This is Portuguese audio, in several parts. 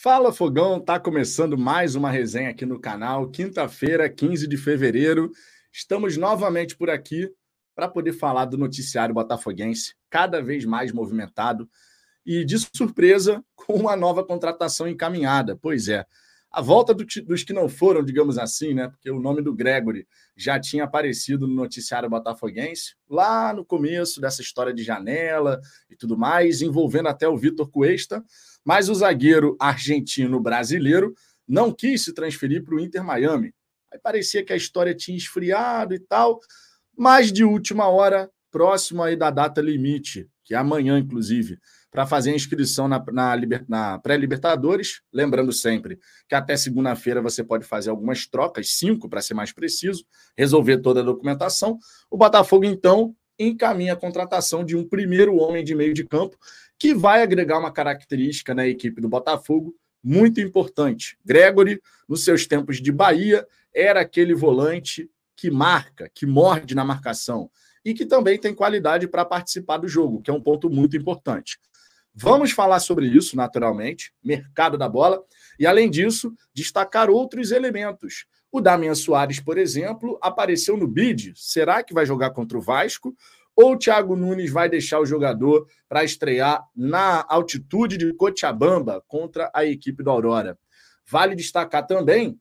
Fala Fogão, tá começando mais uma resenha aqui no canal. Quinta-feira, 15 de fevereiro. Estamos novamente por aqui para poder falar do noticiário botafoguense, cada vez mais movimentado e de surpresa com uma nova contratação encaminhada. Pois é, a volta do, dos que não foram, digamos assim, né? Porque o nome do Gregory já tinha aparecido no noticiário botafoguense, lá no começo dessa história de janela e tudo mais, envolvendo até o Vitor Cuesta, mas o zagueiro argentino-brasileiro não quis se transferir para o Inter Miami. Aí parecia que a história tinha esfriado e tal, mas de última hora, próximo aí da data limite, que é amanhã, inclusive, para fazer a inscrição na, na, na pré-Libertadores. Lembrando sempre que até segunda-feira você pode fazer algumas trocas, cinco para ser mais preciso, resolver toda a documentação. O Botafogo, então, encaminha a contratação de um primeiro homem de meio de campo que vai agregar uma característica na equipe do Botafogo muito importante. Gregory, nos seus tempos de Bahia, era aquele volante que marca, que morde na marcação e que também tem qualidade para participar do jogo, que é um ponto muito importante. Vamos falar sobre isso, naturalmente, mercado da bola, e além disso, destacar outros elementos. O Damian Soares, por exemplo, apareceu no bid. Será que vai jogar contra o Vasco? Ou o Thiago Nunes vai deixar o jogador para estrear na altitude de Cochabamba contra a equipe do Aurora? Vale destacar também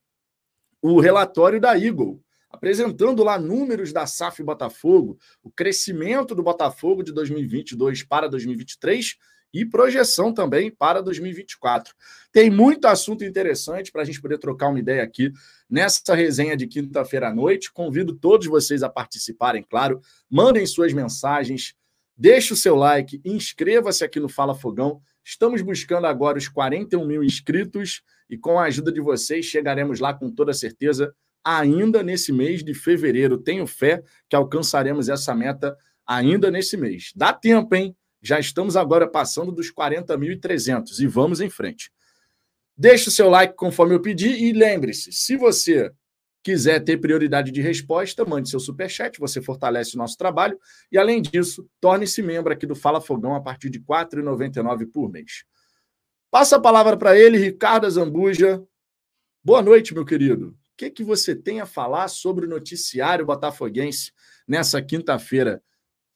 o relatório da Eagle, apresentando lá números da SAF Botafogo, o crescimento do Botafogo de 2022 para 2023 e projeção também para 2024. Tem muito assunto interessante para a gente poder trocar uma ideia aqui nessa resenha de quinta-feira à noite. Convido todos vocês a participarem, claro. Mandem suas mensagens, deixe o seu like, inscreva-se aqui no Fala Fogão. Estamos buscando agora os 41 mil inscritos e com a ajuda de vocês chegaremos lá com toda certeza ainda nesse mês de fevereiro. Tenho fé que alcançaremos essa meta ainda nesse mês. Dá tempo, hein? Já estamos agora passando dos 40.300 e vamos em frente. Deixe o seu like conforme eu pedi e lembre-se, se você quiser ter prioridade de resposta, mande seu superchat, você fortalece o nosso trabalho e, além disso, torne-se membro aqui do Fala Fogão a partir de R$ 4,99 por mês. Passa a palavra para ele, Ricardo Zambuja. Boa noite, meu querido. O que, que você tem a falar sobre o noticiário botafoguense nessa quinta-feira?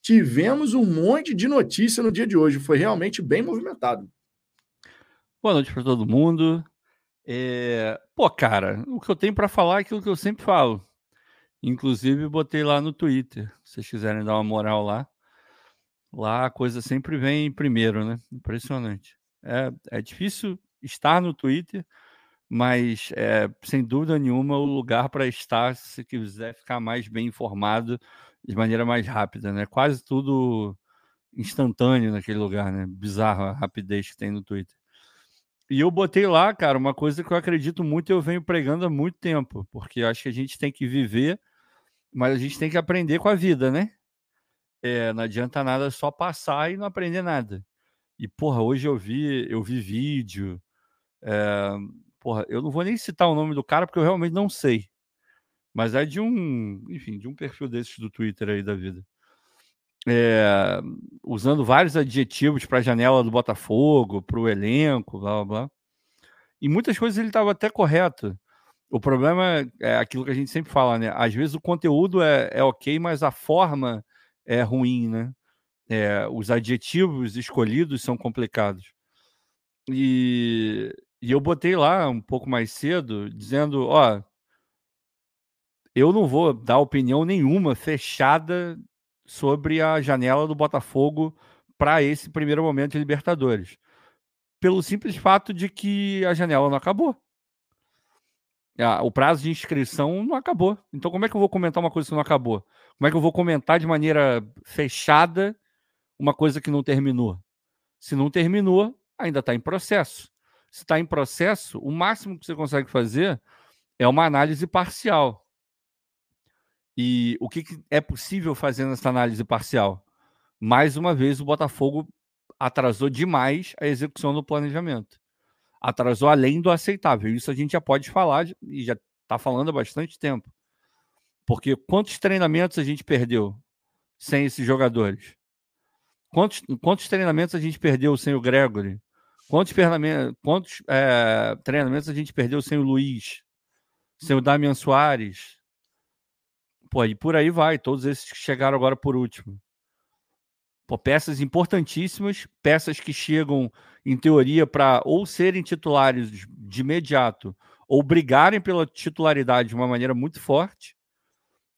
Tivemos um monte de notícia no dia de hoje. Foi realmente bem movimentado. Boa noite para todo mundo. É... Pô, cara, o que eu tenho para falar é aquilo que eu sempre falo. Inclusive, botei lá no Twitter. Se vocês quiserem dar uma moral lá. Lá a coisa sempre vem primeiro, né? Impressionante. É, é difícil estar no Twitter, mas é, sem dúvida nenhuma o lugar para estar se quiser ficar mais bem informado de maneira mais rápida, né? Quase tudo instantâneo naquele lugar, né? Bizarro a rapidez que tem no Twitter. E eu botei lá, cara, uma coisa que eu acredito muito e eu venho pregando há muito tempo, porque eu acho que a gente tem que viver, mas a gente tem que aprender com a vida, né? É, não adianta nada só passar e não aprender nada. E, porra, hoje eu vi, eu vi vídeo. É, porra, eu não vou nem citar o nome do cara porque eu realmente não sei. Mas é de um, enfim, de um perfil desses do Twitter aí da vida. É, usando vários adjetivos para a janela do Botafogo, para o elenco, blá blá blá. E muitas coisas ele estava até correto. O problema é aquilo que a gente sempre fala, né? Às vezes o conteúdo é, é ok, mas a forma é ruim, né? É, os adjetivos escolhidos são complicados. E, e eu botei lá um pouco mais cedo, dizendo: ó, eu não vou dar opinião nenhuma fechada sobre a janela do Botafogo para esse primeiro momento de Libertadores. Pelo simples fato de que a janela não acabou. O prazo de inscrição não acabou. Então, como é que eu vou comentar uma coisa que não acabou? Como é que eu vou comentar de maneira fechada uma coisa que não terminou? Se não terminou, ainda está em processo. Se está em processo, o máximo que você consegue fazer é uma análise parcial. E o que, que é possível fazer nessa análise parcial? Mais uma vez, o Botafogo atrasou demais a execução do planejamento. Atrasou além do aceitável. Isso a gente já pode falar e já está falando há bastante tempo. Porque quantos treinamentos a gente perdeu sem esses jogadores? Quantos, quantos treinamentos a gente perdeu sem o Gregory? Quantos, quantos é, treinamentos a gente perdeu sem o Luiz, sem o Damian Soares? Pô, e por aí vai, todos esses que chegaram agora por último. Pô, peças importantíssimas, peças que chegam, em teoria, para ou serem titulares de imediato, ou brigarem pela titularidade de uma maneira muito forte,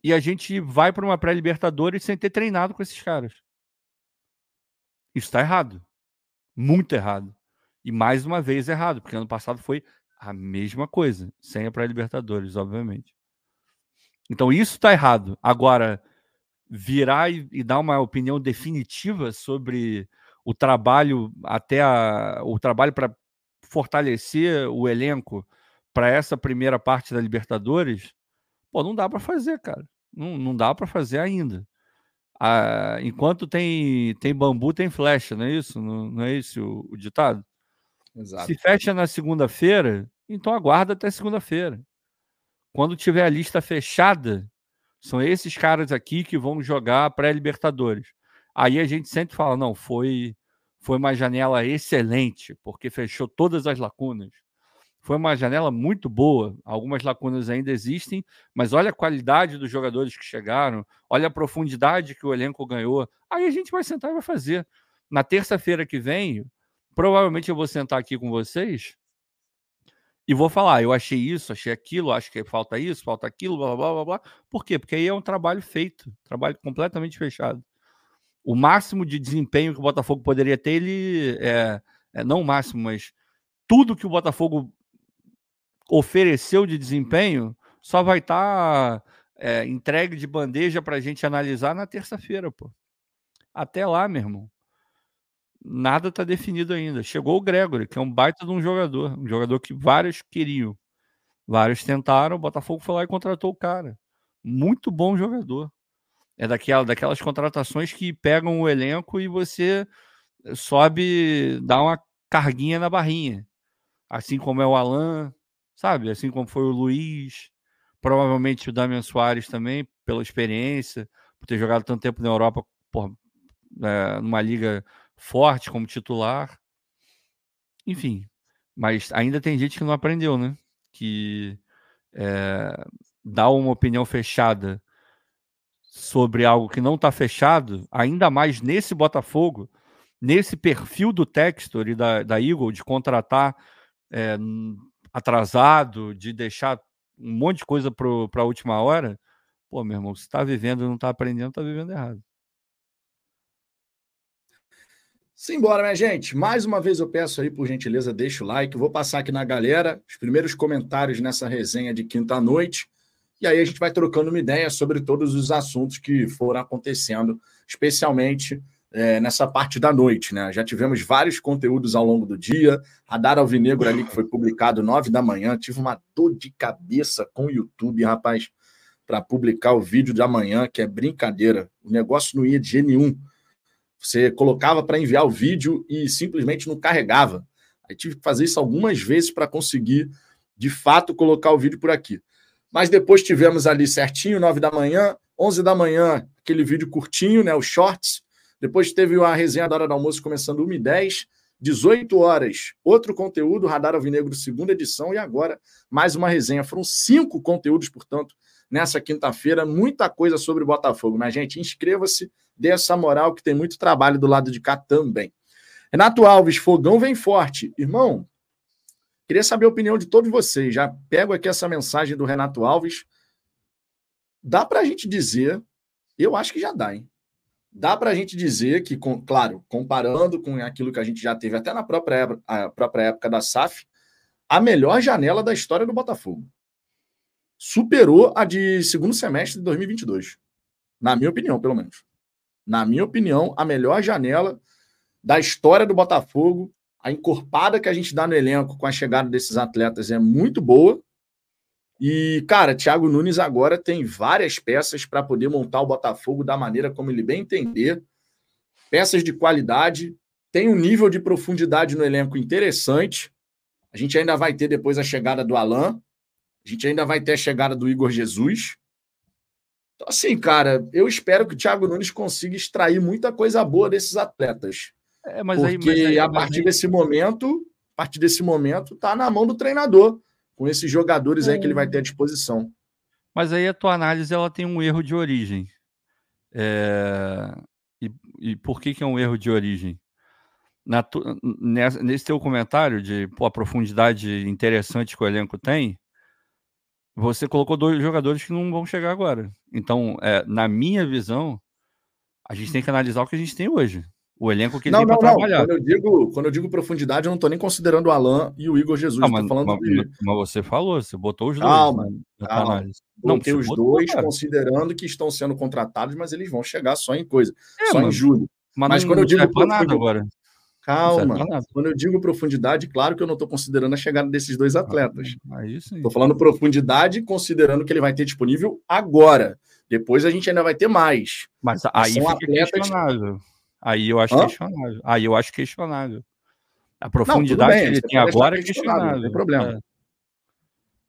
e a gente vai para uma pré-Libertadores sem ter treinado com esses caras. Isso está errado. Muito errado. E mais uma vez errado, porque ano passado foi a mesma coisa, sem a pré-Libertadores, obviamente. Então isso está errado. Agora, virar e, e, dar uma opinião definitiva sobre o trabalho até a, o trabalho para fortalecer o elenco para essa primeira parte da Libertadores, pô, não dá para fazer, cara. Não, não dá para fazer ainda. Ah, enquanto tem, tem bambu, tem flecha, não é isso? Não, não é esse o, o ditado? Exato. Se fecha na segunda-feira, então aguarda até segunda-feira. Quando tiver a lista fechada, são esses caras aqui que vão jogar pré-Libertadores. Aí a gente sempre fala: não, foi, foi uma janela excelente, porque fechou todas as lacunas. Foi uma janela muito boa. Algumas lacunas ainda existem, mas olha a qualidade dos jogadores que chegaram, olha a profundidade que o elenco ganhou. Aí a gente vai sentar e vai fazer. Na terça-feira que vem, provavelmente eu vou sentar aqui com vocês e vou falar, eu achei isso, achei aquilo, acho que falta isso, falta aquilo, blá blá blá blá. Por quê? Porque aí é um trabalho feito, trabalho completamente fechado. O máximo de desempenho que o Botafogo poderia ter, ele é, é não o máximo, mas tudo que o Botafogo ofereceu de desempenho só vai estar tá, é, entregue de bandeja para a gente analisar na terça-feira, pô. Até lá, meu irmão. Nada está definido ainda. Chegou o Gregory, que é um baita de um jogador, um jogador que vários queriam. Vários tentaram, o Botafogo foi lá e contratou o cara. Muito bom jogador. É daquela, daquelas contratações que pegam o elenco e você sobe, dá uma carguinha na barrinha. Assim como é o Alan, sabe? Assim como foi o Luiz, provavelmente o Damian Soares também, pela experiência, por ter jogado tanto tempo na Europa, por, é, numa liga forte como titular. Enfim, mas ainda tem gente que não aprendeu, né? Que é, dá uma opinião fechada sobre algo que não está fechado, ainda mais nesse Botafogo, nesse perfil do Textor e da, da Eagle de contratar é, atrasado, de deixar um monte de coisa para a última hora, pô, meu irmão, se está vivendo e não está aprendendo, está vivendo errado. Simbora, minha gente. Mais uma vez eu peço aí, por gentileza, deixa o like. Vou passar aqui na galera os primeiros comentários nessa resenha de quinta-noite. E aí a gente vai trocando uma ideia sobre todos os assuntos que foram acontecendo, especialmente é, nessa parte da noite, né? Já tivemos vários conteúdos ao longo do dia. Radar Alvinegro ali que foi publicado nove da manhã. Tive uma dor de cabeça com o YouTube, rapaz, para publicar o vídeo de amanhã, que é brincadeira. O negócio não ia de nenhum. Você colocava para enviar o vídeo e simplesmente não carregava. Aí tive que fazer isso algumas vezes para conseguir, de fato, colocar o vídeo por aqui. Mas depois tivemos ali certinho, nove da manhã, onze da manhã, aquele vídeo curtinho, né, os shorts, depois teve a resenha da hora do almoço começando 1h10, 18 horas, outro conteúdo, Radar Alvinegro, segunda edição, e agora mais uma resenha. Foram cinco conteúdos, portanto, nessa quinta-feira. Muita coisa sobre o Botafogo. Mas, gente, inscreva-se, dê essa moral, que tem muito trabalho do lado de cá também. Renato Alves, fogão vem forte. Irmão, queria saber a opinião de todos vocês. Já pego aqui essa mensagem do Renato Alves. Dá para a gente dizer, eu acho que já dá, hein? dá para a gente dizer que, com, claro, comparando com aquilo que a gente já teve até na própria, própria época da SAF, a melhor janela da história do Botafogo. Superou a de segundo semestre de 2022. Na minha opinião, pelo menos. Na minha opinião, a melhor janela da história do Botafogo. A encorpada que a gente dá no elenco com a chegada desses atletas é muito boa. E, cara, Thiago Nunes agora tem várias peças para poder montar o Botafogo da maneira como ele bem entender. Peças de qualidade, tem um nível de profundidade no elenco interessante. A gente ainda vai ter depois a chegada do Alain. A gente ainda vai ter a chegada do Igor Jesus. Então, assim, cara, eu espero que o Thiago Nunes consiga extrair muita coisa boa desses atletas. É, mas Porque aí, mas aí, a partir aí... desse momento, a partir desse momento, tá na mão do treinador, com esses jogadores é. aí que ele vai ter à disposição. Mas aí a tua análise ela tem um erro de origem. É... E, e, por que, que é um erro de origem? Na, nesse teu comentário de pô, a profundidade interessante que o elenco tem, você colocou dois jogadores que não vão chegar agora. Então, é, na minha visão, a gente tem que analisar o que a gente tem hoje. O elenco que ele não, tem para trabalhar. Quando eu, digo, quando eu digo profundidade, eu não estou nem considerando o Alan e o Igor Jesus. Não, mas, falando mas, de... mas, você falou, você botou os dois. Calma, calma. Não, tem os botou, dois cara. considerando que estão sendo contratados, mas eles vão chegar só em coisa, é, só em julho. Mas, mas quando eu digo nada agora. Calma. Quando eu digo profundidade, claro que eu não estou considerando a chegada desses dois atletas. Estou falando profundidade, considerando que ele vai ter disponível agora. Depois a gente ainda vai ter mais. Mas aí São fica atletas... questionável. Aí eu acho Hã? questionável. Aí eu acho questionável. A profundidade não, bem, que ele tem agora é questionável. Não tem problema. É.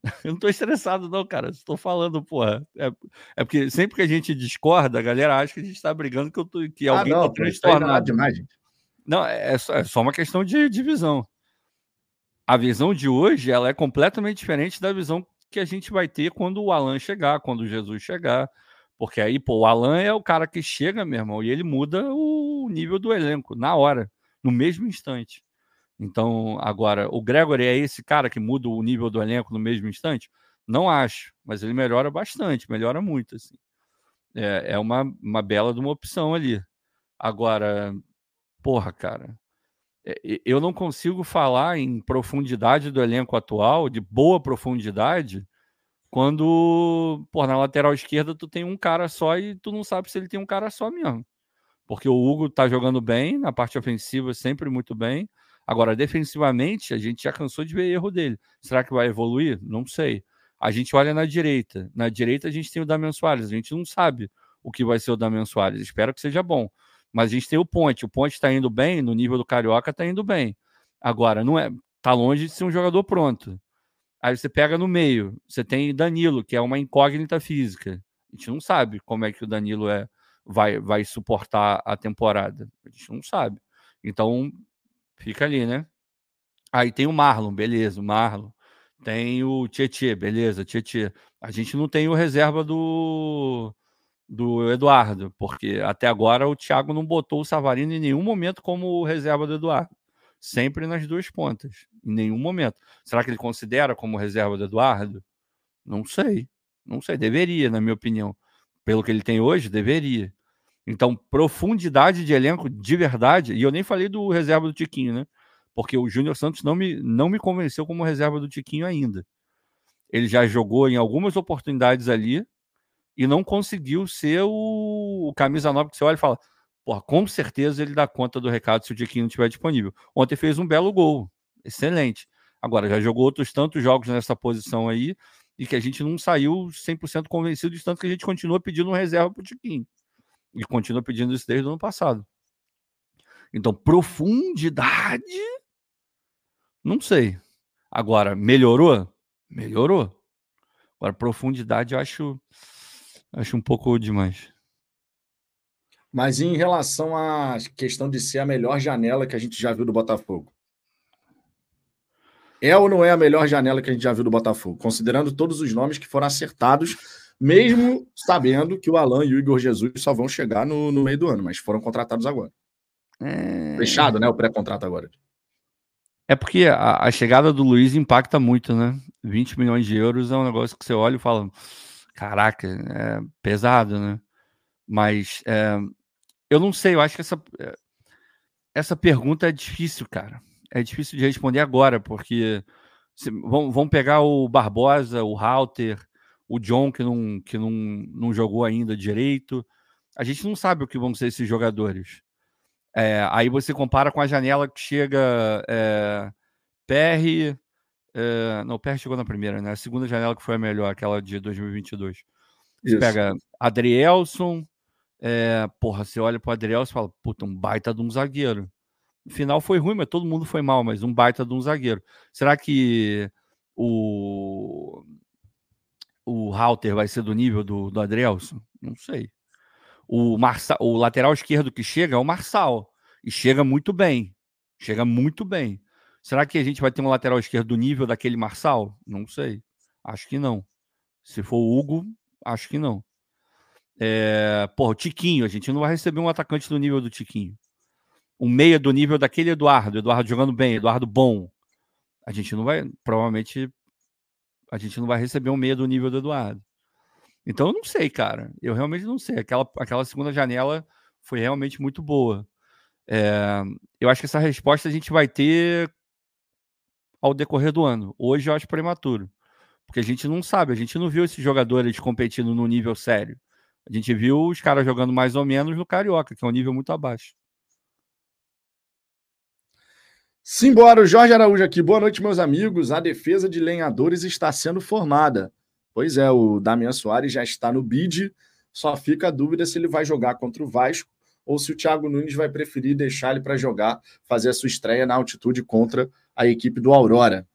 Eu não estou estressado, não, cara. Estou falando, porra. É, é, porque sempre que a gente discorda, a galera acha que a gente está brigando que, eu tô, que ah, alguém está transtornado. demais, gente. Não, é, é só, é só uma questão de, de visão. A visão de hoje ela é completamente diferente da visão que a gente vai ter quando o Alan chegar, quando Jesus chegar. Porque aí, pô, o Alan é o cara que chega, meu irmão, e ele muda o nível do elenco na hora, no mesmo instante. Então, agora, o Gregory é esse cara que muda o nível do elenco no mesmo instante? Não acho, mas ele melhora bastante, melhora muito, assim. É, é uma, uma bela de uma opção ali. Agora, porra, cara, é, eu não consigo falar em profundidade do elenco atual, de boa profundidade, quando, por na lateral esquerda tu tem um cara só e tu não sabe se ele tem um cara só mesmo. Porque o Hugo tá jogando bem, na parte ofensiva sempre muito bem. Agora, defensivamente, a gente já cansou de ver erro dele. Será que vai evoluir? Não sei. A gente olha na direita. Na direita a gente tem o Damian Soares. A gente não sabe o que vai ser o Damian Soares. Espero que seja bom. Mas a gente tem o Ponte. O Ponte está indo bem, no nível do Carioca está indo bem. Agora, não é. Tá longe de ser um jogador pronto. Aí você pega no meio. Você tem Danilo, que é uma incógnita física. A gente não sabe como é que o Danilo é, vai, vai suportar a temporada. A gente não sabe. Então, fica ali, né? Aí tem o Marlon, beleza, o Marlon. Tem o Tietê, beleza, Tietê. A gente não tem o reserva do do Eduardo, porque até agora o Thiago não botou o Savarino em nenhum momento como reserva do Eduardo. Sempre nas duas pontas, em nenhum momento. Será que ele considera como reserva do Eduardo? Não sei. Não sei, deveria, na minha opinião. Pelo que ele tem hoje, deveria. Então, profundidade de elenco de verdade, e eu nem falei do reserva do Tiquinho, né? Porque o Júnior Santos não me, não me convenceu como reserva do Tiquinho ainda. Ele já jogou em algumas oportunidades ali, e não conseguiu ser o, o camisa 9 que você olha e fala, porra, com certeza ele dá conta do recado se o Tiquinho não estiver disponível. Ontem fez um belo gol, excelente. Agora, já jogou outros tantos jogos nessa posição aí e que a gente não saiu 100% convencido de tanto que a gente continua pedindo um reserva para o Tiquinho. E continua pedindo isso desde o ano passado. Então, profundidade, não sei. Agora, melhorou? Melhorou. Agora, profundidade, eu acho Acho um pouco demais. Mas em relação à questão de ser a melhor janela que a gente já viu do Botafogo? É ou não é a melhor janela que a gente já viu do Botafogo? Considerando todos os nomes que foram acertados, mesmo sabendo que o Alan e o Igor Jesus só vão chegar no, no meio do ano, mas foram contratados agora. É... Fechado, né? O pré-contrato agora. É porque a, a, chegada do Luiz impacta muito, né? 20 milhões de euros é um negócio que você olha e fala caraca, é pesado, né? Mas é, eu não sei, eu acho que essa, eh, essa pergunta é difícil, cara. É difícil de responder agora, porque se, vão, vão pegar o Barbosa, o Halter, o John, que, não, que não, não jogou ainda direito. A gente não sabe o que vão ser esses jogadores. É, aí você compara com a janela que chega é, Uh, não, o PR chegou na primeira, né? A segunda janela que foi a melhor, aquela de 2022. Você Isso. pega Adrielson, é, porra, você olha para o Adrielson e fala, puta, um baita de um zagueiro. No final foi ruim, mas todo mundo foi mal, mas um baita de um zagueiro. Será que o o Halter vai ser do nível do, do Adrielson? Não sei. O, Marça, o lateral esquerdo que chega é o Marçal. E chega muito bem. Chega muito bem. Será que a gente vai ter um lateral esquerdo do nível daquele Marçal? Não sei. Acho que não. Se for o Hugo, acho que não. É, porra, o Tiquinho, a gente não vai receber um atacante do nível do Tiquinho. Um meia do nível daquele Eduardo, Eduardo jogando bem, Eduardo bom. A gente não vai, provavelmente, a gente não vai receber um meia do nível do Eduardo. Então eu não sei, cara. Eu realmente não sei. Aquela, aquela segunda janela foi realmente muito boa. É, eu acho que essa resposta a gente vai ter ao decorrer do ano. Hoje eu acho prematuro. Porque a gente não sabe, a gente não viu esses jogadores competindo no nível sério. A gente viu os caras jogando mais ou menos no Carioca, que é um nível muito abaixo. Simbora, o Jorge Araújo aqui. Boa noite, meus amigos. A defesa de lenhadores está sendo formada. Pois é, o Damian Soares já está no bid. Só fica a dúvida se ele vai jogar contra o Vasco ou se o Thiago Nunes vai preferir deixar ele para jogar, fazer a sua estreia na altitude contra a equipe do Aurora.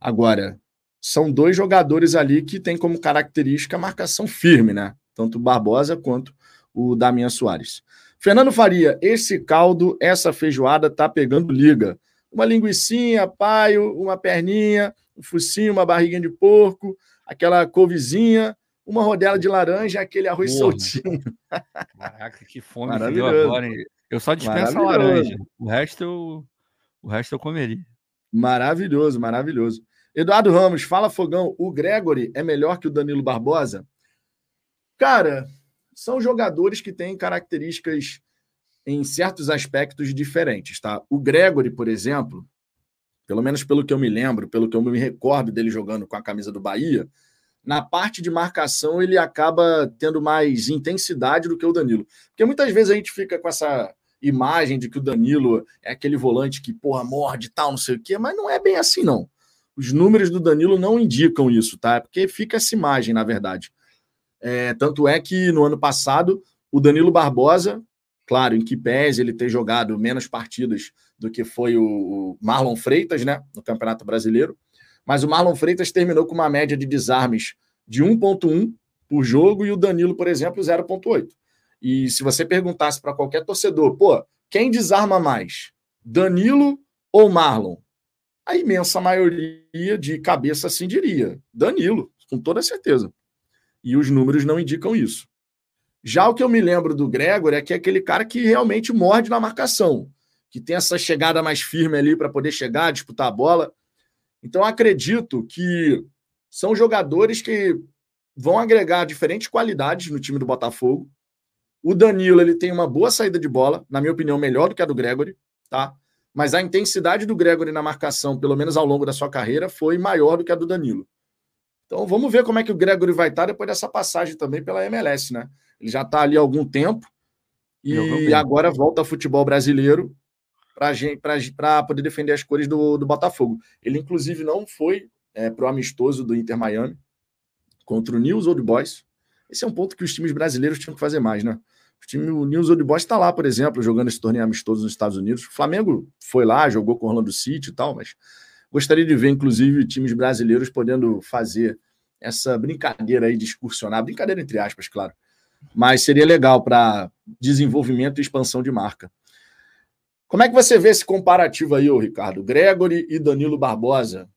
Agora, são dois jogadores ali que têm como característica a marcação firme, né? Tanto o Barbosa quanto o Damian Soares. Fernando Faria, esse caldo, essa feijoada tá pegando liga. Uma linguiçinha, paio, uma perninha, um focinho, uma barriguinha de porco, aquela couvezinha, uma rodela de laranja, aquele arroz Porra. soltinho. Caraca, que fome agora. Hein? Eu só dispenso a laranja. O resto eu, o resto eu comeria. Maravilhoso, maravilhoso. Eduardo Ramos, fala Fogão, o Gregory é melhor que o Danilo Barbosa? Cara, são jogadores que têm características em certos aspectos diferentes, tá? O Gregory, por exemplo, pelo menos pelo que eu me lembro, pelo que eu me recordo dele jogando com a camisa do Bahia, na parte de marcação ele acaba tendo mais intensidade do que o Danilo. Porque muitas vezes a gente fica com essa imagem de que o Danilo é aquele volante que, porra, morde tal, não sei o quê, mas não é bem assim, não. Os números do Danilo não indicam isso, tá? Porque fica essa imagem, na verdade. É, tanto é que no ano passado, o Danilo Barbosa, claro, em que pese ele ter jogado menos partidas do que foi o Marlon Freitas, né, no Campeonato Brasileiro, mas o Marlon Freitas terminou com uma média de desarmes de 1,1 por jogo e o Danilo, por exemplo, 0,8. E se você perguntasse para qualquer torcedor, pô, quem desarma mais? Danilo ou Marlon? A imensa maioria de cabeça assim diria: Danilo, com toda certeza. E os números não indicam isso. Já o que eu me lembro do Gregor é que é aquele cara que realmente morde na marcação, que tem essa chegada mais firme ali para poder chegar, disputar a bola. Então acredito que são jogadores que vão agregar diferentes qualidades no time do Botafogo. O Danilo ele tem uma boa saída de bola, na minha opinião, melhor do que a do Gregory, tá? mas a intensidade do Gregory na marcação, pelo menos ao longo da sua carreira, foi maior do que a do Danilo. Então vamos ver como é que o Gregory vai estar depois dessa passagem também pela MLS, né? Ele já está ali há algum tempo e agora volta ao futebol brasileiro para poder defender as cores do, do Botafogo. Ele, inclusive, não foi é, para o amistoso do Inter Miami contra o News Old Boys. Esse é um ponto que os times brasileiros tinham que fazer mais, né? O time o News Old Boys está lá, por exemplo, jogando esse torneio amistoso nos Estados Unidos. O Flamengo foi lá, jogou com o Orlando City e tal, mas gostaria de ver, inclusive, times brasileiros podendo fazer essa brincadeira aí de excursionar, brincadeira entre aspas, claro, mas seria legal para desenvolvimento e expansão de marca. Como é que você vê esse comparativo aí, Ricardo? Gregory e Danilo Barbosa.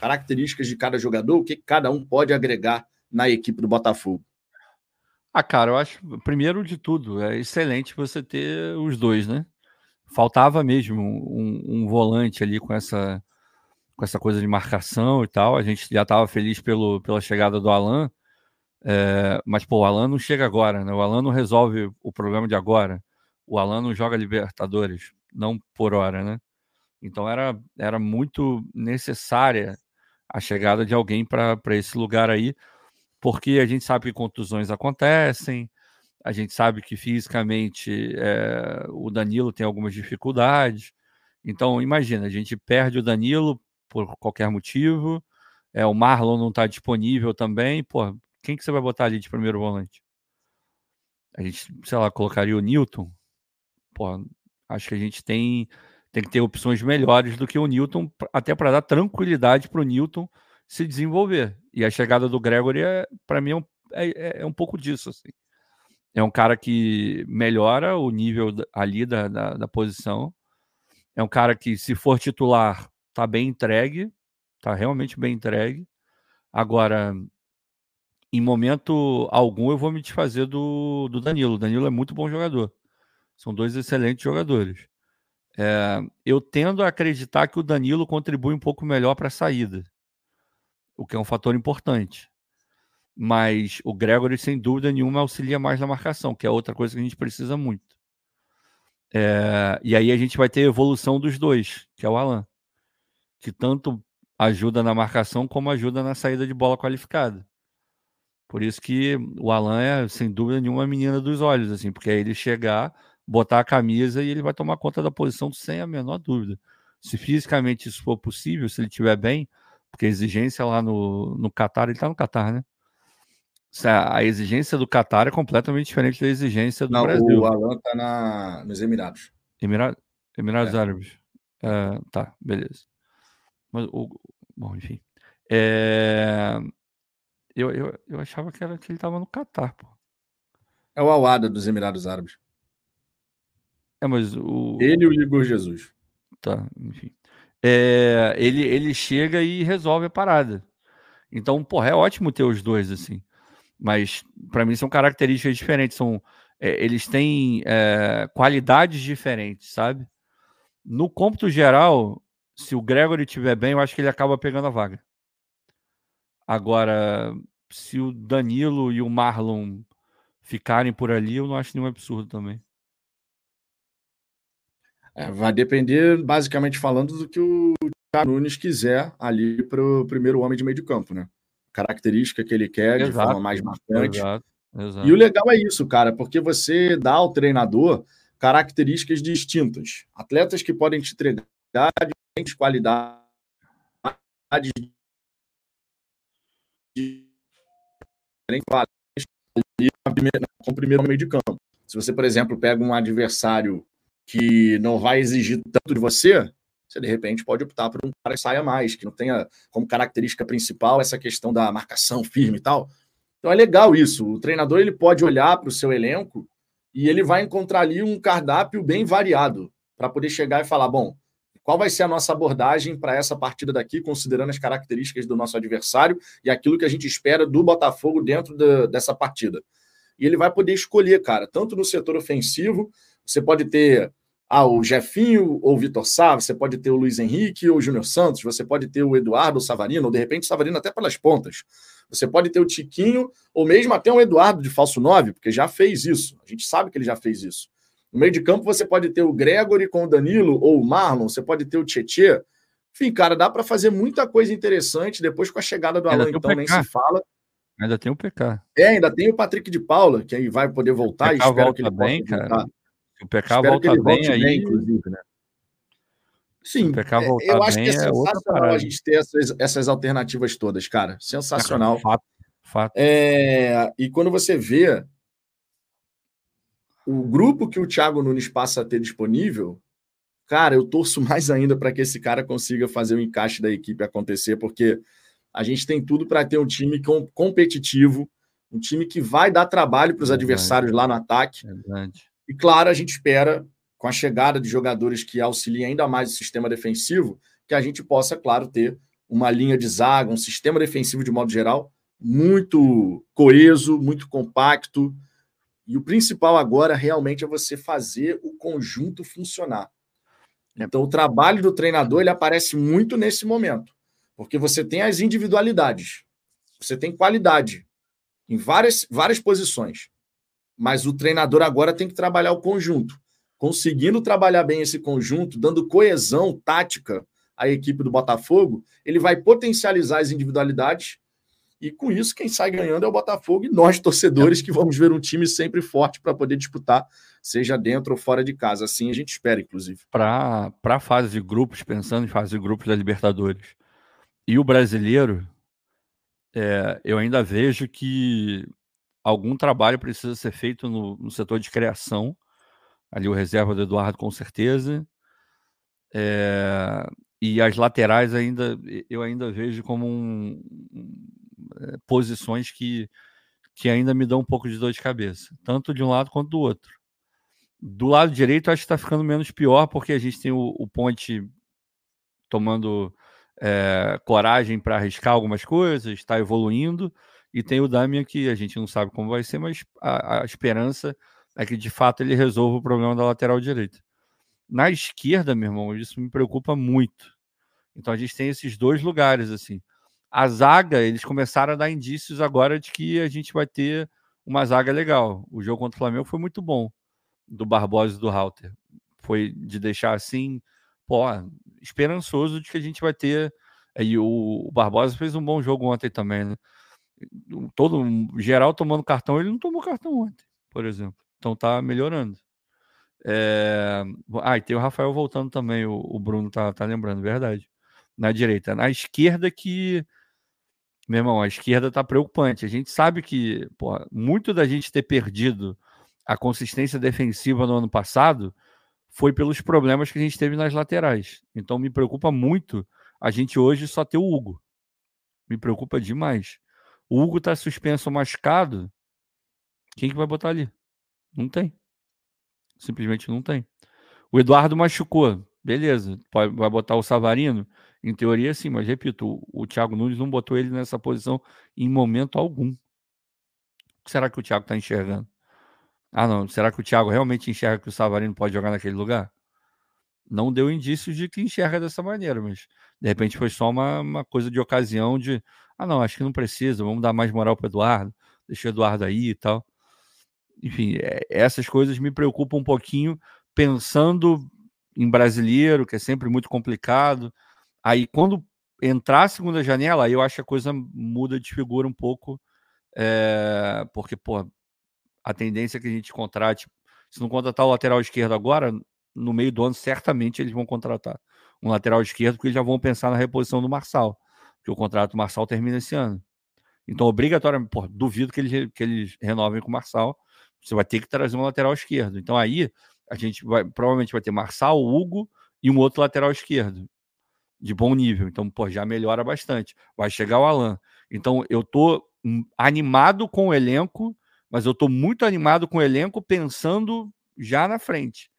Características de cada jogador, o que cada um pode agregar na equipe do Botafogo? Ah, cara, eu acho, primeiro de tudo, é excelente você ter os dois, né? Faltava mesmo um, um volante ali com essa, com essa coisa de marcação e tal. A gente já estava feliz pelo, pela chegada do Alan, é, mas pô, o Alan não chega agora, né? O Alan não resolve o problema de agora. O Alan não joga Libertadores, não por hora, né? Então era, era muito necessária a chegada de alguém para esse lugar aí porque a gente sabe que contusões acontecem, a gente sabe que fisicamente é, o Danilo tem algumas dificuldades. Então, imagina, a gente perde o Danilo por qualquer motivo, é, o Marlon não está disponível também. Pô, quem que você vai botar ali de primeiro volante? A gente, sei lá, colocaria o Newton. Pô, acho que a gente tem, tem que ter opções melhores do que o Newton, até para dar tranquilidade para o Newton se desenvolver. E a chegada do Gregory, é, para mim, é um, é, é, é, um pouco disso. Assim. é um cara que melhora o nível ali da, da, da posição. É um cara que, se for titular, tá bem entregue, tá realmente bem entregue. Agora, em momento algum, eu vou me desfazer do, do Danilo. O Danilo é muito bom jogador. São dois excelentes jogadores. É, eu tendo a acreditar que o Danilo contribui um pouco melhor para a saída, o que é um fator importante. Mas o Gregory, sem dúvida nenhuma, auxilia mais na marcação, que é outra coisa que a gente precisa muito. É, e aí a gente vai ter a evolução dos dois, que é o Alan, que tanto ajuda na marcação como ajuda na saída de bola qualificada. Por isso que o Alan é, sem dúvida nenhuma, a menina dos olhos, assim, porque aí ele chegar, botar a camisa e ele vai tomar conta da posição sem a menor dúvida. Se fisicamente isso for possível, se ele estiver bem, porque a exigência lá no, no Qatar, ele está no Qatar, né? A exigência do Qatar é completamente diferente da exigência do Não, Brasil. O Alan está na... nos Emirados. Emira... Emirados é. Árabes. É, tá, beleza. Mas o. Bom, enfim. É... Eu, eu, eu achava que, era, que ele estava no Catar, pô. É o Awada dos Emirados Árabes. É, mas o. Ele e o Igor Jesus. Tá, enfim. É, ele, ele chega e resolve a parada. Então, porra, é ótimo ter os dois, assim. Mas, para mim, são características diferentes. São, é, eles têm é, qualidades diferentes, sabe? No cômputo geral, se o Gregory estiver bem, eu acho que ele acaba pegando a vaga. Agora, se o Danilo e o Marlon ficarem por ali, eu não acho nenhum absurdo também. É, vai depender, basicamente falando, do que o Thiago Nunes quiser ali para o primeiro homem de meio de campo, né? Característica que ele quer exato, de forma mais marcante. Exato, exato. E o legal é isso, cara, porque você dá ao treinador características distintas. Atletas que podem te entregar diferentes qualidades com o primeiro meio de campo. Se você, por exemplo, pega um adversário que não vai exigir tanto de você, você de repente pode optar por um cara que saia mais, que não tenha como característica principal essa questão da marcação firme e tal. Então é legal isso. O treinador ele pode olhar para o seu elenco e ele vai encontrar ali um cardápio bem variado para poder chegar e falar: bom, qual vai ser a nossa abordagem para essa partida daqui, considerando as características do nosso adversário e aquilo que a gente espera do Botafogo dentro de, dessa partida? E ele vai poder escolher, cara, tanto no setor ofensivo, você pode ter ah, o Jefinho ou o Vitor Sá, você pode ter o Luiz Henrique ou o Júnior Santos, você pode ter o Eduardo ou o Savarino, ou de repente o Savarino até pelas pontas. Você pode ter o Tiquinho, ou mesmo até o Eduardo de falso 9, porque já fez isso. A gente sabe que ele já fez isso. No meio de campo, você pode ter o Gregory com o Danilo ou o Marlon, você pode ter o Tietê. Enfim, cara, dá para fazer muita coisa interessante depois com a chegada do Alan, então nem se fala. Ainda tem o PK. É, ainda tem o Patrick de Paula, que aí vai poder voltar. e espero que ele bem, cara. Voltar. O PK espero volta bem volte aí. Bem, inclusive, né? Sim, é, eu acho que é, é sensacional a gente ter essas, essas alternativas todas, cara. Sensacional. Fato, fato. É, e quando você vê o grupo que o Thiago Nunes passa a ter disponível, cara, eu torço mais ainda para que esse cara consiga fazer o encaixe da equipe acontecer, porque a gente tem tudo para ter um time com, competitivo, um time que vai dar trabalho para os adversários lá no ataque. Verdade. E claro, a gente espera, com a chegada de jogadores que auxiliem ainda mais o sistema defensivo, que a gente possa, claro, ter uma linha de zaga, um sistema defensivo de modo geral muito coeso, muito compacto, e o principal agora realmente é você fazer o conjunto funcionar. É. Então, o trabalho do treinador ele aparece muito nesse momento, porque você tem as individualidades, você tem qualidade em várias, várias posições, mas o treinador agora tem que trabalhar o conjunto. Conseguindo trabalhar bem esse conjunto, dando coesão tática à equipe do Botafogo, ele vai potencializar as individualidades e com isso, quem sai ganhando é o Botafogo e nós, torcedores, que vamos ver um time sempre forte para poder disputar, seja dentro ou fora de casa. Assim a gente espera, inclusive. Para a fase de grupos, pensando em fase de grupos da Libertadores. E o brasileiro, é, eu ainda vejo que algum trabalho precisa ser feito no, no, setor de criação. Ali o reserva do Eduardo, com certeza. É, e as laterais ainda eu ainda vejo como um, eh, posições que, que ainda me dão um pouco de dor de cabeça, tanto de um lado quanto do outro. Do lado direito, acho que está ficando menos pior, porque a gente tem o, o Ponte tomando é, coragem para arriscar algumas coisas, está evoluindo, e tem o Damian que a gente não sabe como vai ser, mas a, a esperança é que de fato ele resolva o problema da lateral direita. Na esquerda, meu irmão, isso me preocupa muito. Então a gente tem esses dois lugares assim. A zaga, eles começaram a dar indícios agora de que a gente vai ter uma zaga legal. O jogo contra o Flamengo foi muito bom do Barbosa e do Halter. Foi de deixar assim, pô, esperançoso de que a gente vai ter. E o, Barbosa fez um bom jogo ontem também, né? Todo geral tomando cartão, ele não tomou cartão ontem, por exemplo. Então tá melhorando. É... Ah, e tem o Rafael voltando também, o, o Bruno tá, tá lembrando, verdade. Na direita. Na esquerda que. Meu irmão, a esquerda tá preocupante. A gente sabe que, pô, muito da gente ter perdido a consistência defensiva no ano passado foi pelos problemas que a gente teve nas laterais. Então me preocupa muito a gente hoje só ter o Hugo. Me preocupa demais. O Hugo tá suspenso machucado. Quem que vai botar ali? Não tem. Simplesmente não tem. O Eduardo machucou. Beleza. Vai botar o Savarino? Em teoria, sim, mas repito, o, o Thiago Nunes não botou ele nessa posição em momento algum. O que será que o Thiago está enxergando? Ah, não. Será que o Thiago realmente enxerga que o Savarino pode jogar naquele lugar? Não deu indícios de que enxerga dessa maneira, mas de repente foi só uma, uma coisa de ocasião de. Ah, não, acho que não precisa, vamos dar mais moral para Eduardo, deixa o Eduardo aí e tal. Enfim, é, essas coisas me preocupam um pouquinho, pensando em brasileiro, que é sempre muito complicado. Aí, quando entrar a segunda janela, aí eu acho que a coisa muda de figura um pouco, é, porque, pô, a tendência é que a gente contrate, se não contratar o lateral esquerdo agora, no meio do ano, certamente eles vão contratar um lateral esquerdo, porque eles já vão pensar na reposição do Marçal, porque o contrato do Marçal termina esse ano. Então, obrigatoriamente, pô, duvido que eles, que eles renovem com o Marçal. Você vai ter que trazer um lateral esquerdo. Então, aí, a gente vai provavelmente vai ter Marçal, Hugo e um outro lateral esquerdo de bom nível. Então, pô, já melhora bastante. Vai chegar o Alan. Então, eu tô animado com o elenco mas eu estou muito animado com o elenco, pensando já na frente.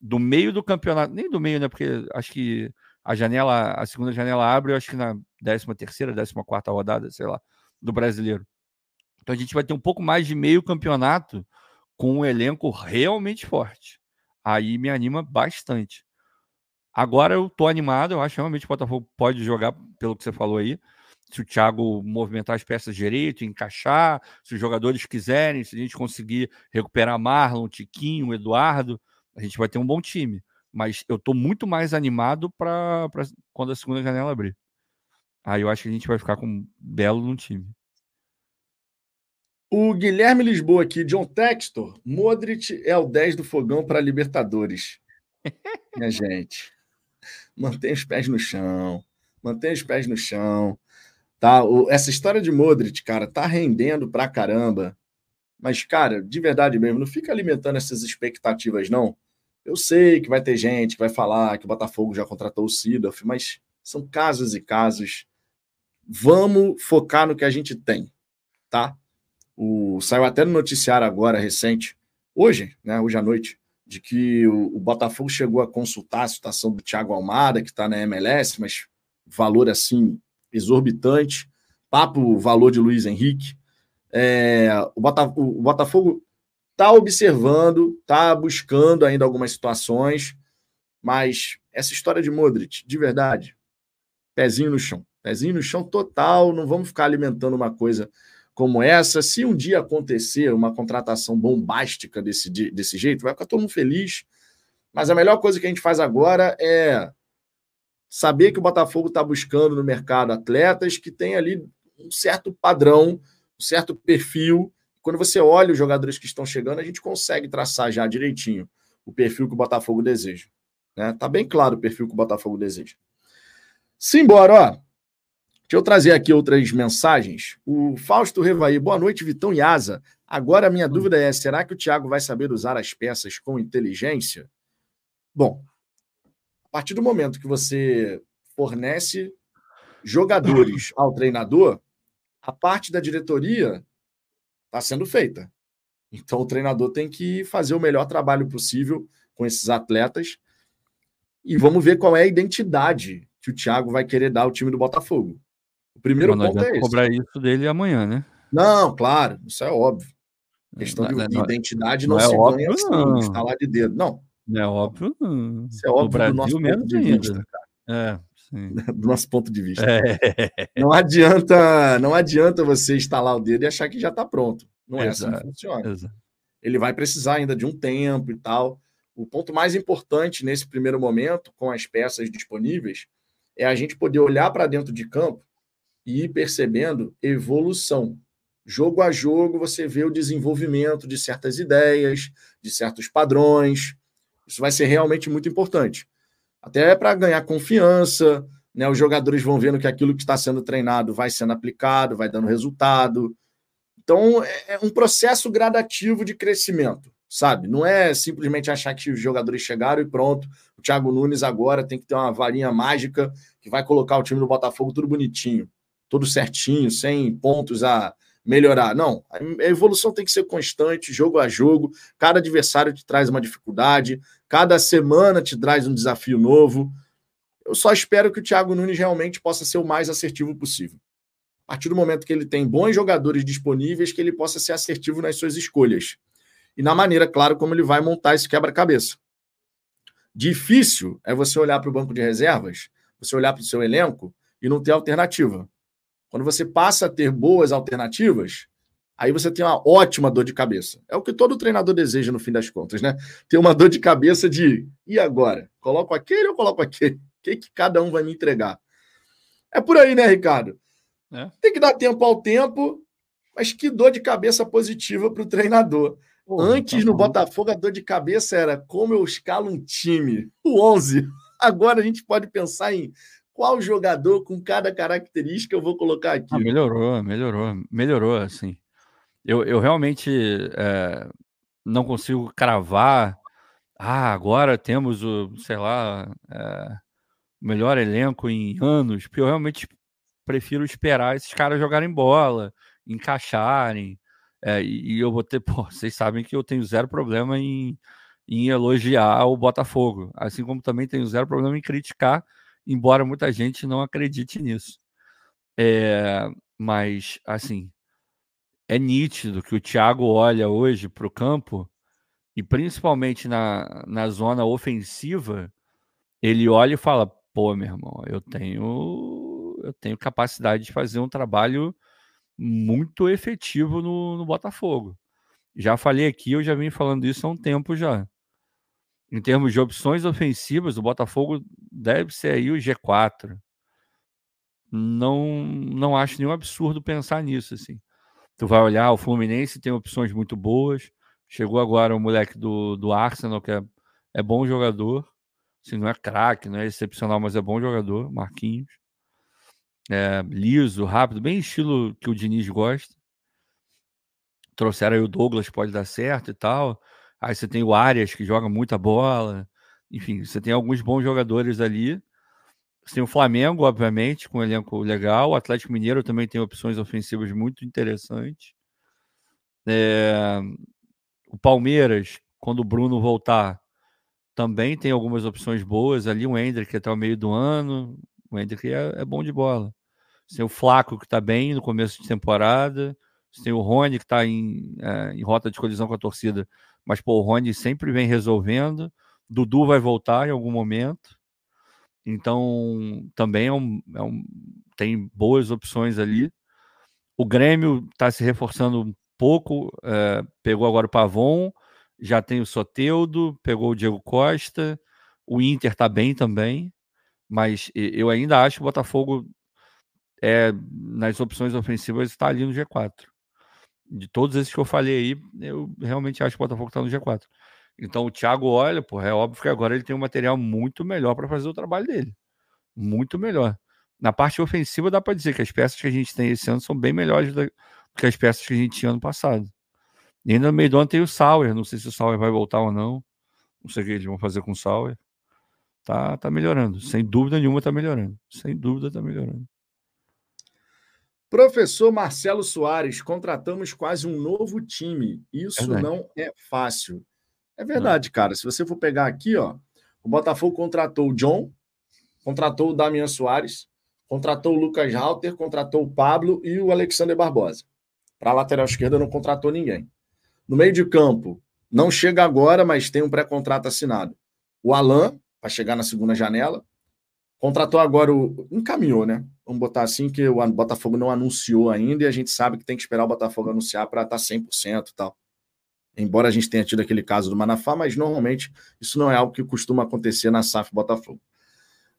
Do meio do campeonato, nem do meio, né? Porque acho que a janela, a segunda janela abre, eu acho que na 13 terceira, 14 quarta rodada, sei lá, do brasileiro. Então a gente vai ter um pouco mais de meio campeonato com um elenco realmente forte. Aí me anima bastante. Agora eu tô animado, eu acho que realmente o Botafogo pode jogar pelo que você falou aí se o Thiago movimentar as peças direito, encaixar, se os jogadores quiserem, se a gente conseguir recuperar Marlon, Tiquinho, Eduardo, a gente vai ter um bom time. Mas eu estou muito mais animado para quando a segunda janela abrir. Aí eu acho que a gente vai ficar com um belo no time. O Guilherme Lisboa aqui, John Textor, Modric é o 10 do fogão para Libertadores. Minha gente, mantenha os pés no chão, mantenha os pés no chão. Tá? O, essa história de Modric, cara, tá rendendo pra caramba. Mas, cara, de verdade mesmo, não fica alimentando essas expectativas, não. Eu sei que vai ter gente que vai falar que o Botafogo já contratou o Sidorf, mas são casos e casos. Vamos focar no que a gente tem, tá? O, saiu até no noticiário agora, recente, hoje, né, hoje à noite, de que o, o Botafogo chegou a consultar a situação do Thiago Almada, que está na MLS, mas valor assim exorbitante, papo valor de Luiz Henrique. É, o, o Botafogo está observando, está buscando ainda algumas situações, mas essa história de Modric, de verdade, pezinho no chão, pezinho no chão total, não vamos ficar alimentando uma coisa como essa. Se um dia acontecer uma contratação bombástica desse, desse jeito, vai ficar todo mundo feliz. Mas a melhor coisa que a gente faz agora é saber que o Botafogo está buscando no mercado atletas que têm ali um certo padrão, um certo perfil. Quando você olha os jogadores que estão chegando, a gente consegue traçar já direitinho o perfil que o Botafogo deseja. Né? Tá bem claro o perfil que o Botafogo deseja. Simbora, ó. Deixa eu trazer aqui outras mensagens. O Fausto Revaí, boa noite, Vitão e Asa. Agora a minha dúvida é: será que o Thiago vai saber usar as peças com inteligência? Bom, partir do momento que você fornece jogadores ao treinador, a parte da diretoria está sendo feita. Então o treinador tem que fazer o melhor trabalho possível com esses atletas. E vamos ver qual é a identidade que o Thiago vai querer dar ao time do Botafogo. O primeiro ponto é esse. cobrar isso dele amanhã, né? Não, claro, isso é óbvio. A questão não, de não, identidade não, não é se óbvio, ganha assim, não. instalar de dedo. Não. Não é óbvio. Não. Isso é óbvio Brasil, do nosso ponto de ainda. vista, cara. É, sim. do nosso ponto de vista. É. Não adianta, não adianta você instalar o dedo e achar que já está pronto. Não é Exato. assim que funciona. Exato. Ele vai precisar ainda de um tempo e tal. O ponto mais importante nesse primeiro momento, com as peças disponíveis, é a gente poder olhar para dentro de campo e ir percebendo evolução. Jogo a jogo, você vê o desenvolvimento de certas ideias, de certos padrões. Isso vai ser realmente muito importante. Até para ganhar confiança, né? Os jogadores vão vendo que aquilo que está sendo treinado vai sendo aplicado, vai dando resultado. Então, é, é um processo gradativo de crescimento, sabe? Não é simplesmente achar que os jogadores chegaram e pronto. O Thiago Nunes agora tem que ter uma varinha mágica que vai colocar o time do Botafogo tudo bonitinho, tudo certinho, sem pontos a melhorar. Não, a evolução tem que ser constante, jogo a jogo. Cada adversário te traz uma dificuldade, cada semana te traz um desafio novo. Eu só espero que o Thiago Nunes realmente possa ser o mais assertivo possível. A partir do momento que ele tem bons jogadores disponíveis, que ele possa ser assertivo nas suas escolhas. E na maneira, claro, como ele vai montar esse quebra-cabeça. Difícil é você olhar para o banco de reservas, você olhar para o seu elenco e não ter alternativa. Quando você passa a ter boas alternativas, aí você tem uma ótima dor de cabeça. É o que todo treinador deseja no fim das contas, né? Ter uma dor de cabeça de e agora? Coloco aquele ou coloco aquele? O que, que cada um vai me entregar? É por aí, né, Ricardo? É. Tem que dar tempo ao tempo, mas que dor de cabeça positiva para o treinador. Pô, Antes, tá no Botafogo, a dor de cabeça era como eu escalo um time, o 11. Agora a gente pode pensar em qual jogador com cada característica eu vou colocar aqui. Ah, melhorou, melhorou, melhorou, assim. Eu, eu realmente é, não consigo cravar. Ah, agora temos o, sei lá, é, melhor elenco em anos, porque eu realmente prefiro esperar esses caras jogarem bola, encaixarem. É, e, eu vou ter, pô, vocês sabem que eu tenho zero problema em, em elogiar o Botafogo, assim como também tenho zero problema em criticar embora muita gente não acredite nisso. É, mas, assim, é nítido que o Thiago olha hoje para o campo e principalmente na, na zona ofensiva, ele olha e fala: pô, meu irmão, eu tenho, eu tenho capacidade de fazer um trabalho muito efetivo no, no Botafogo. Já falei aqui, eu já vim falando isso há um tempo já em termos de opções ofensivas, o Botafogo deve ser aí o G4. Não, não acho nenhum absurdo pensar nisso, assim. Tu vai olhar, o Fluminense tem opções muito boas. Chegou agora o moleque do, do Arsenal, que é, é bom jogador. Assim, não é craque, não é excepcional, mas é bom jogador, Marquinhos. É, liso, rápido, bem estilo que o Diniz gosta. Trouxeram aí o Douglas, pode dar certo e tal. Aí você tem o Arias, que joga muita bola. Enfim, você tem alguns bons jogadores ali. Você tem o Flamengo, obviamente, com um elenco legal. O Atlético Mineiro também tem opções ofensivas muito interessantes. É... O Palmeiras, quando o Bruno voltar, também tem algumas opções boas ali. O Hendrick até o meio do ano. O Hendrick é, é bom de bola. Você tem o Flaco, que está bem no começo de temporada. Você tem o Rony, que está em, é, em rota de colisão com a torcida mas pô, o Rony sempre vem resolvendo. Dudu vai voltar em algum momento. Então, também é um, é um, tem boas opções ali. O Grêmio está se reforçando um pouco. É, pegou agora o Pavon, já tem o Soteudo, pegou o Diego Costa. O Inter está bem também. Mas eu ainda acho que o Botafogo é, nas opções ofensivas está ali no G4 de todos esses que eu falei aí, eu realmente acho que o Botafogo está no G4. Então o Thiago olha, pô, é óbvio que agora ele tem um material muito melhor para fazer o trabalho dele. Muito melhor. Na parte ofensiva dá para dizer que as peças que a gente tem esse ano são bem melhores do que as peças que a gente tinha ano passado. E ainda no meio do ano tem o Sauer, não sei se o Sauer vai voltar ou não. Não sei o que eles vão fazer com o Sauer. Tá, tá melhorando, sem dúvida nenhuma tá melhorando. Sem dúvida tá melhorando. Professor Marcelo Soares, contratamos quase um novo time. Isso verdade. não é fácil. É verdade, não. cara. Se você for pegar aqui, ó, o Botafogo contratou o John, contratou o Damian Soares, contratou o Lucas Halter, contratou o Pablo e o Alexander Barbosa. Para a lateral esquerda não contratou ninguém. No meio de campo, não chega agora, mas tem um pré-contrato assinado. O Alan, para chegar na segunda janela. Contratou agora o. Encaminhou, né? Vamos botar assim, que o Botafogo não anunciou ainda e a gente sabe que tem que esperar o Botafogo anunciar para estar 100% e tal. Embora a gente tenha tido aquele caso do Manafá, mas normalmente isso não é algo que costuma acontecer na SAF Botafogo.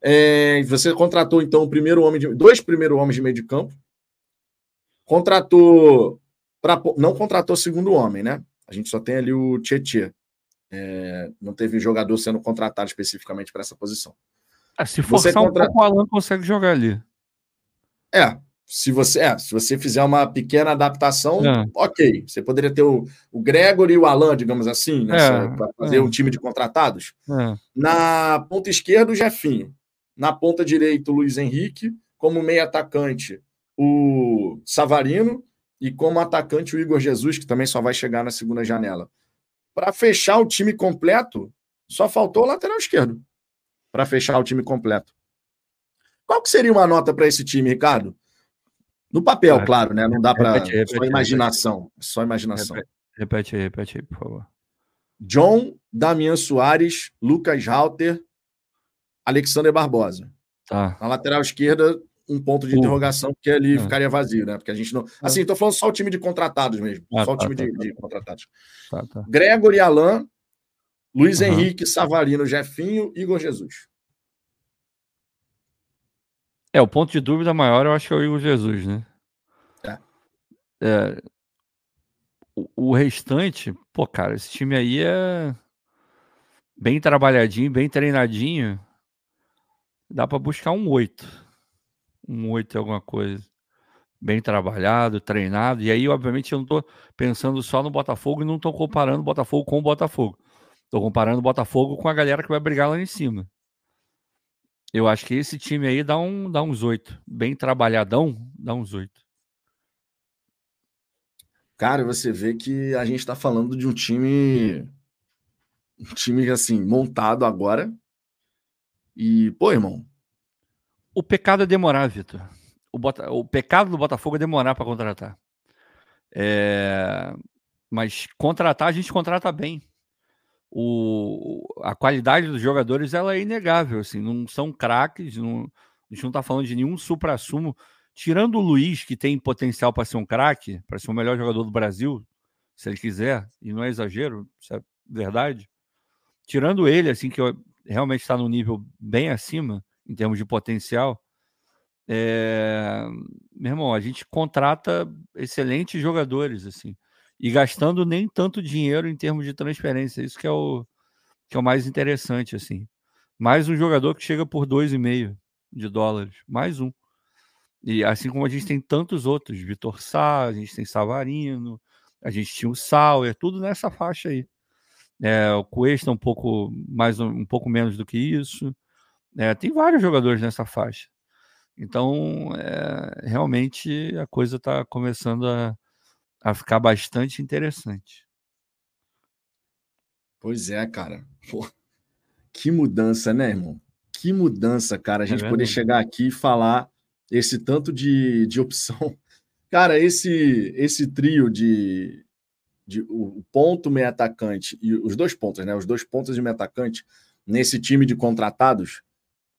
É, você contratou então o primeiro homem de, dois primeiros homens de meio de campo. Contratou pra, não contratou segundo homem, né? A gente só tem ali o Tietê. É, não teve jogador sendo contratado especificamente para essa posição. É, se forçar você um pouco, o Alan consegue jogar ali. É, se você, é, se você fizer uma pequena adaptação, é. ok. Você poderia ter o, o Gregory e o Alan, digamos assim, é, para fazer é. um time de contratados. É. Na ponta esquerda, o Jefinho. Na ponta direita, o Luiz Henrique. Como meio atacante, o Savarino. E como atacante, o Igor Jesus, que também só vai chegar na segunda janela. Para fechar o time completo, só faltou o lateral esquerdo. Para fechar o time completo. Qual que seria uma nota para esse time, Ricardo? No papel, ah, claro, né? Não dá para. Só imaginação. Só imaginação. Repete, aí, repete aí, por favor. John, Damian Soares, Lucas Halter, Alexander Barbosa. Tá. Na lateral esquerda, um ponto de uh. interrogação, porque ali é. ficaria vazio, né? Porque a gente não. É. Assim, estou falando só o time de contratados mesmo. Ah, só tá, o time tá, de, tá. de, contratados. Tá, tá. Gregory Alain, Luiz uhum. Henrique, Savarino, Jefinho, Igor Jesus. É, o ponto de dúvida maior eu acho que é o Igor Jesus, né? É. é o, o restante, pô, cara, esse time aí é bem trabalhadinho, bem treinadinho. Dá para buscar um 8 um 8 e alguma coisa. Bem trabalhado, treinado. E aí, obviamente, eu não estou pensando só no Botafogo e não estou comparando o Botafogo com o Botafogo. Estou comparando o Botafogo com a galera que vai brigar lá em cima. Eu acho que esse time aí dá, um, dá uns oito. Bem trabalhadão, dá uns oito. Cara, você vê que a gente está falando de um time. Um time, assim, montado agora. E, pô, irmão, o pecado é demorar, Vitor. O, Bota... o pecado do Botafogo é demorar para contratar. É... Mas contratar, a gente contrata bem. O... A qualidade dos jogadores ela é inegável. Assim, não são craques, não... a gente não está falando de nenhum supra-sumo. Tirando o Luiz, que tem potencial para ser um craque, para ser o melhor jogador do Brasil, se ele quiser, e não é exagero, isso é verdade. Tirando ele, assim, que realmente está num nível bem acima, em termos de potencial, é... meu irmão, a gente contrata excelentes jogadores, assim, e gastando nem tanto dinheiro em termos de transferência. Isso que é o, que é o mais interessante, assim. Mais um jogador que chega por dois e meio de dólares, mais um. E assim como a gente tem tantos outros, Vitor Sá, a gente tem Savarino, a gente tinha o Sauer, tudo nessa faixa aí. É, o Cuesta um pouco mais um pouco menos do que isso. É, tem vários jogadores nessa faixa. Então, é, realmente a coisa está começando a, a ficar bastante interessante. Pois é, cara. Pô, que mudança, né, irmão? Que mudança, cara. A é gente é poder chegar aqui e falar esse tanto de, de opção. Cara, esse esse trio de, de o ponto meio atacante e os dois pontos, né? Os dois pontos de meio atacante nesse time de contratados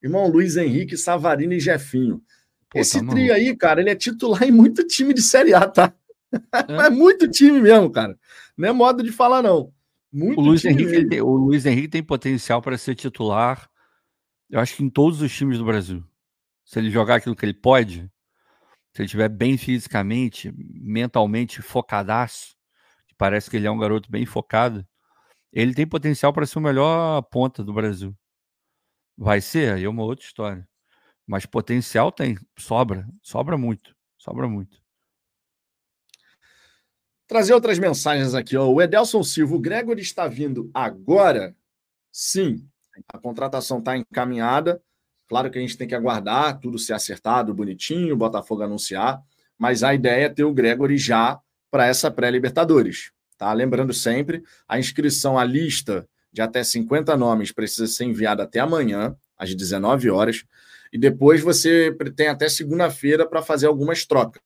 Irmão, Luiz Henrique, Savarino e Jefinho. Pô, Esse tá trio aí, cara, ele é titular em muito time de Série A, tá? É, é muito time mesmo, cara. Não é modo de falar, não. Muito o Luiz, Henrique, tem, o Luiz Henrique tem potencial para ser titular, eu acho que em todos os times do Brasil. Se ele jogar aquilo que ele pode, se ele estiver bem fisicamente, mentalmente focadaço, que parece que ele é um garoto bem focado, ele tem potencial para ser o melhor ponta do Brasil. Vai ser? Aí é uma outra história. Mas potencial tem, sobra, sobra muito, sobra muito. Trazer outras mensagens aqui. Ó. O Edelson Silva, o Gregory está vindo agora? Sim, a contratação está encaminhada. Claro que a gente tem que aguardar tudo ser acertado, bonitinho, o Botafogo anunciar. mas a ideia é ter o Gregory já para essa pré-Libertadores. Tá? Lembrando sempre, a inscrição à lista de até 50 nomes precisa ser enviada até amanhã, às 19 horas, e depois você tem até segunda-feira para fazer algumas trocas.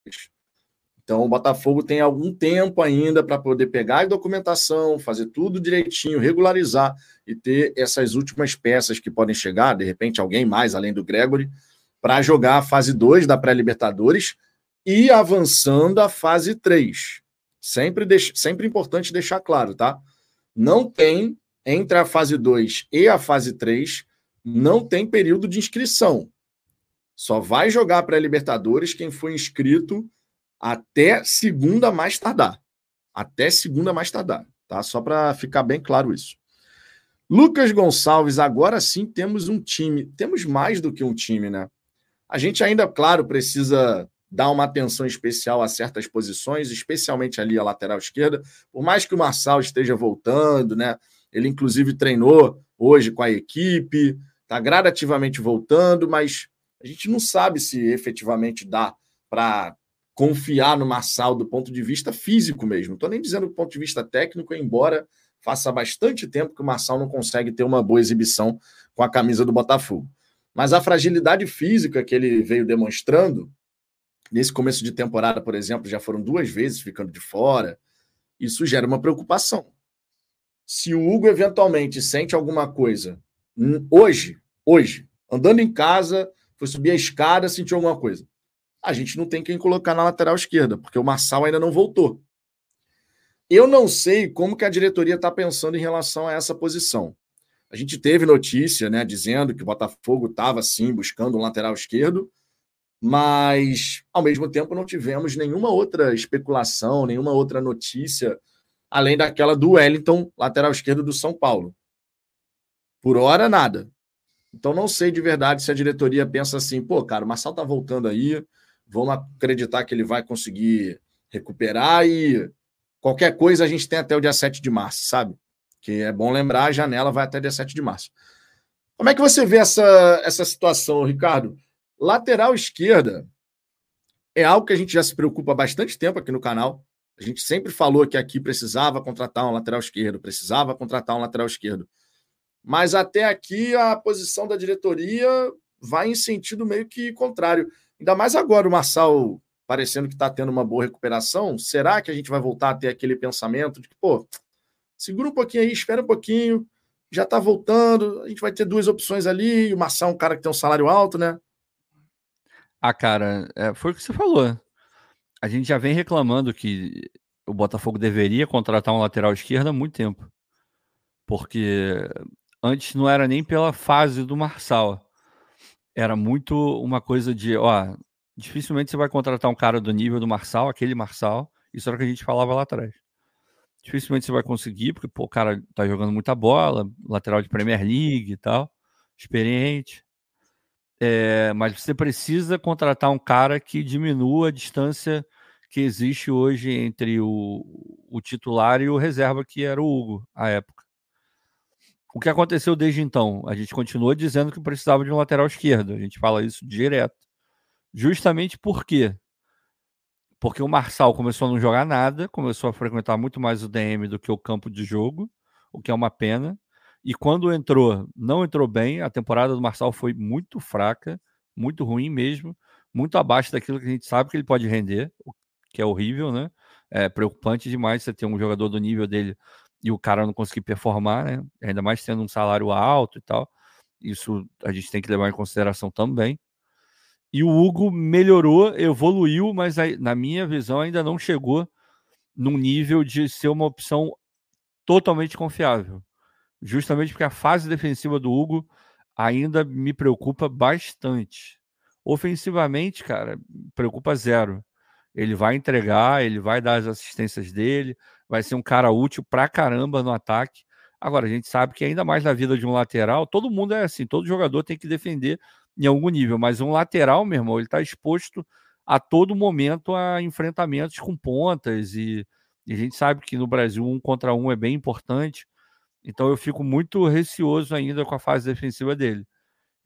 Então, o Botafogo tem algum tempo ainda para poder pegar a documentação, fazer tudo direitinho, regularizar e ter essas últimas peças que podem chegar, de repente, alguém mais além do Gregory, para jogar a fase 2 da pré-Libertadores e avançando a fase 3. Sempre. Sempre importante deixar claro, tá? Não tem, entre a fase 2 e a fase 3, não tem período de inscrição. Só vai jogar pré-Libertadores quem foi inscrito até segunda mais tardar. Até segunda mais tardar, tá? Só para ficar bem claro isso. Lucas Gonçalves, agora sim temos um time. Temos mais do que um time, né? A gente ainda, claro, precisa dar uma atenção especial a certas posições, especialmente ali a lateral esquerda. Por mais que o Marçal esteja voltando, né? Ele inclusive treinou hoje com a equipe, está gradativamente voltando, mas a gente não sabe se efetivamente dá para confiar no Marçal do ponto de vista físico mesmo. Estou nem dizendo do ponto de vista técnico, embora faça bastante tempo que o Marçal não consegue ter uma boa exibição com a camisa do Botafogo. Mas a fragilidade física que ele veio demonstrando, nesse começo de temporada, por exemplo, já foram duas vezes ficando de fora, isso gera uma preocupação. Se o Hugo eventualmente sente alguma coisa hum, hoje, hoje, andando em casa, foi subir a escada, sentiu alguma coisa a gente não tem quem colocar na lateral esquerda, porque o Marçal ainda não voltou. Eu não sei como que a diretoria está pensando em relação a essa posição. A gente teve notícia, né, dizendo que o Botafogo estava sim buscando um lateral esquerdo, mas ao mesmo tempo não tivemos nenhuma outra especulação, nenhuma outra notícia além daquela do Wellington, lateral esquerdo do São Paulo. Por hora nada. Então não sei de verdade se a diretoria pensa assim, pô, cara, o Marçal tá voltando aí, vamos acreditar que ele vai conseguir recuperar e qualquer coisa a gente tem até o dia 7 de março, sabe? Que é bom lembrar, a janela vai até dia 7 de março. Como é que você vê essa, essa situação, Ricardo? Lateral esquerda é algo que a gente já se preocupa há bastante tempo aqui no canal. A gente sempre falou que aqui precisava contratar um lateral esquerdo, precisava contratar um lateral esquerdo. Mas até aqui a posição da diretoria vai em sentido meio que contrário. Ainda mais agora o Marçal parecendo que está tendo uma boa recuperação. Será que a gente vai voltar a ter aquele pensamento de que, pô, segura um pouquinho aí, espera um pouquinho, já está voltando, a gente vai ter duas opções ali, o Marçal é um cara que tem um salário alto, né? Ah, cara, é, foi o que você falou. A gente já vem reclamando que o Botafogo deveria contratar um lateral esquerdo há muito tempo. Porque antes não era nem pela fase do Marçal era muito uma coisa de, ó, dificilmente você vai contratar um cara do nível do Marçal, aquele Marçal, isso era o que a gente falava lá atrás. Dificilmente você vai conseguir, porque pô, o cara tá jogando muita bola, lateral de Premier League e tal, experiente. É, mas você precisa contratar um cara que diminua a distância que existe hoje entre o, o titular e o reserva, que era o Hugo, à época. O que aconteceu desde então? A gente continua dizendo que precisava de um lateral esquerdo. A gente fala isso direto. Justamente por quê? Porque o Marçal começou a não jogar nada, começou a frequentar muito mais o DM do que o campo de jogo, o que é uma pena. E quando entrou, não entrou bem. A temporada do Marçal foi muito fraca, muito ruim mesmo, muito abaixo daquilo que a gente sabe que ele pode render, o que é horrível, né? É preocupante demais você ter um jogador do nível dele e o cara não conseguir performar, né? Ainda mais tendo um salário alto e tal. Isso a gente tem que levar em consideração também. E o Hugo melhorou, evoluiu, mas na minha visão ainda não chegou num nível de ser uma opção totalmente confiável. Justamente porque a fase defensiva do Hugo ainda me preocupa bastante. Ofensivamente, cara, preocupa zero. Ele vai entregar, ele vai dar as assistências dele, vai ser um cara útil pra caramba no ataque. Agora, a gente sabe que ainda mais na vida de um lateral, todo mundo é assim, todo jogador tem que defender em algum nível, mas um lateral, meu irmão, ele está exposto a todo momento a enfrentamentos com pontas e, e, a gente sabe que no Brasil um contra um é bem importante. Então eu fico muito receoso ainda com a fase defensiva dele.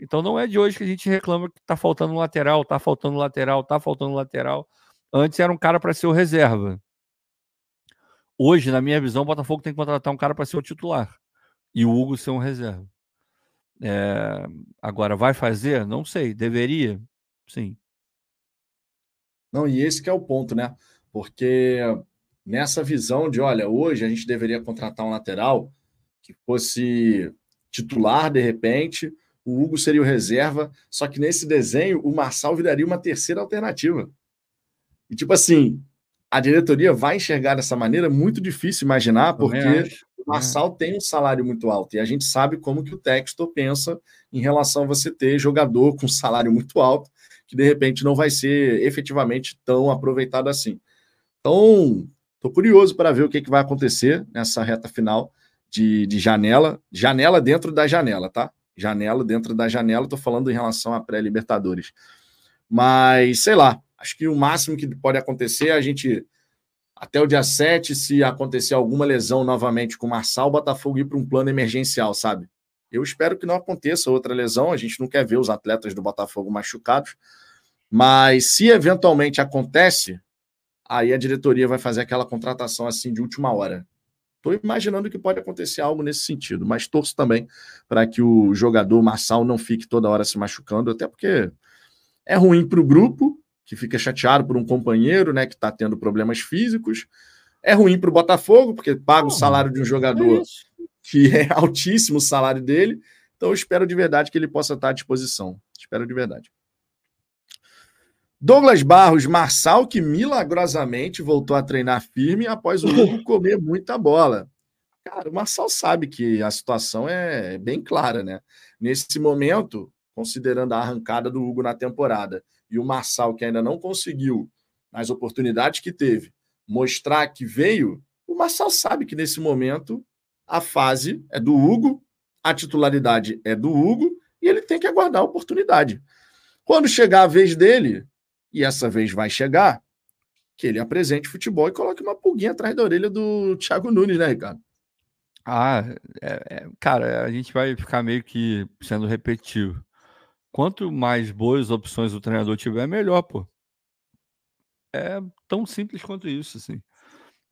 Então não é de hoje que a gente reclama que está faltando lateral, está faltando lateral, está faltando lateral. antes era um cara para ser o reserva. Hoje, na minha visão, o Botafogo tem que contratar um cara para ser o titular e o Hugo ser um reserva. É, agora, vai fazer? Não sei. Deveria? Sim. Não, e esse que é o ponto, né? Porque nessa visão de, olha, hoje a gente deveria contratar um lateral que fosse titular de repente, o Hugo seria o reserva, só que nesse desenho o Marçal viraria uma terceira alternativa. E tipo assim, a diretoria vai enxergar dessa maneira muito difícil imaginar, porque o Marçal é. tem um salário muito alto e a gente sabe como que o Textor pensa em relação a você ter jogador com salário muito alto que de repente não vai ser efetivamente tão aproveitado assim. Então, estou curioso para ver o que, que vai acontecer nessa reta final de, de janela, janela dentro da janela, tá? Janela dentro da janela, estou falando em relação à pré-Libertadores. Mas, sei lá, acho que o máximo que pode acontecer é a gente, até o dia 7, se acontecer alguma lesão novamente com o Marçal, o Botafogo ir para um plano emergencial, sabe? Eu espero que não aconteça outra lesão, a gente não quer ver os atletas do Botafogo machucados, mas se eventualmente acontece, aí a diretoria vai fazer aquela contratação assim de última hora. Estou imaginando que pode acontecer algo nesse sentido, mas torço também para que o jogador Marçal não fique toda hora se machucando, até porque é ruim para o grupo, que fica chateado por um companheiro né, que está tendo problemas físicos. É ruim para o Botafogo, porque paga o salário de um jogador é que é altíssimo o salário dele. Então eu espero de verdade que ele possa estar à disposição. Espero de verdade. Douglas Barros, Marçal, que milagrosamente voltou a treinar firme após o Hugo comer muita bola. Cara, o Marçal sabe que a situação é bem clara, né? Nesse momento, considerando a arrancada do Hugo na temporada e o Marçal, que ainda não conseguiu, nas oportunidades que teve, mostrar que veio, o Marçal sabe que nesse momento a fase é do Hugo, a titularidade é do Hugo e ele tem que aguardar a oportunidade. Quando chegar a vez dele, e essa vez vai chegar, que ele apresente futebol e coloque uma pulguinha atrás da orelha do Thiago Nunes, né, Ricardo? Ah, é, é, cara, a gente vai ficar meio que sendo repetitivo. Quanto mais boas opções o treinador tiver, melhor, pô. É tão simples quanto isso, assim.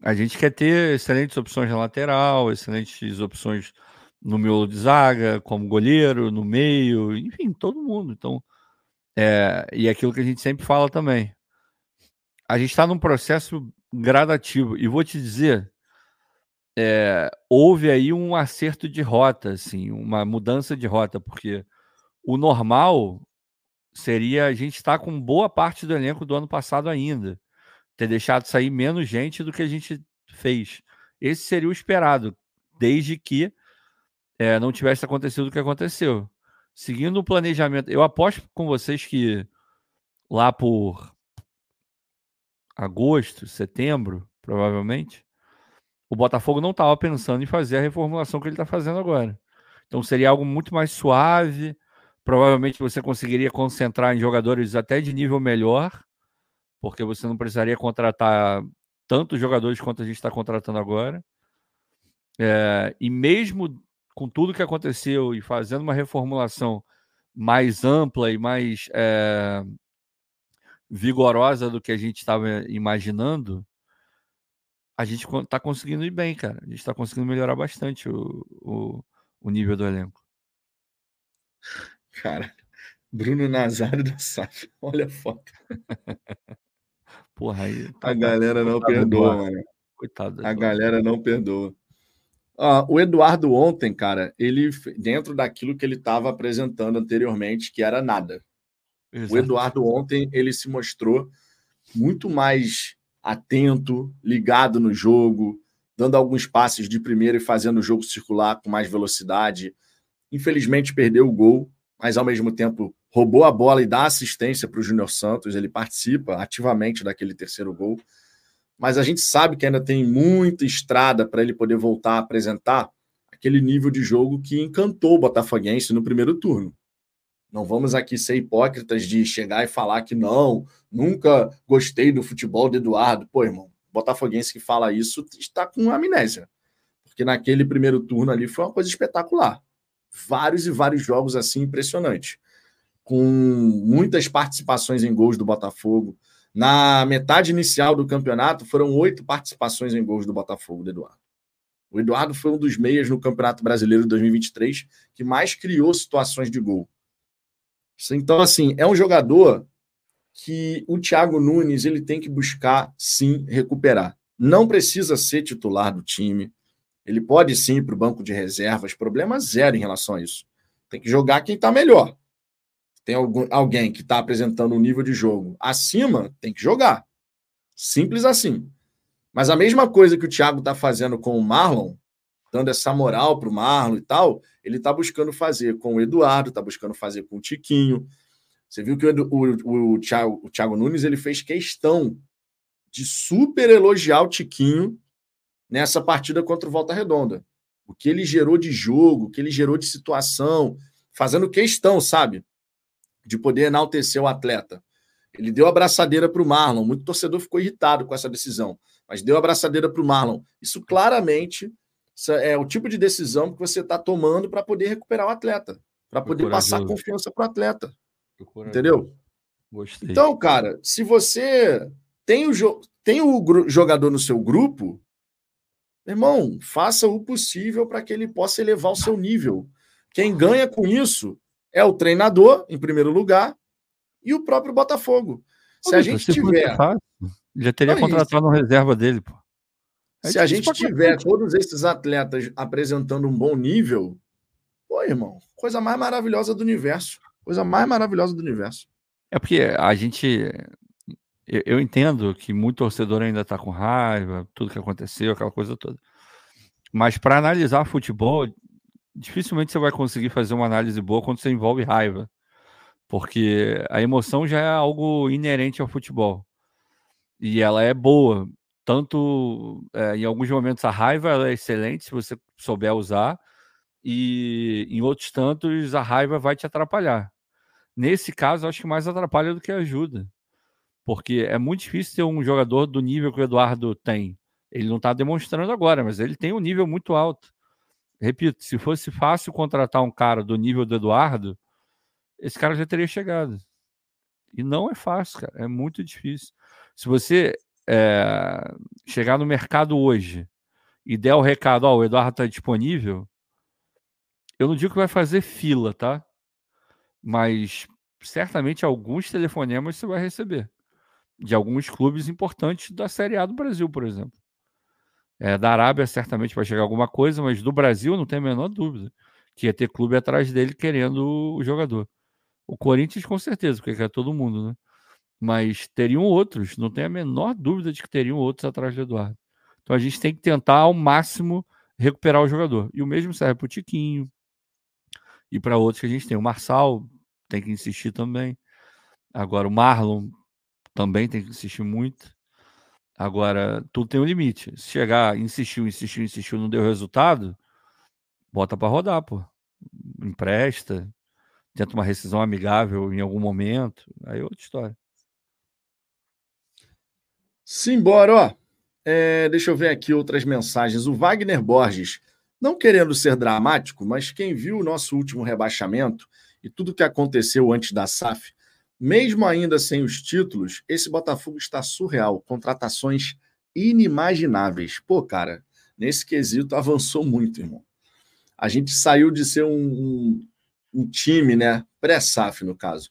A gente quer ter excelentes opções na lateral, excelentes opções no miolo de zaga, como goleiro, no meio, enfim, todo mundo. Então, é, e aquilo que a gente sempre fala também. A gente está num processo gradativo. E vou te dizer, é, houve aí um acerto de rota, assim, uma mudança de rota, porque o normal seria a gente estar com boa parte do elenco do ano passado ainda. Ter deixado sair menos gente do que a gente fez. Esse seria o esperado, desde que é, não tivesse acontecido o que aconteceu seguindo o planejamento, eu aposto com vocês que lá por agosto, setembro, provavelmente, o Botafogo não estava pensando em fazer a reformulação que ele está fazendo agora. Então seria algo muito mais suave. Provavelmente você conseguiria concentrar em jogadores até de nível melhor, porque você não precisaria contratar tantos jogadores quanto a gente está contratando agora. É, e mesmo com tudo que aconteceu e fazendo uma reformulação mais ampla e mais é, vigorosa do que a gente estava imaginando, a gente está conseguindo ir bem, cara. A gente está conseguindo melhorar bastante o, o, o, nível do elenco. Cara, Bruno Nazário da SAF, olha a foto. Porra, aí. Tá a galera não perdoa, mano. Coitado. A galera não perdoa. Uh, o Eduardo ontem, cara, ele dentro daquilo que ele estava apresentando anteriormente, que era nada. Exato. O Eduardo ontem ele se mostrou muito mais atento, ligado no jogo, dando alguns passes de primeira e fazendo o jogo circular com mais velocidade. Infelizmente perdeu o gol, mas ao mesmo tempo roubou a bola e dá assistência para o Júnior Santos. Ele participa ativamente daquele terceiro gol mas a gente sabe que ainda tem muita estrada para ele poder voltar a apresentar aquele nível de jogo que encantou o Botafoguense no primeiro turno. Não vamos aqui ser hipócritas de chegar e falar que não, nunca gostei do futebol do Eduardo. Pô, irmão, Botafoguense que fala isso está com amnésia. Porque naquele primeiro turno ali foi uma coisa espetacular. Vários e vários jogos assim impressionantes. Com muitas participações em gols do Botafogo, Na metade inicial do campeonato, foram oito participações em gols do Botafogo, do Eduardo. O Eduardo foi um dos meias no Campeonato Brasileiro de 2023 que mais criou situações de gol. Então, assim, é um jogador que o Thiago Nunes ele tem que buscar, sim, recuperar. Não precisa ser titular do time. Ele pode sim ir para o banco de reservas. Problema zero em relação a isso. Tem que jogar quem está melhor tem algum, alguém que está apresentando um nível de jogo acima, tem que jogar. Simples assim. Mas a mesma coisa que o Thiago está fazendo com o Marlon, dando essa moral para o Marlon e tal, ele está buscando fazer com o Eduardo, está buscando fazer com o Tiquinho. Você viu que o, o, o, Thiago, o Thiago Nunes ele fez questão de super elogiar o Tiquinho nessa partida contra o Volta Redonda. O que ele gerou de jogo, o que ele gerou de situação, fazendo questão, sabe? de poder enaltecer o atleta. Ele deu a abraçadeira para o Marlon. Muito torcedor ficou irritado com essa decisão, mas deu a abraçadeira para o Marlon. Isso claramente é o tipo de decisão que você está tomando para poder recuperar o atleta, para poder passar confiança para o atleta. Entendeu? Gostei. Então, cara, se você tem o, tem o jogador no seu grupo, irmão, faça o possível para que ele possa elevar o seu nível. Quem ganha com isso é o treinador, em primeiro lugar, e o próprio Botafogo. Se a gente tiver. Já teria contratado uma reserva dele, pô. É se a gente tiver todos esses atletas apresentando um bom nível, pô, irmão, coisa mais maravilhosa do universo. Coisa mais maravilhosa do universo. É porque a gente. Eu, eu entendo que muito torcedor ainda está com raiva, tudo que aconteceu, aquela coisa toda. Mas para analisar futebol, dificilmente você vai conseguir fazer uma análise boa quando você envolve raiva, porque a emoção já é algo inerente ao futebol e ela é boa. Tanto é, em alguns momentos a raiva é excelente se você souber usar, e em outros tantos a raiva vai te atrapalhar. Nesse caso, acho que mais atrapalha do que ajuda, porque é muito difícil ter um jogador do nível que o Eduardo tem. Ele não está demonstrando agora, mas ele tem um nível muito alto repito, se fosse fácil contratar um cara do nível do Eduardo, esse cara já teria chegado. E não é fácil, cara. É muito difícil. Se você é, chegar no mercado hoje e der o recado, ó, o Eduardo está disponível, eu não digo que vai fazer fila, tá? Mas certamente alguns telefonemas você vai receber. De alguns clubes importantes da Série A do Brasil, por exemplo. É, da Arábia certamente vai chegar alguma coisa, mas do Brasil não tem a menor dúvida que ia ter clube atrás dele querendo o jogador. O Corinthians com certeza, porque quer todo mundo, né? Mas teriam outros, não tem a menor dúvida de que teriam outros atrás do Eduardo. Então a gente tem que tentar ao máximo recuperar o jogador. E o mesmo serve para o Tiquinho e para outros que a gente tem. O Marçal tem que insistir também. Agora o Marlon também tem que insistir muito. Agora, tudo tem um limite. Se chegar, insistiu, insistiu, insistiu, não deu resultado, bota para rodar, pô. Empresta, tenta uma rescisão amigável em algum momento, aí é outra história. Simbora, ó. É, deixa eu ver aqui outras mensagens. O Wagner Borges, não querendo ser dramático, mas quem viu o nosso último rebaixamento e tudo que aconteceu antes da SAF, mesmo ainda sem os títulos, esse Botafogo está surreal. Contratações inimagináveis. Pô, cara, nesse quesito avançou muito, irmão. A gente saiu de ser um, um, time, né? Pré-SAF, no caso,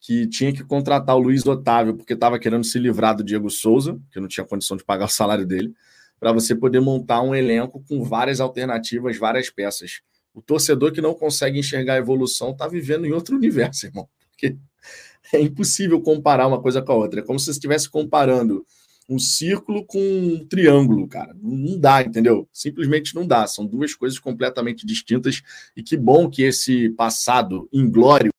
que tinha que contratar o Luiz Otávio porque estava querendo se livrar do Diego Souza, que não tinha condição de pagar o salário dele, para você poder montar um elenco com várias alternativas, várias peças. O torcedor que não consegue enxergar a evolução está vivendo em outro universo, irmão. Porque é impossível comparar uma coisa com a outra. É como se você estivesse comparando um círculo com um triângulo, cara. Não dá, entendeu? Simplesmente não dá. São duas coisas completamente distintas. E que bom que esse passado inglório,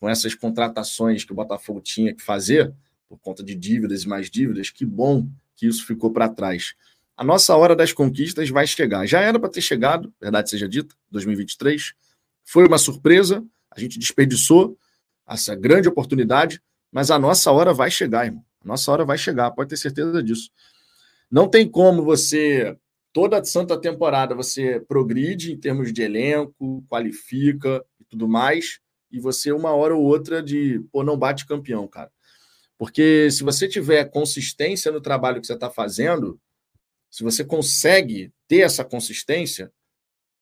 com essas contratações que o Botafogo tinha que fazer, por conta de dívidas e mais dívidas, que bom que isso ficou para trás. A nossa hora das conquistas vai chegar. Já era para ter chegado, verdade seja dita, 2023. Foi uma surpresa, a gente desperdiçou, essa grande oportunidade, mas a nossa hora vai chegar, irmão. A nossa hora vai chegar, pode ter certeza disso. Não tem como você, toda santa temporada, você progride em termos de elenco, qualifica e tudo mais, e você, uma hora ou outra, de pô, não bate campeão, cara. Porque se você tiver consistência no trabalho que você está fazendo, se você consegue ter essa consistência,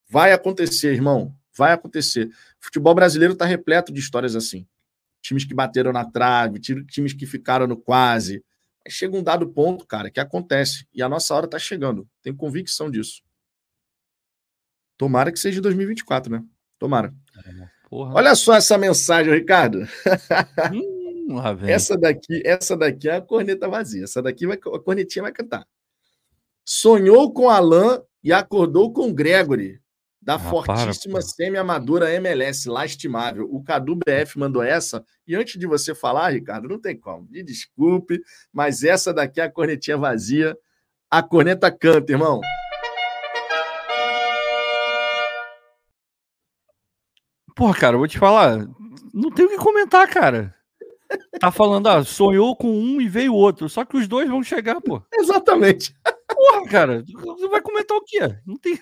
vai acontecer, irmão. Vai acontecer. O futebol brasileiro está repleto de histórias assim. Times que bateram na trave, times que ficaram no quase. Chega um dado ponto, cara, que acontece. E a nossa hora está chegando. Tenho convicção disso. Tomara que seja 2024, né? Tomara. Porra. Olha só essa mensagem, Ricardo. Hum, essa daqui, essa daqui é a corneta vazia. Essa daqui vai, a cornetinha vai cantar. Sonhou com Alain e acordou com Gregory, da ah, fortíssima semi-amadora MLS, lastimável. O Cadu BF mandou essa, e antes de você falar, Ricardo, não tem como, me desculpe, mas essa daqui é a cornetinha vazia. A corneta canta, irmão. Porra, cara, eu vou te falar, não tem o que comentar, cara. Tá falando, ah, sonhou com um e veio outro, só que os dois vão chegar, pô. Exatamente. Porra, cara, você vai comentar o quê? Não tem.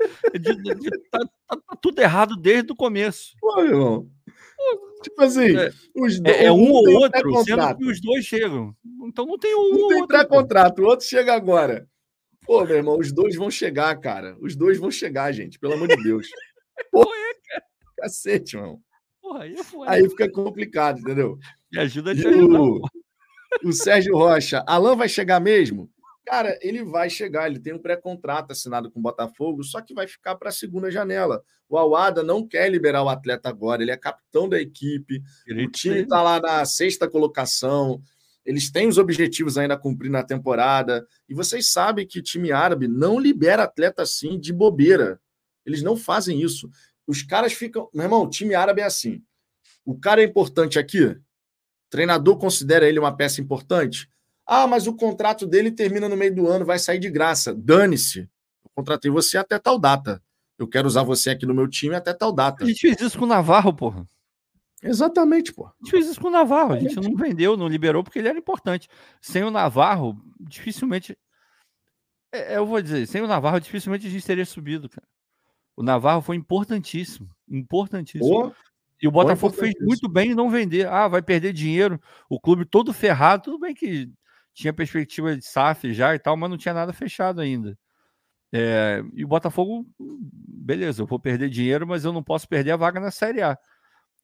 tá, tá, tá, tudo errado desde o começo. Pô, irmão. Tipo assim, é, os dois, é, é um, ou outro, sendo que os dois chegam. Então não tem um. Não tem pré-contrato, o outro chega agora. Pô, meu irmão, os dois vão chegar, cara. Os dois vão chegar, gente, pelo amor de Deus. Pô, é, cara. Cacete, irmão. Porra, aí, é aí fica complicado, entendeu? Me ajuda a te ajudar. O, o Sérgio Rocha, Alan vai chegar mesmo? Cara, ele vai chegar, ele tem um pré-contrato assinado com o Botafogo, só que vai ficar para a segunda janela. O Awada não quer liberar o atleta agora, ele é capitão da equipe, o time está lá na sexta colocação, eles têm os objetivos ainda a cumprir na temporada, e vocês sabem que time árabe não libera atleta assim de bobeira. Eles não fazem isso. Os caras ficam. Meu irmão, o time árabe é assim. O cara é importante aqui, o treinador considera ele uma peça importante. Ah, mas o contrato dele termina no meio do ano, vai sair de graça. Dane-se. Eu contratei você até tal data. Eu quero usar você aqui no meu time até tal data. A gente fez isso com o Navarro, porra. Exatamente, porra. A gente fez isso com o Navarro. A gente não vendeu, não liberou, porque ele era importante. Sem o Navarro, dificilmente. É, eu vou dizer, sem o Navarro, dificilmente a gente teria subido, cara. O Navarro foi importantíssimo. Importantíssimo. E o Botafogo fez muito bem em não vender. Ah, vai perder dinheiro. O clube todo ferrado. Tudo bem que tinha perspectiva de SAF já e tal, mas não tinha nada fechado ainda. É, e o Botafogo, beleza, eu vou perder dinheiro, mas eu não posso perder a vaga na Série A.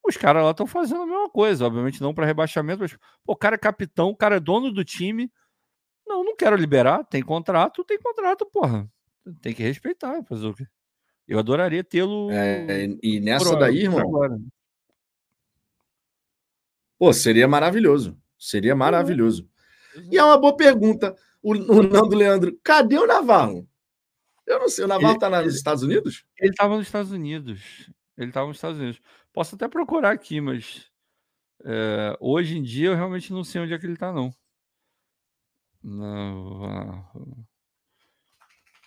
Os caras lá estão fazendo a mesma coisa, obviamente não para rebaixamento, mas pô, o cara é capitão, o cara é dono do time. Não, não quero liberar, tem contrato, tem contrato, porra. Tem que respeitar, fazer o quê? Eu adoraria tê-lo. É, e nessa por, daí, irmão. Agora. Pô, seria maravilhoso. Seria maravilhoso. E é uma boa pergunta. O, o Nando Leandro, cadê o Navarro? Eu não sei, o Navarro está nos Estados Unidos? Ele estava nos Estados Unidos. Ele estava nos Estados Unidos. Posso até procurar aqui, mas é, hoje em dia eu realmente não sei onde é que ele está, não. Navarro.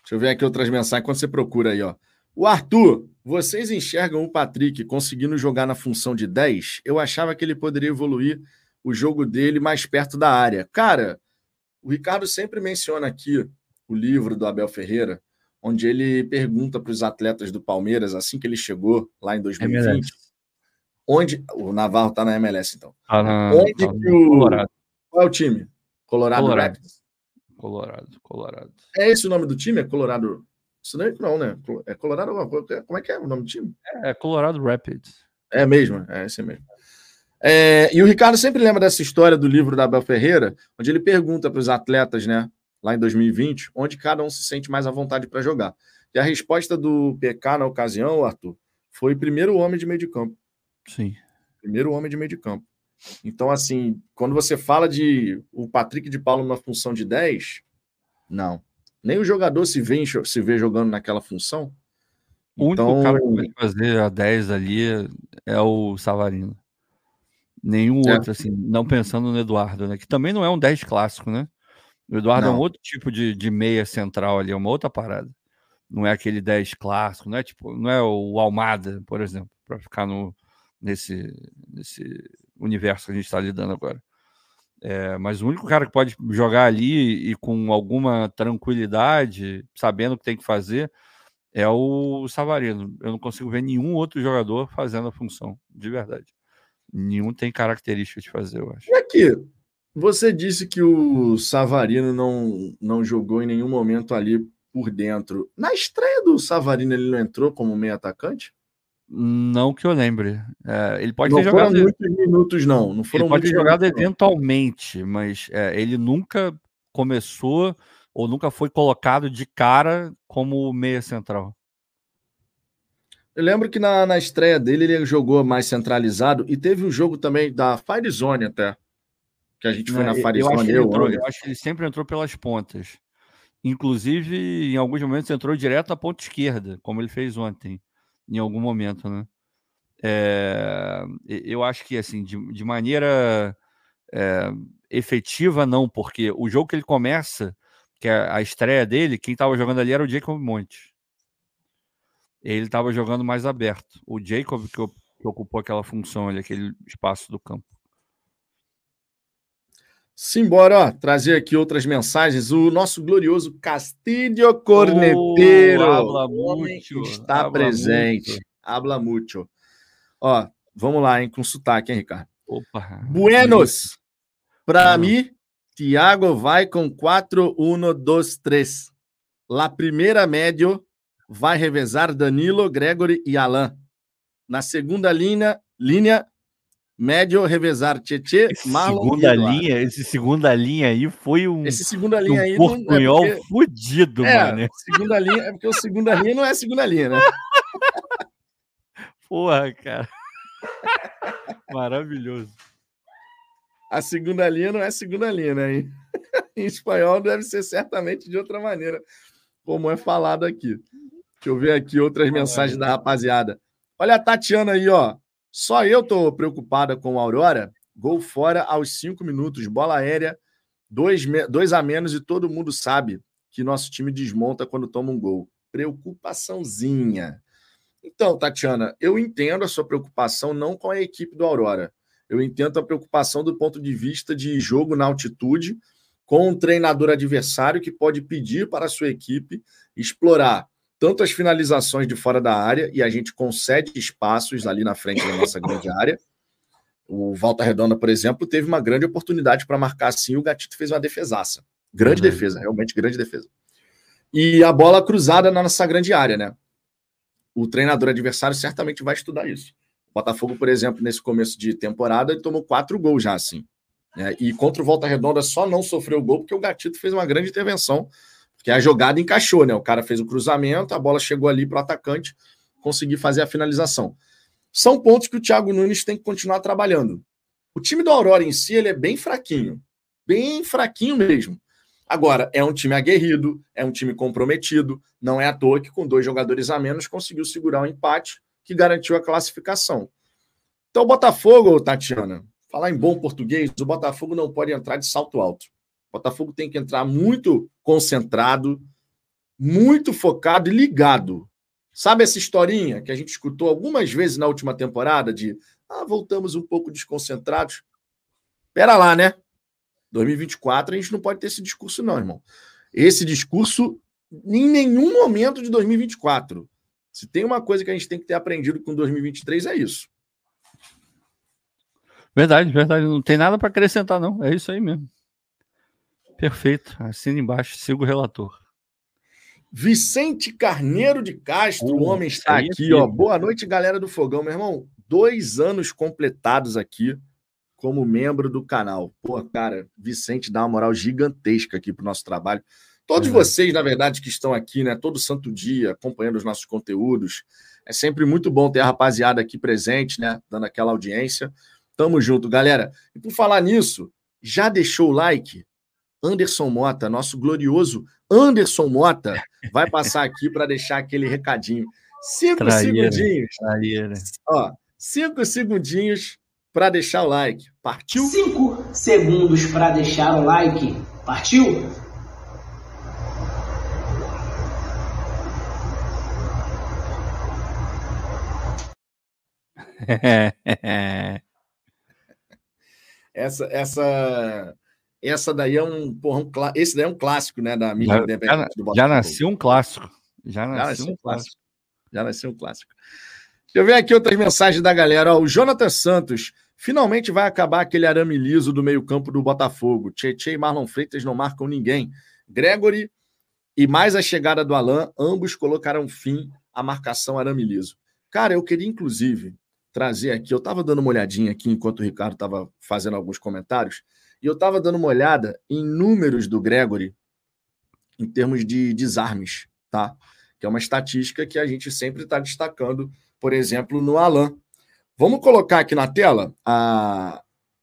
Deixa eu ver aqui outras mensagens quando você procura aí, ó. O Arthur, vocês enxergam o Patrick conseguindo jogar na função de 10? Eu achava que ele poderia evoluir o jogo dele mais perto da área. Cara, o Ricardo sempre menciona aqui o livro do Abel Ferreira, onde ele pergunta para os atletas do Palmeiras, assim que ele chegou lá em 2020, MLS. onde. O Navarro está na MLS, então. Ah, na, onde tá que o. Colorado. Qual é o time? Colorado, Colorado Rapids. Colorado, Colorado. É esse o nome do time? É Colorado. Isso não, é, não, né? É Colorado. Como é que é o nome do time? É Colorado Rapids. É mesmo, é esse mesmo. É, e o Ricardo sempre lembra dessa história do livro da Abel Ferreira, onde ele pergunta para os atletas, né, lá em 2020, onde cada um se sente mais à vontade para jogar. E a resposta do PK na ocasião, Arthur, foi primeiro homem de meio de campo. Sim. Primeiro homem de meio de campo. Então, assim, quando você fala de o Patrick de Paulo numa função de 10, não. Nem o jogador se vê, se vê jogando naquela função. O então... único cara que vai fazer a 10 ali é o Savarino. Nenhum é. outro, assim, não pensando no Eduardo, né? Que também não é um 10 clássico, né? O Eduardo não. é um outro tipo de, de meia central ali, é uma outra parada. Não é aquele 10 clássico, não é tipo, não é o Almada, por exemplo, para ficar no, nesse, nesse universo que a gente está lidando agora. É, mas o único cara que pode jogar ali e com alguma tranquilidade, sabendo o que tem que fazer, é o Savarino. Eu não consigo ver nenhum outro jogador fazendo a função, de verdade. Nenhum tem característica de fazer, eu acho. E aqui, você disse que o Savarino não, não jogou em nenhum momento ali por dentro. Na estreia do Savarino, ele não entrou como meio atacante? Não que eu lembre. É, ele pode não ter jogado. muitos minutos, não. Não foram ele pode ter jogado minutos, eventualmente, não. mas é, ele nunca começou ou nunca foi colocado de cara como meia central. Eu lembro que na, na estreia dele ele jogou mais centralizado e teve um jogo também da Firezone até. Que a gente foi na Firezone. Eu, acho eu, entrou, eu acho que ele sempre entrou pelas pontas. Inclusive, em alguns momentos, entrou direto na ponta esquerda, como ele fez ontem, em algum momento, né? É, eu acho que, assim, de, de maneira é, efetiva, não, porque o jogo que ele começa, que é a estreia dele, quem estava jogando ali era o Jacob Monte. Ele estava jogando mais aberto. O Jacob, que, que ocupou aquela função ali, aquele espaço do campo. Simbora, ó, trazer aqui outras mensagens. O nosso glorioso Castilho Corneteiro oh, está habla presente. Muito. Habla muito. Ó, vamos lá, hein, com sotaque, hein, Ricardo? Opa. Buenos. Para mim, Thiago vai com 4, 1, 2, 3. La primeira médio vai revezar Danilo, Gregory e Alan. Na segunda linha, linha Médio revezar Tietê, Marlon segunda linha, esse segunda linha aí foi um esse segunda linha um aí portunhol é porque... fudido, é, mano. Segunda linha é porque o segunda linha não é segunda linha, né? Porra, cara. Maravilhoso. A segunda linha não é segunda linha, né? em espanhol deve ser certamente de outra maneira, como é falado aqui. Deixa eu ver aqui outras mensagens da rapaziada. Olha a Tatiana aí, ó. Só eu tô preocupada com o Aurora. Gol fora aos cinco minutos, bola aérea, dois, dois a menos e todo mundo sabe que nosso time desmonta quando toma um gol. Preocupaçãozinha. Então, Tatiana, eu entendo a sua preocupação não com a equipe do Aurora. Eu entendo a preocupação do ponto de vista de jogo na altitude, com um treinador adversário que pode pedir para a sua equipe explorar tanto as finalizações de fora da área, e a gente concede espaços ali na frente da nossa grande área. O Volta Redonda, por exemplo, teve uma grande oportunidade para marcar assim, o Gatito fez uma defesaça. Grande uhum. defesa, realmente grande defesa. E a bola cruzada na nossa grande área, né? O treinador adversário certamente vai estudar isso. O Botafogo, por exemplo, nesse começo de temporada, ele tomou quatro gols já assim. Né? E contra o Volta Redonda só não sofreu gol porque o Gatito fez uma grande intervenção porque a jogada encaixou, né? O cara fez o cruzamento, a bola chegou ali para o atacante conseguir fazer a finalização. São pontos que o Thiago Nunes tem que continuar trabalhando. O time do Aurora em si ele é bem fraquinho, bem fraquinho mesmo. Agora, é um time aguerrido, é um time comprometido, não é à toa que com dois jogadores a menos conseguiu segurar o um empate que garantiu a classificação. Então, o Botafogo, Tatiana, falar em bom português, o Botafogo não pode entrar de salto alto. Botafogo tem que entrar muito concentrado, muito focado e ligado. Sabe essa historinha que a gente escutou algumas vezes na última temporada de ah, voltamos um pouco desconcentrados? Pera lá, né? 2024 a gente não pode ter esse discurso, não, irmão. Esse discurso em nenhum momento de 2024. Se tem uma coisa que a gente tem que ter aprendido com 2023 é isso. Verdade, verdade. Não tem nada para acrescentar, não. É isso aí mesmo. Perfeito. Assina embaixo, siga o relator. Vicente Carneiro de Castro, o homem está aqui, ó. Boa noite, galera do Fogão, meu irmão. Dois anos completados aqui como membro do canal. Pô, cara, Vicente dá uma moral gigantesca aqui pro nosso trabalho. Todos uhum. vocês, na verdade, que estão aqui, né, todo santo dia, acompanhando os nossos conteúdos. É sempre muito bom ter a rapaziada aqui presente, né, dando aquela audiência. Tamo junto, galera. E por falar nisso, já deixou o like? Anderson Mota, nosso glorioso Anderson Mota, vai passar aqui para deixar aquele recadinho. Cinco traíra, segundinhos. Traíra. Ó, cinco segundinhos para deixar o like. Partiu? Cinco segundos para deixar o like. Partiu? essa, essa essa daí é um, porra, um esse daí é um clássico, né, da mídia já, independente do Botafogo. Já nasceu um clássico. Já nasceu, já nasceu um, clássico. clássico. Já nasceu um clássico. Deixa eu ver aqui outras mensagens da galera. Ó, o Jonathan Santos. Finalmente vai acabar aquele arame liso do meio-campo do Botafogo. Tietchan e Marlon Freitas não marcam ninguém. Gregory e mais a chegada do Alain, ambos colocaram fim à marcação arame liso. Cara, eu queria inclusive trazer aqui, eu estava dando uma olhadinha aqui enquanto o Ricardo estava fazendo alguns comentários, e eu estava dando uma olhada em números do Gregory em termos de desarmes, tá? Que é uma estatística que a gente sempre está destacando, por exemplo, no Alain. Vamos colocar aqui na tela a,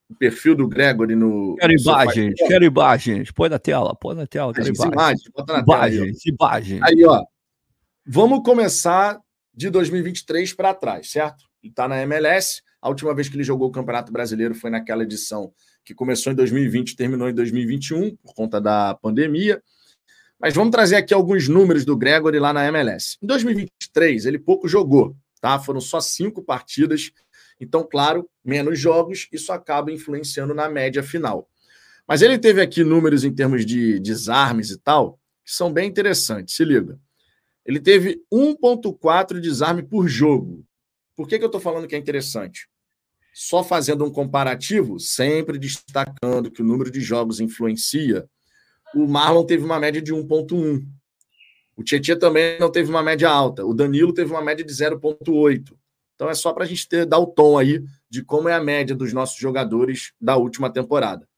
o perfil do Gregory no. Quero imagens, quero imagens. Põe na tela, põe na tela. Quero imagens. imagens. Bota na imagens, tela. Imagens. Aí, ó. Vamos começar de 2023 para trás, certo? Ele está na MLS. A última vez que ele jogou o Campeonato Brasileiro foi naquela edição que começou em 2020 e terminou em 2021, por conta da pandemia. Mas vamos trazer aqui alguns números do Gregory lá na MLS. Em 2023, ele pouco jogou, tá? Foram só cinco partidas então, claro, menos jogos, isso acaba influenciando na média final. Mas ele teve aqui números em termos de desarmes e tal, que são bem interessantes. Se liga. Ele teve 1,4 desarme por jogo. Por que, que eu estou falando que é interessante? Só fazendo um comparativo, sempre destacando que o número de jogos influencia, o Marlon teve uma média de 1,1. O Tietchan também não teve uma média alta. O Danilo teve uma média de 0,8. Então é só para a gente ter, dar o tom aí de como é a média dos nossos jogadores da última temporada.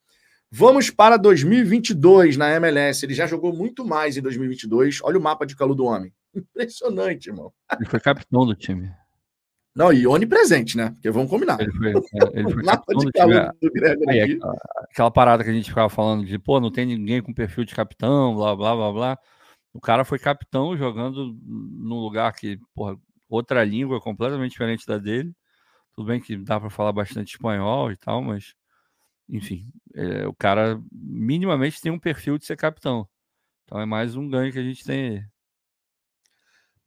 Vamos para 2022 na MLS. Ele já jogou muito mais em 2022. Olha o mapa de calor do homem. Impressionante, irmão. Ele foi capitão do time. Não, e onipresente, né? Porque vamos combinar. Ele foi, é, ele foi do Greg Aí, aqui. Aquela parada que a gente ficava falando de, pô, não tem ninguém com perfil de capitão, blá, blá, blá, blá. O cara foi capitão jogando num lugar que, porra, outra língua completamente diferente da dele. Tudo bem que dá para falar bastante espanhol e tal, mas enfim, é, o cara minimamente tem um perfil de ser capitão. Então é mais um ganho que a gente tem.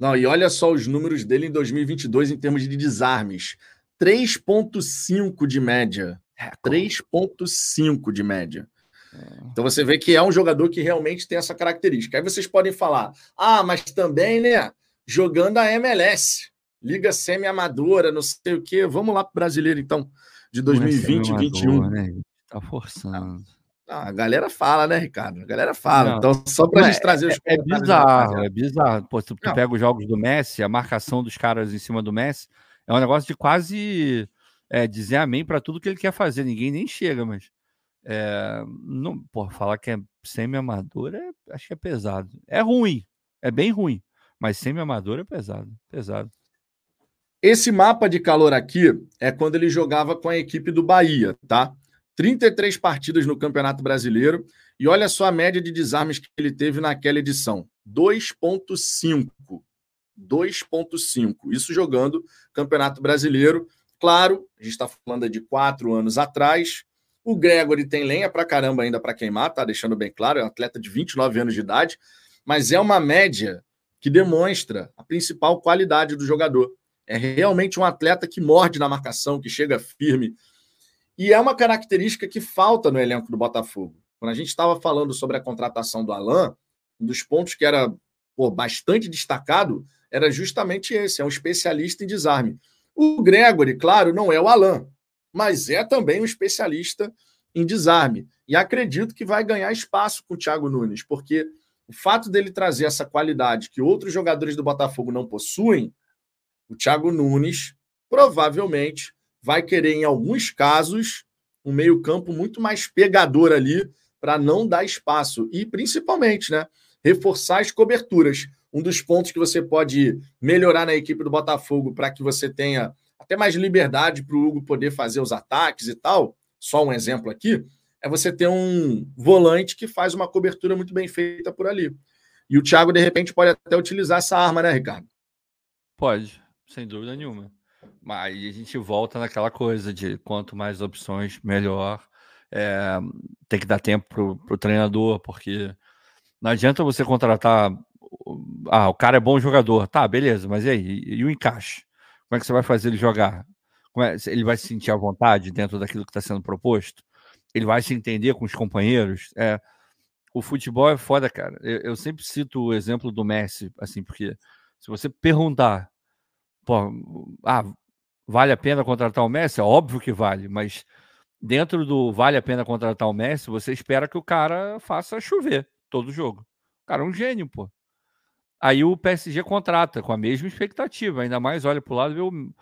Não, e olha só os números dele em 2022 em termos de desarmes. 3.5 de média. 3.5 de média. É. Então você vê que é um jogador que realmente tem essa característica. Aí vocês podem falar: "Ah, mas também, né, jogando a MLS. Liga semi-amadora, não sei o quê. Vamos lá para o brasileiro, então, de 2020 e 2021. Né? Tá forçando. Ah, a galera fala, né, Ricardo? A galera fala. Não, então, só para a gente trazer os É, é bizarro, é bizarro. Pô, tu, tu pega os jogos do Messi, a marcação dos caras em cima do Messi, é um negócio de quase é, dizer amém para tudo que ele quer fazer. Ninguém nem chega, mas. É, não, pô, falar que é semi-amador é, acho que é pesado. É ruim, é bem ruim. Mas semi-amador é pesado, pesado. Esse mapa de calor aqui é quando ele jogava com a equipe do Bahia, tá? 33 partidas no Campeonato Brasileiro e olha só a média de desarmes que ele teve naquela edição: 2.5. 2.5. Isso jogando Campeonato Brasileiro. Claro, a gente está falando de quatro anos atrás. O Gregory tem lenha para caramba ainda para queimar, tá deixando bem claro, é um atleta de 29 anos de idade, mas é uma média que demonstra a principal qualidade do jogador. É realmente um atleta que morde na marcação, que chega firme. E é uma característica que falta no elenco do Botafogo. Quando a gente estava falando sobre a contratação do Alain, um dos pontos que era pô, bastante destacado era justamente esse: é um especialista em desarme. O Gregory, claro, não é o Alain, mas é também um especialista em desarme. E acredito que vai ganhar espaço com o Thiago Nunes, porque o fato dele trazer essa qualidade que outros jogadores do Botafogo não possuem, o Thiago Nunes provavelmente vai querer, em alguns casos, um meio-campo muito mais pegador ali para não dar espaço. E principalmente, né? Reforçar as coberturas. Um dos pontos que você pode melhorar na equipe do Botafogo para que você tenha até mais liberdade para o Hugo poder fazer os ataques e tal. Só um exemplo aqui é você ter um volante que faz uma cobertura muito bem feita por ali. E o Thiago, de repente, pode até utilizar essa arma, né, Ricardo? Pode, sem dúvida nenhuma. Mas a gente volta naquela coisa de quanto mais opções, melhor. É, tem que dar tempo para o treinador, porque não adianta você contratar. Ah, o cara é bom jogador. Tá, beleza, mas e aí? E, e o encaixe? Como é que você vai fazer ele jogar? É, ele vai se sentir à vontade dentro daquilo que está sendo proposto? ele vai se entender com os companheiros. É, o futebol é foda, cara. Eu, eu, sempre cito o exemplo do Messi, assim, porque se você perguntar, pô, ah, vale a pena contratar o Messi? É óbvio que vale, mas dentro do vale a pena contratar o Messi, você espera que o cara faça chover todo jogo. O cara é um gênio, pô. Aí o PSG contrata com a mesma expectativa, ainda mais olha para o lado, vê o,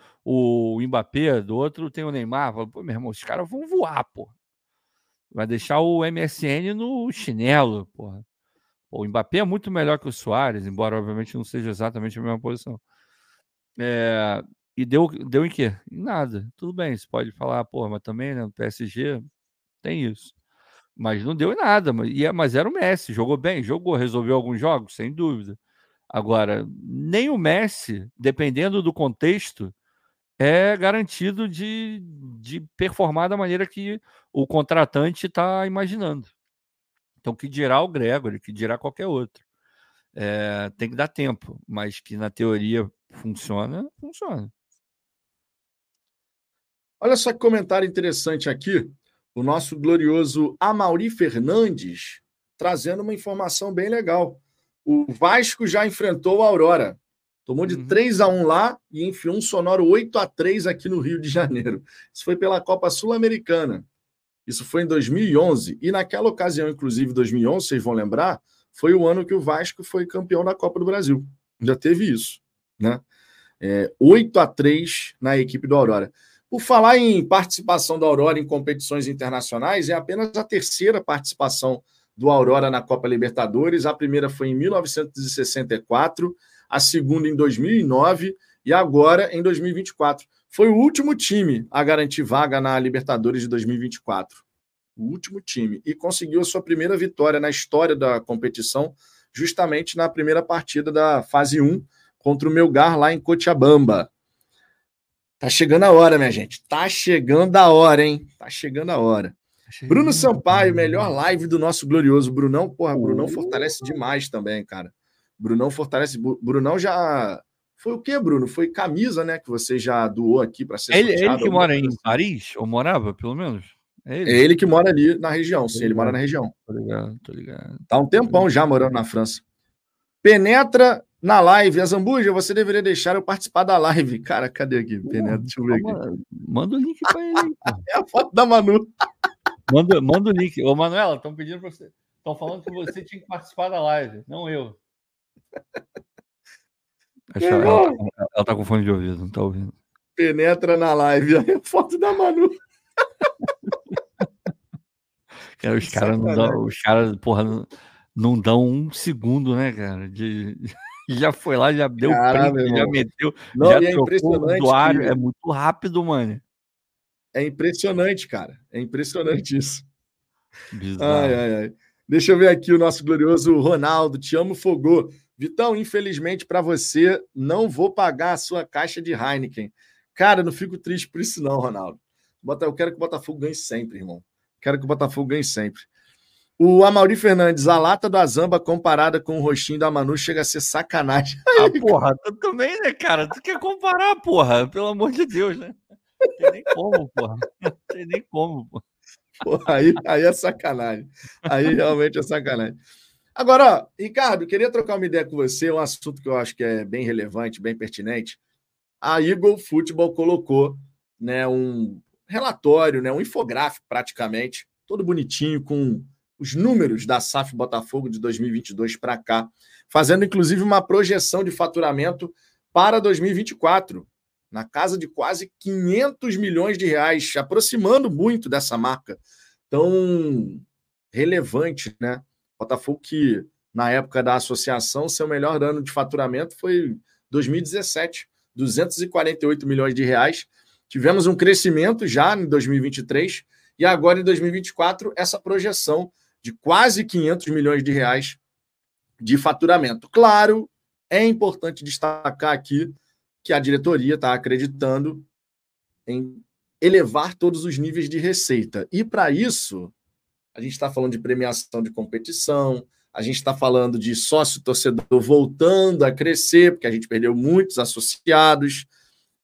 o Mbappé, do outro tem o Neymar, fala, pô, meu irmão, os caras vão voar, pô. Vai deixar o MSN no chinelo, porra. O Mbappé é muito melhor que o Soares, embora obviamente não seja exatamente a mesma posição. É, e deu, deu em quê? Em nada. Tudo bem, você pode falar, pô, mas também né, PSG tem isso. Mas não deu em nada. Mas, é, mas era o Messi, jogou bem, jogou, resolveu alguns jogos, sem dúvida. Agora, nem o Messi, dependendo do contexto, é garantido de, de performar da maneira que o contratante está imaginando. Então, que dirá o Gregory, que dirá qualquer outro. É, tem que dar tempo, mas que na teoria funciona, funciona. Olha só que comentário interessante aqui. O nosso glorioso Amauri Fernandes trazendo uma informação bem legal. O Vasco já enfrentou a Aurora. Tomou de uhum. 3 a 1 lá e enfiou um sonoro 8 a 3 aqui no Rio de Janeiro. Isso foi pela Copa Sul-Americana. Isso foi em 2011. E naquela ocasião, inclusive 2011, vocês vão lembrar, foi o ano que o Vasco foi campeão da Copa do Brasil. Já teve isso, né? É, 8 a 3 na equipe do Aurora. Por falar em participação da Aurora em competições internacionais, é apenas a terceira participação do Aurora na Copa Libertadores. A primeira foi em 1964, a segunda em 2009 e agora em 2024 foi o último time a garantir vaga na Libertadores de 2024. O último time. E conseguiu a sua primeira vitória na história da competição, justamente na primeira partida da fase 1 contra o Melgar lá em Cochabamba. Tá chegando a hora, minha gente. Tá chegando a hora, hein? Tá chegando a hora. Bruno Sampaio, melhor live do nosso glorioso Brunão. Porra, Brunão fortalece demais também, cara. Brunão fortalece. Brunão já foi o que, Bruno? Foi camisa, né? Que você já doou aqui para ser ele, ele que mora em Paris, ou morava, pelo menos? É ele. é ele que mora ali na região, sim, ele mora na região. Tô ligado, tô ligado. Tá um tempão já morando na França. Penetra na live. Azambuja, você deveria deixar eu participar da live. Cara, cadê aqui? Penetra, deixa eu ver aqui. Manda o link para ele. é a foto da Manu. manda, manda o link. Ô, Manuela, estão pedindo para você. Estão falando que você tinha que participar da live, não eu. Ela, ela, ela, tá com fone de ouvido, não tá ouvindo. Penetra na live. Aí a foto da Manu. Cara, os caras não dão. Os caras, porra, não, não, dão um segundo, né, cara? De, já foi lá, já deu Caramba, print, já meteu. Não, já é impressionante. Que... É muito rápido, mano. É impressionante, cara. É impressionante isso. Ai, ai, ai. Deixa eu ver aqui o nosso glorioso Ronaldo. Te amo, Fogô. Vitão, infelizmente para você, não vou pagar a sua caixa de Heineken. Cara, não fico triste por isso, não, Ronaldo. Eu quero que o Botafogo ganhe sempre, irmão. Quero que o Botafogo ganhe sempre. O Amauri Fernandes, a lata do Azamba comparada com o rostinho da Manu chega a ser sacanagem. Ah, porra, tu também, né, cara? Tu quer comparar, porra? Pelo amor de Deus, né? Não tem nem como, porra. Não tem nem como, porra. porra aí, aí é sacanagem. Aí realmente é sacanagem. Agora, ó, Ricardo, queria trocar uma ideia com você, um assunto que eu acho que é bem relevante, bem pertinente. A Eagle Football colocou né, um relatório, né, um infográfico praticamente, todo bonitinho, com os números da SAF Botafogo de 2022 para cá, fazendo inclusive uma projeção de faturamento para 2024, na casa de quase 500 milhões de reais, aproximando muito dessa marca tão relevante, né? Botafogo que, na época da associação, seu melhor ano de faturamento foi 2017, 248 milhões de reais. Tivemos um crescimento já em 2023 e agora em 2024 essa projeção de quase 500 milhões de reais de faturamento. Claro, é importante destacar aqui que a diretoria está acreditando em elevar todos os níveis de receita. E para isso, a gente está falando de premiação de competição, a gente está falando de sócio torcedor voltando a crescer, porque a gente perdeu muitos associados.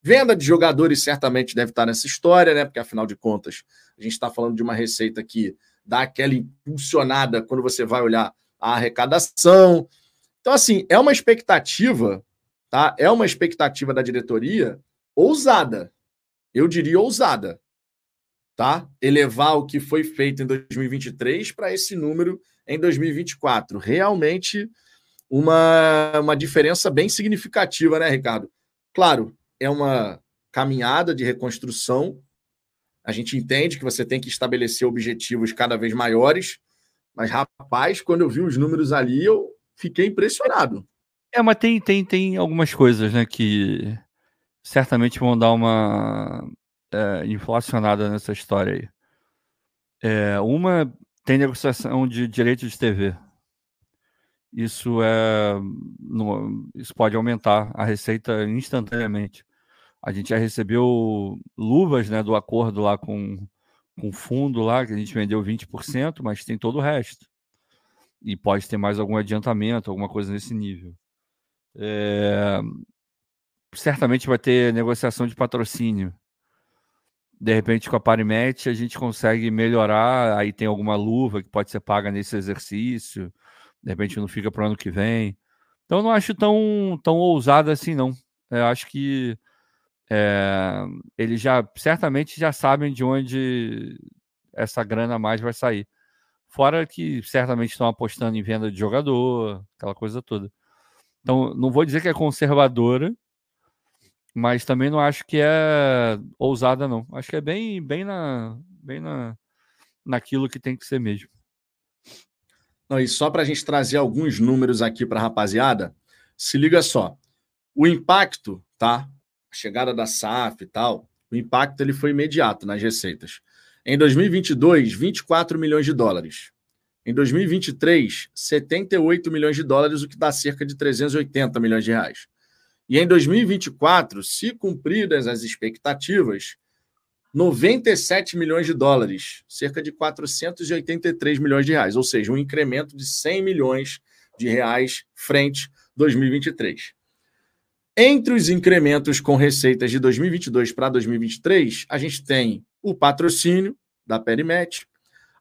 Venda de jogadores certamente deve estar nessa história, né? Porque afinal de contas, a gente está falando de uma receita que dá aquela impulsionada quando você vai olhar a arrecadação. Então, assim, é uma expectativa, tá? É uma expectativa da diretoria ousada, eu diria ousada, tá? Elevar o que foi feito em 2023 para esse número em 2024. Realmente uma, uma diferença bem significativa, né, Ricardo? Claro, é uma caminhada de reconstrução. A gente entende que você tem que estabelecer objetivos cada vez maiores, mas, rapaz, quando eu vi os números ali, eu fiquei impressionado. É, mas tem, tem, tem algumas coisas, né, que certamente vão dar uma é, inflacionada nessa história aí. É, uma tem negociação de direitos de TV. Isso é, no, isso pode aumentar a receita instantaneamente. A gente já recebeu luvas, né, do acordo lá com com fundo lá, que a gente vendeu 20%, mas tem todo o resto. E pode ter mais algum adiantamento, alguma coisa nesse nível. É... Certamente vai ter negociação de patrocínio. De repente, com a Parimet, a gente consegue melhorar. Aí tem alguma luva que pode ser paga nesse exercício. De repente, não fica para o ano que vem. Então, não acho tão, tão ousado assim, não. Eu acho que é, eles já certamente já sabem de onde essa grana mais vai sair. Fora que certamente estão apostando em venda de jogador, aquela coisa toda. Então, não vou dizer que é conservadora, mas também não acho que é ousada, não. Acho que é bem, bem, na, bem na, naquilo que tem que ser mesmo. Não, e só para a gente trazer alguns números aqui para a rapaziada, se liga só. O impacto, tá? Chegada da SAF e tal, o impacto ele foi imediato nas receitas. Em 2022, 24 milhões de dólares. Em 2023, 78 milhões de dólares, o que dá cerca de 380 milhões de reais. E em 2024, se cumpridas as expectativas, 97 milhões de dólares, cerca de 483 milhões de reais, ou seja, um incremento de 100 milhões de reais frente 2023. Entre os incrementos com receitas de 2022 para 2023, a gente tem o patrocínio da Perimet,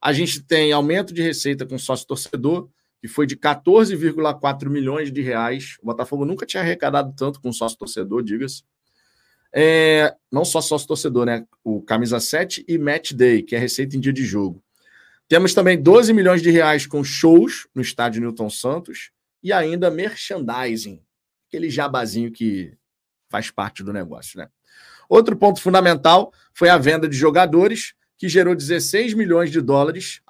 a gente tem aumento de receita com sócio torcedor, que foi de 14,4 milhões de reais. O Botafogo nunca tinha arrecadado tanto com sócio torcedor, diga-se. É, não só sócio torcedor, né? O camisa 7 e match day, que é receita em dia de jogo. Temos também 12 milhões de reais com shows no estádio Newton Santos e ainda merchandising, aquele jabazinho que faz parte do negócio, né? Outro ponto fundamental foi a venda de jogadores, que gerou 16 milhões de dólares,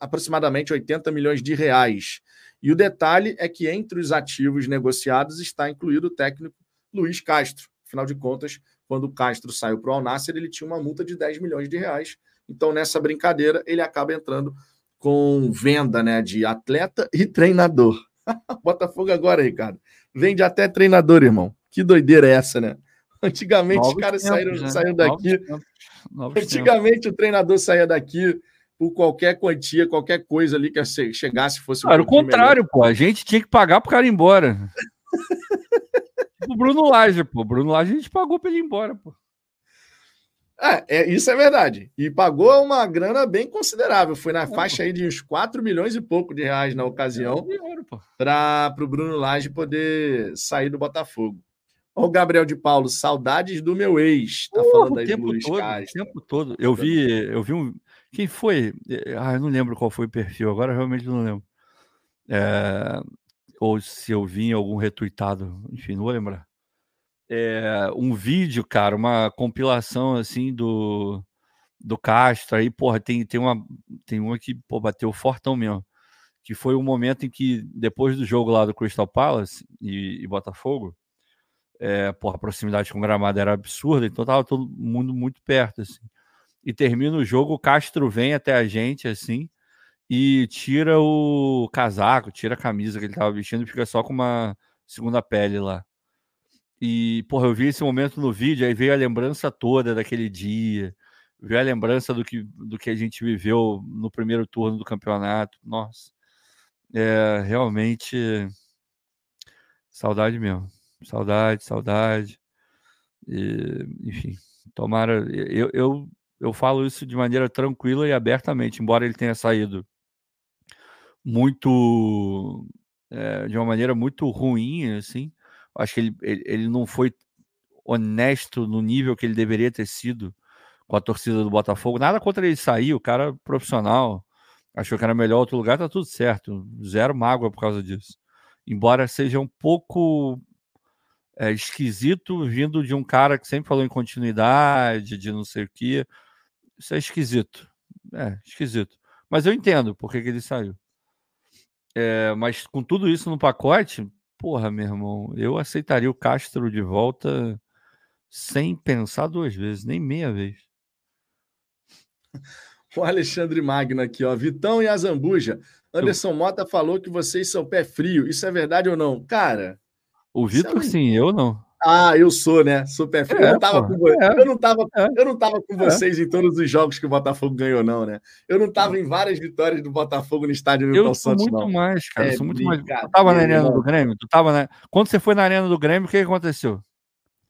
aproximadamente 80 milhões de reais. E o detalhe é que entre os ativos negociados está incluído o técnico Luiz Castro. Afinal de contas, quando o Castro saiu para o Alnasser, ele tinha uma multa de 10 milhões de reais. Então, nessa brincadeira, ele acaba entrando com venda né, de atleta e treinador. Botafogo agora, Ricardo. Vende até treinador, irmão. Que doideira é essa, né? Antigamente Novos os caras tempos, saíram, né? saíram daqui. Novos Novos Antigamente tempos. o treinador saía daqui por qualquer quantia, qualquer coisa ali que chegasse fosse Era o contrário, melhor. pô. A gente tinha que pagar pro cara ir embora. tipo o Bruno Lage, pô. Bruno Lage a gente pagou para ele ir embora, pô. É, é, isso é verdade. E pagou uma grana bem considerável. Foi na é, faixa aí de uns 4 milhões e pouco de reais na ocasião é, para o Bruno Lage poder sair do Botafogo. O Gabriel de Paulo, saudades do meu ex. Tá uh, falando aí do Luiz todo, Castro. O tempo todo. Eu vi, eu vi um. Quem foi? Ah, eu não lembro qual foi o perfil, agora realmente não lembro. É... Ou se eu vi em algum retuitado, enfim, não vou lembrar é, um vídeo, cara, uma compilação assim do, do Castro. Aí, porra, tem, tem, uma, tem uma que pô, bateu fortão mesmo. Que foi o um momento em que, depois do jogo lá do Crystal Palace e, e Botafogo, é, porra, a proximidade com o gramado era absurda, então tava todo mundo muito perto, assim. E termina o jogo, o Castro vem até a gente, assim, e tira o casaco, tira a camisa que ele tava vestindo e fica só com uma segunda pele lá. E, porra, eu vi esse momento no vídeo, aí veio a lembrança toda daquele dia, veio a lembrança do que, do que a gente viveu no primeiro turno do campeonato. Nossa, é realmente saudade mesmo. Saudade, saudade. E, enfim, tomara. Eu, eu, eu falo isso de maneira tranquila e abertamente, embora ele tenha saído muito. É, de uma maneira muito ruim, assim Acho que ele, ele, ele não foi honesto no nível que ele deveria ter sido com a torcida do Botafogo. Nada contra ele sair, o cara profissional, achou que era melhor outro lugar, tá tudo certo. Zero mágoa por causa disso. Embora seja um pouco é, esquisito vindo de um cara que sempre falou em continuidade, de não sei o quê. Isso é esquisito. É, esquisito. Mas eu entendo por que, que ele saiu. É, mas com tudo isso no pacote, porra, meu irmão, eu aceitaria o Castro de volta sem pensar duas vezes, nem meia vez. O Alexandre Magno aqui, ó. Vitão e a Zambuja. Anderson Mota falou que vocês são pé frio. Isso é verdade ou não? Cara. O Vitor, é... sim, eu não. Ah, eu sou, né? Super frio. É, eu, não tava com... É. eu não tava, é. eu não tava com é. vocês em todos os jogos que o Botafogo ganhou, não, né? Eu não tava em várias vitórias do Botafogo no estádio Milton Santos, não. Eu muito mais, cara. eu sou muito mais. Tu tava na arena do Grêmio? Tu tava na... Quando você foi na arena do Grêmio, o que aconteceu?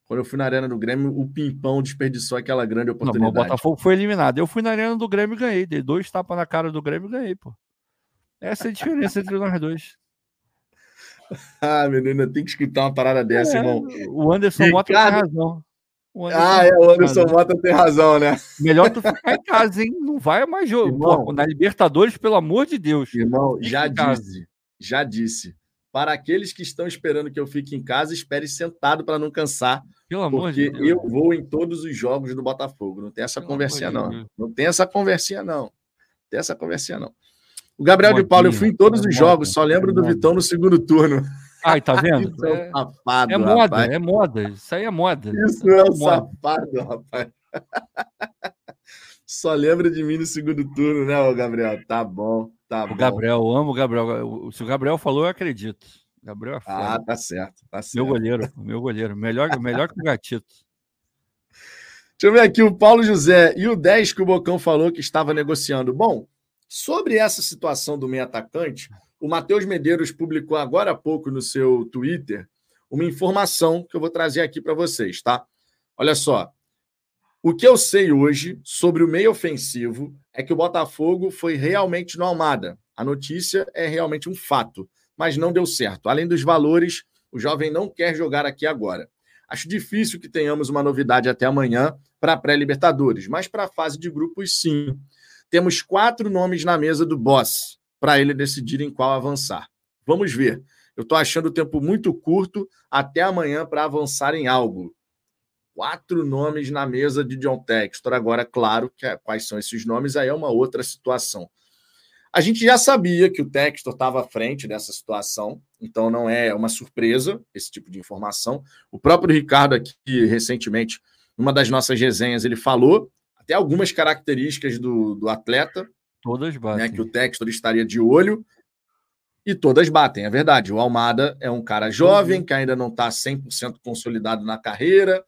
Quando eu fui na Arena do Grêmio, o Pimpão desperdiçou aquela grande oportunidade. Não, o Botafogo foi eliminado. Eu fui na Arena do Grêmio e ganhei. Dei dois tapas na cara do Grêmio e ganhei, pô. Essa é a diferença entre nós dois. Ah, menina, tem que escutar uma parada dessa, é, irmão. O Anderson Ricardo... Mota tem razão. Ah, é, o Anderson Mota tem razão, né? Melhor tu ficar em casa, hein? Não vai mais jogo. Pô, na Libertadores, pelo amor de Deus. Irmão, já disse. Já disse. Para aqueles que estão esperando que eu fique em casa, espere sentado para não cansar. Pelo amor de Deus. eu vou em todos os jogos do Botafogo. Não tem essa Pelo conversinha, não. Não tem essa conversinha, não. Não tem essa conversinha, não. O Gabriel Modinha, de Paulo, eu fui em todos os jogos, só lembro do Vitão no segundo turno. Ai, tá vendo? é, safado, é moda, rapaz. é moda. Isso aí é moda. Isso é, é um safado, rapaz. Só lembra de mim no segundo turno, né, Gabriel? Tá bom. Tá o bom. Gabriel, eu amo o Gabriel. Se o Gabriel falou, eu acredito. Gabriel é Ah, tá certo, tá certo. Meu goleiro, meu goleiro. Melhor, melhor que o Gatito. Deixa eu ver aqui o Paulo José e o 10 que o Bocão falou que estava negociando. Bom, sobre essa situação do meio atacante, o Matheus Medeiros publicou agora há pouco no seu Twitter uma informação que eu vou trazer aqui para vocês, tá? Olha só. O que eu sei hoje sobre o meio ofensivo é que o Botafogo foi realmente no Almada. A notícia é realmente um fato, mas não deu certo. Além dos valores, o jovem não quer jogar aqui agora. Acho difícil que tenhamos uma novidade até amanhã para a pré-Libertadores, mas para a fase de grupos, sim. Temos quatro nomes na mesa do boss para ele decidir em qual avançar. Vamos ver. Eu estou achando o tempo muito curto até amanhã para avançar em algo quatro nomes na mesa de John Textor. Agora, claro, que é, quais são esses nomes aí é uma outra situação. A gente já sabia que o Textor estava à frente dessa situação, então não é uma surpresa esse tipo de informação. O próprio Ricardo aqui, recentemente, numa das nossas resenhas, ele falou até algumas características do, do atleta. Todas batem. Né, que o Textor estaria de olho. E todas batem, é verdade. O Almada é um cara jovem, que ainda não está 100% consolidado na carreira,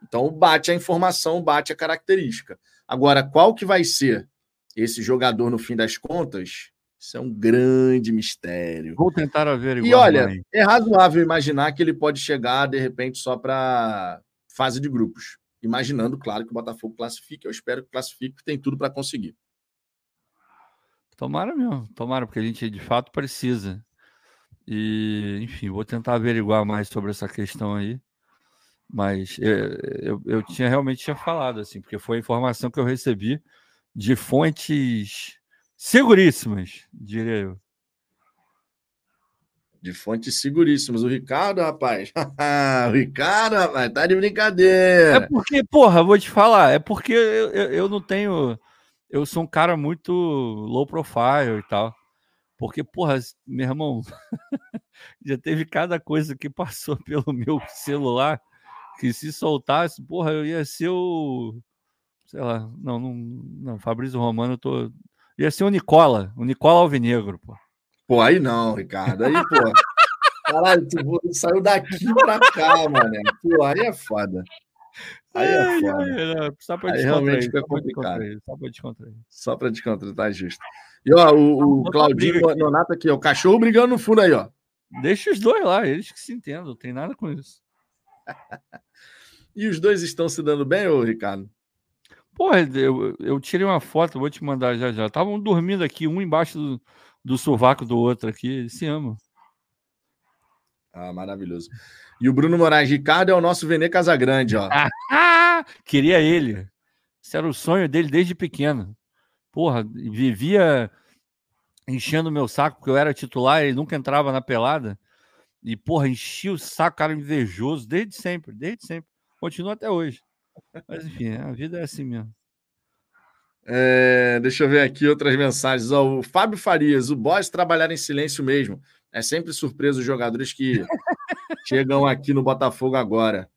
então bate a informação, bate a característica. Agora, qual que vai ser esse jogador no fim das contas? Isso é um grande mistério. Vou tentar ver E olha, é razoável imaginar que ele pode chegar de repente só para fase de grupos. Imaginando, claro, que o Botafogo classifique. Eu espero que classifique, tem tudo para conseguir. Tomara mesmo, tomara, porque a gente de fato precisa. E, enfim, vou tentar averiguar mais sobre essa questão aí. Mas eu, eu, eu, tinha realmente tinha falado, assim, porque foi a informação que eu recebi de fontes seguríssimas, diria eu. De fontes seguríssimas. O Ricardo, rapaz. o Ricardo, rapaz, tá de brincadeira. É porque, porra, vou te falar, é porque eu, eu, eu não tenho. Eu sou um cara muito low profile e tal. Porque, porra, meu irmão, já teve cada coisa que passou pelo meu celular que se soltasse, porra, eu ia ser o. Sei lá, não, não, não Fabrício Romano, eu tô. Ia ser o Nicola, o Nicola Alvinegro, pô. Pô, aí não, Ricardo. Aí, pô. Caralho, tu saiu daqui pra cá, mano. Pô, aí é foda. Aí é foda. Só pra aí realmente fica complicado. Só pra descontrair. Só pra descontrair, tá justo. E ó, o, o Claudinho Nonato aqui, ó, o cachorro brigando no fundo aí, ó. Deixa os dois lá, eles que se entendam, não tem nada com isso. e os dois estão se dando bem, ô Ricardo? Porra, eu, eu tirei uma foto, vou te mandar já já. Estavam dormindo aqui, um embaixo do, do sovaco do outro aqui, eles se amam. Ah, maravilhoso. E o Bruno Moraes Ricardo é o nosso Vene Casagrande, ó. Queria ele. Esse era o sonho dele desde pequeno. Porra, vivia enchendo o meu saco, porque eu era titular, ele nunca entrava na pelada. E, porra, enchia o saco, cara invejoso, desde sempre, desde sempre. Continua até hoje. Mas, enfim, a vida é assim mesmo. É, deixa eu ver aqui outras mensagens. Ó, o Fábio Farias, o boss trabalhar em silêncio mesmo. É sempre surpresa os jogadores que chegam aqui no Botafogo agora.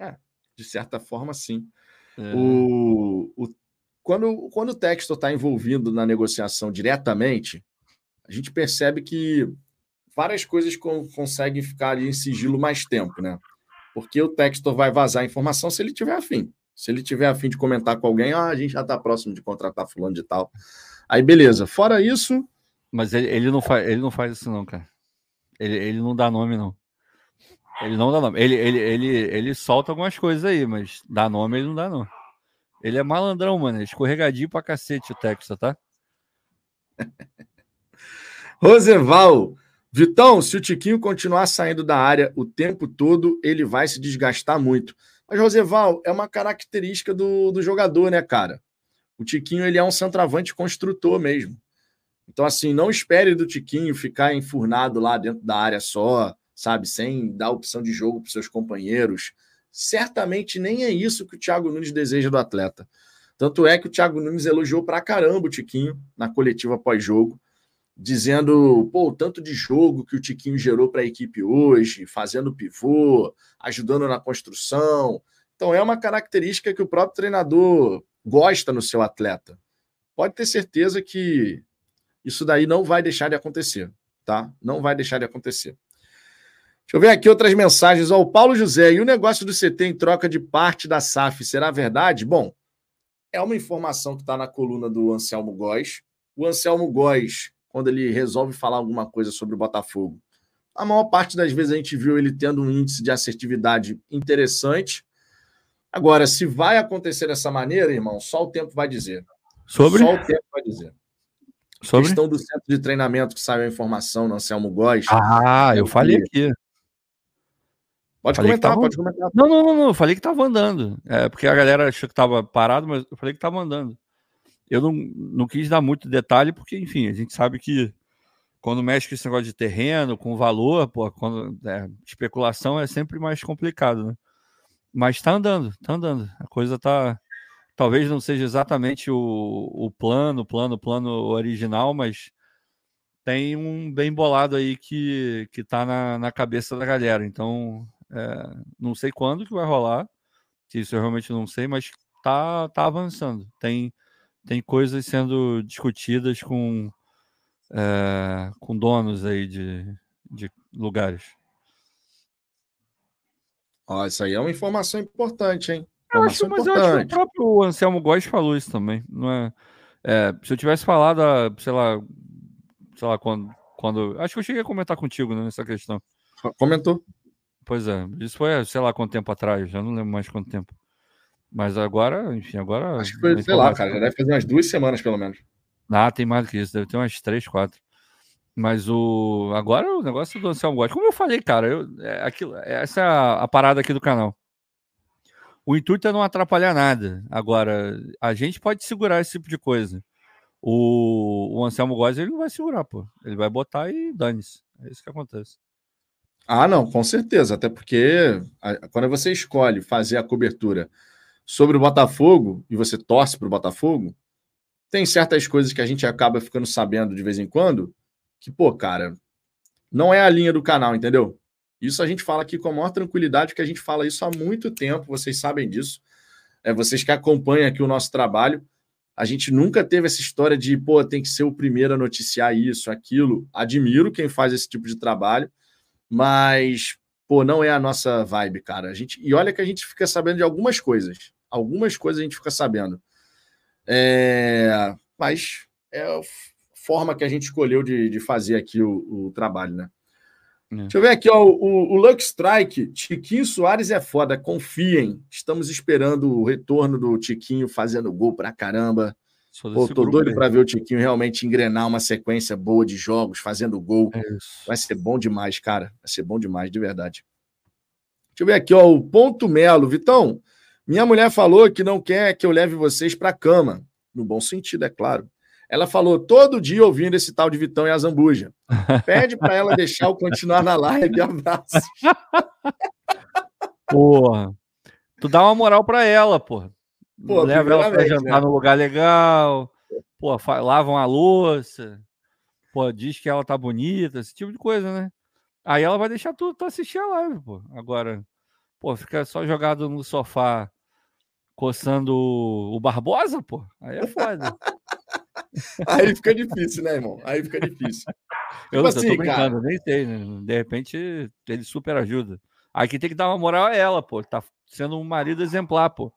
É, de certa forma, sim. É. O, o, quando, quando o Textor está envolvido na negociação diretamente, a gente percebe que várias coisas conseguem ficar ali em sigilo mais tempo, né? Porque o Textor vai vazar a informação se ele tiver afim. Se ele tiver afim de comentar com alguém, ah, a gente já está próximo de contratar fulano de tal. Aí, beleza. Fora isso, mas ele, ele, não, faz, ele não faz isso, não, cara. Ele, ele não dá nome, não. Ele não dá nome. Ele, ele, ele, ele solta algumas coisas aí, mas dá nome ele não dá, não. Ele é malandrão, mano. É escorregadinho pra cacete o Texas, tá? Roseval. Vitão, se o Tiquinho continuar saindo da área o tempo todo, ele vai se desgastar muito. Mas, Roseval, é uma característica do, do jogador, né, cara? O Tiquinho, ele é um centroavante construtor mesmo. Então, assim, não espere do Tiquinho ficar enfurnado lá dentro da área só, sabe, sem dar opção de jogo para seus companheiros. Certamente nem é isso que o Thiago Nunes deseja do atleta. Tanto é que o Thiago Nunes elogiou pra caramba o Tiquinho na coletiva pós-jogo, dizendo, pô, o tanto de jogo que o Tiquinho gerou para a equipe hoje, fazendo pivô, ajudando na construção. Então é uma característica que o próprio treinador gosta no seu atleta. Pode ter certeza que isso daí não vai deixar de acontecer, tá? Não vai deixar de acontecer. Deixa eu ver aqui outras mensagens. Ó, o Paulo José, e o negócio do CT em troca de parte da SAF, será verdade? Bom, é uma informação que está na coluna do Anselmo Góes. O Anselmo Góes, quando ele resolve falar alguma coisa sobre o Botafogo, a maior parte das vezes a gente viu ele tendo um índice de assertividade interessante. Agora, se vai acontecer dessa maneira, irmão, só o tempo vai dizer. Sobre? Só o tempo vai dizer. Sobre? questão do centro de treinamento que saiu a informação no Anselmo Góes. Ah, eu falei aqui. Pode falei comentar, tava... pode comentar. Não, não, não, não, eu falei que estava andando. É, porque a galera achou que estava parado, mas eu falei que estava andando. Eu não, não quis dar muito detalhe, porque, enfim, a gente sabe que quando mexe com esse negócio de terreno, com valor, pô, quando, é, especulação é sempre mais complicado, né? Mas está andando, está andando. A coisa está talvez não seja exatamente o, o plano, plano, plano original, mas tem um bem bolado aí que, que tá na, na cabeça da galera. Então, é, não sei quando que vai rolar, isso eu realmente não sei, mas tá, tá avançando. Tem, tem coisas sendo discutidas com, é, com donos aí de, de lugares. Ó, isso aí é uma informação importante, hein? Eu acho, mas importante. eu acho que o próprio Anselmo Góes falou isso também. Não é, é, se eu tivesse falado, sei lá, sei lá, quando, quando. Acho que eu cheguei a comentar contigo né, nessa questão. Comentou. Pois é, isso foi, sei lá, quanto tempo atrás, já não lembro mais quanto tempo. Mas agora, enfim, agora. Acho que foi, sei lá, cara, já deve fazer umas duas semanas pelo menos. Ah, tem mais do que isso, deve ter umas três, quatro. Mas o. Agora o negócio do Anselmo Góes, como eu falei, cara, eu, é, aquilo, essa é a, a parada aqui do canal. O intuito é não atrapalhar nada. Agora, a gente pode segurar esse tipo de coisa. O, o Anselmo Góes, ele não vai segurar, pô. Ele vai botar e dane-se. É isso que acontece. Ah, não, com certeza. Até porque quando você escolhe fazer a cobertura sobre o Botafogo e você torce para o Botafogo, tem certas coisas que a gente acaba ficando sabendo de vez em quando que, pô, cara, não é a linha do canal, entendeu? Isso a gente fala aqui com a maior tranquilidade, porque a gente fala isso há muito tempo, vocês sabem disso. É, vocês que acompanham aqui o nosso trabalho, a gente nunca teve essa história de, pô, tem que ser o primeiro a noticiar isso, aquilo. Admiro quem faz esse tipo de trabalho, mas, pô, não é a nossa vibe, cara. A gente, e olha que a gente fica sabendo de algumas coisas. Algumas coisas a gente fica sabendo. É, mas é a forma que a gente escolheu de, de fazer aqui o, o trabalho, né? É. Deixa eu ver aqui, ó, o, o Lux Strike. Tiquinho Soares é foda, confiem. Estamos esperando o retorno do Tiquinho fazendo gol pra caramba. Pô, tô doido para ver o Tiquinho realmente engrenar uma sequência boa de jogos, fazendo gol. É Vai ser bom demais, cara. Vai ser bom demais, de verdade. Deixa eu ver aqui, ó, o Ponto Melo. Vitão, minha mulher falou que não quer que eu leve vocês para cama. No bom sentido, é claro. Ela falou todo dia ouvindo esse tal de Vitão e a Zambuja. Pede para ela deixar eu continuar na live. Abraço. Porra. Tu dá uma moral para ela, porra. Pô, Leva ela pra jantar né? no lugar legal. Pô, lavam a louça. Pô, diz que ela tá bonita, esse tipo de coisa, né? Aí ela vai deixar tudo pra assistir a live, pô. Agora, pô, fica só jogado no sofá coçando o Barbosa, pô. Aí é foda. Aí fica difícil, né, irmão? Aí fica difícil. Eu, tipo assim, tô brincando, cara... nem sei, né? De repente ele super ajuda. Aí quem tem que dar uma moral a ela, pô. Tá sendo um marido exemplar, pô.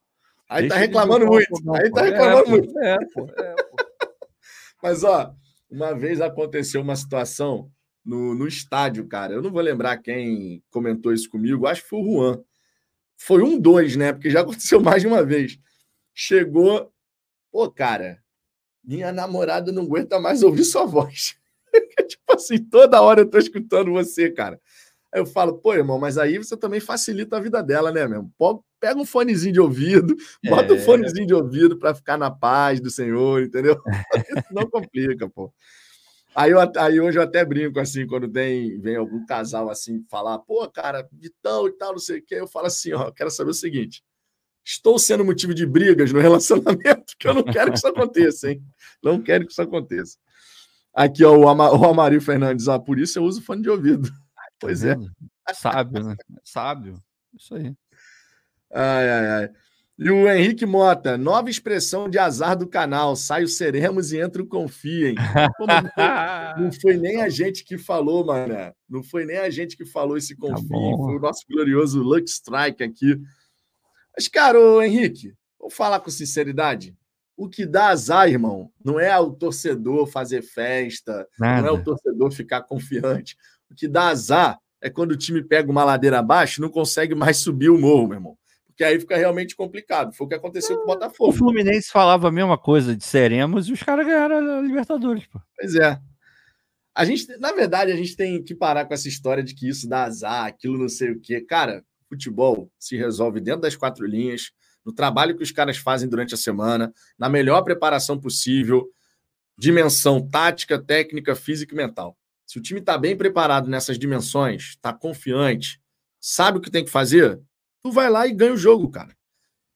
Aí Deixa tá reclamando muito. Não, aí tá reclamando é, muito. É, pô, é, pô. Mas, ó, uma vez aconteceu uma situação no, no estádio, cara. Eu não vou lembrar quem comentou isso comigo. Acho que foi o Juan. Foi um dois, né? Porque já aconteceu mais de uma vez. Chegou. Pô, cara, minha namorada não aguenta mais ouvir sua voz. tipo assim, toda hora eu tô escutando você, cara. Aí eu falo, pô, irmão, mas aí você também facilita a vida dela, né, mesmo? Pega um fonezinho de ouvido, bota é... um fonezinho de ouvido para ficar na paz do Senhor, entendeu? Não complica, pô. Aí, eu, aí hoje eu até brinco assim, quando tem, vem algum casal assim falar, pô, cara, Vitão e tal, não sei o quê, eu falo assim, ó, quero saber o seguinte: estou sendo motivo de brigas no relacionamento, que eu não quero que isso aconteça, hein? Não quero que isso aconteça. Aqui, ó, o, Ama, o Amario Fernandes, ah, por isso eu uso fone de ouvido. Pois é. Sábio, né? Sábio. Isso aí. Ai, ai, ai. E o Henrique Mota, nova expressão de azar do canal. Sai o seremos e entra o confiem. Pô, não, foi, não, foi, nem a gente que falou, mano. Não foi nem a gente que falou esse confiem. Tá foi o nosso glorioso Luck Strike aqui. Mas, cara, ô Henrique, vou falar com sinceridade. O que dá azar, irmão, não é o torcedor fazer festa, Nada. não é o torcedor ficar confiante. O que dá azar é quando o time pega uma ladeira abaixo e não consegue mais subir o morro, meu irmão. Porque aí fica realmente complicado. Foi o que aconteceu com o Botafogo. O Fluminense falava a mesma coisa de seremos e os caras ganharam a Libertadores, pô. Pois é. A gente, na verdade, a gente tem que parar com essa história de que isso dá azar, aquilo não sei o quê. Cara, futebol se resolve dentro das quatro linhas, no trabalho que os caras fazem durante a semana, na melhor preparação possível, dimensão tática, técnica, física e mental. Se o time está bem preparado nessas dimensões, está confiante, sabe o que tem que fazer, tu vai lá e ganha o jogo, cara.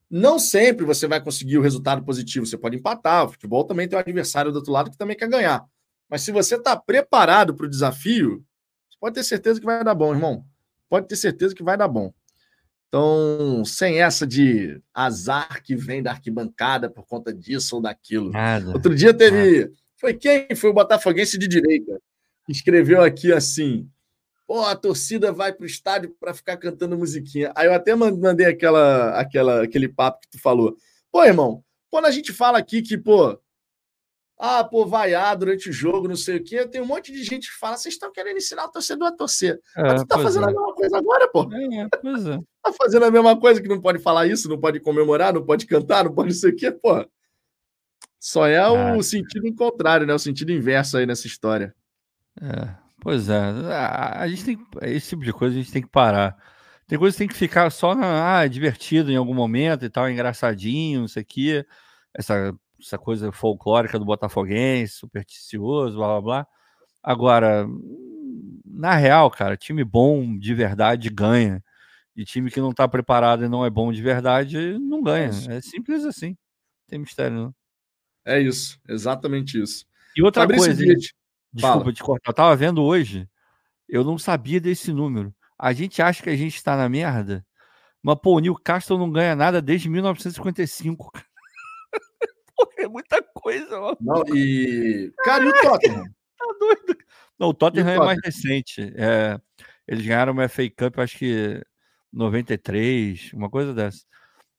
Não sempre você vai conseguir o resultado positivo. Você pode empatar. O futebol também tem um adversário do outro lado que também quer ganhar. Mas se você está preparado para o desafio, você pode ter certeza que vai dar bom, irmão. Pode ter certeza que vai dar bom. Então, sem essa de azar que vem da arquibancada por conta disso ou daquilo. Nada. Outro dia teve. Nada. Foi quem? Foi o Botafoguense de direita escreveu aqui assim: Pô, a torcida vai para o estádio para ficar cantando musiquinha. Aí eu até mandei aquela, aquela, aquele papo que tu falou. Pô, irmão, quando a gente fala aqui que, pô, ah, pô, vaiar durante o jogo, não sei o quê, tem um monte de gente que fala, vocês estão querendo ensinar o torcedor a torcer. É, Mas tu tá fazendo é. a mesma coisa agora, pô. É, pois é. Tá fazendo a mesma coisa que não pode falar isso, não pode comemorar, não pode cantar, não pode não sei o quê, pô. Só é o sentido contrário, né? O sentido inverso aí nessa história. É, pois é. A, a, gente tem esse tipo de coisa a gente tem que parar. Tem coisa que tem que ficar só na, ah, divertido em algum momento e tal, engraçadinho, isso aqui, essa, essa coisa folclórica do botafoguense, supersticioso, blá blá blá. Agora, na real, cara, time bom de verdade ganha. E time que não tá preparado e não é bom de verdade não ganha. É, é simples assim. Não tem mistério, não. É isso, exatamente isso. E outra Fabrício coisa. Desculpa Fala. te cortar. Eu tava vendo hoje, eu não sabia desse número. A gente acha que a gente está na merda, mas pô, o Newcastle não ganha nada desde 1955. Pô, é muita coisa, mano. Não, e. Cara, e o Tottenham? tá doido. Não, o Tottenham, o é mais recente. É, eles ganharam uma FA Cup, acho que 93, uma coisa dessa.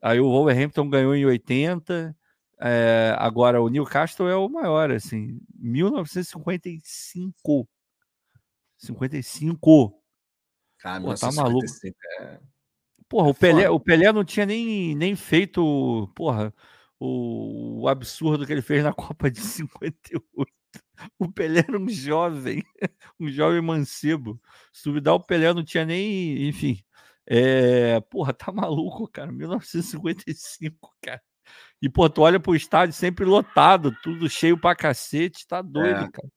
Aí o Wolverhampton ganhou em 80 é, agora, o Newcastle é o maior, assim, 1955. 55. Cara, Pô, tá maluco. É... Porra, o Pelé, o Pelé não tinha nem, nem feito, porra, o, o absurdo que ele fez na Copa de 58. O Pelé era um jovem, um jovem mancebo. Se duvidar, o Pelé não tinha nem, enfim. É, porra, tá maluco, cara. 1955, cara. E, pô, tu olha pro estádio sempre lotado, tudo cheio pra cacete, tá doido, é. cara.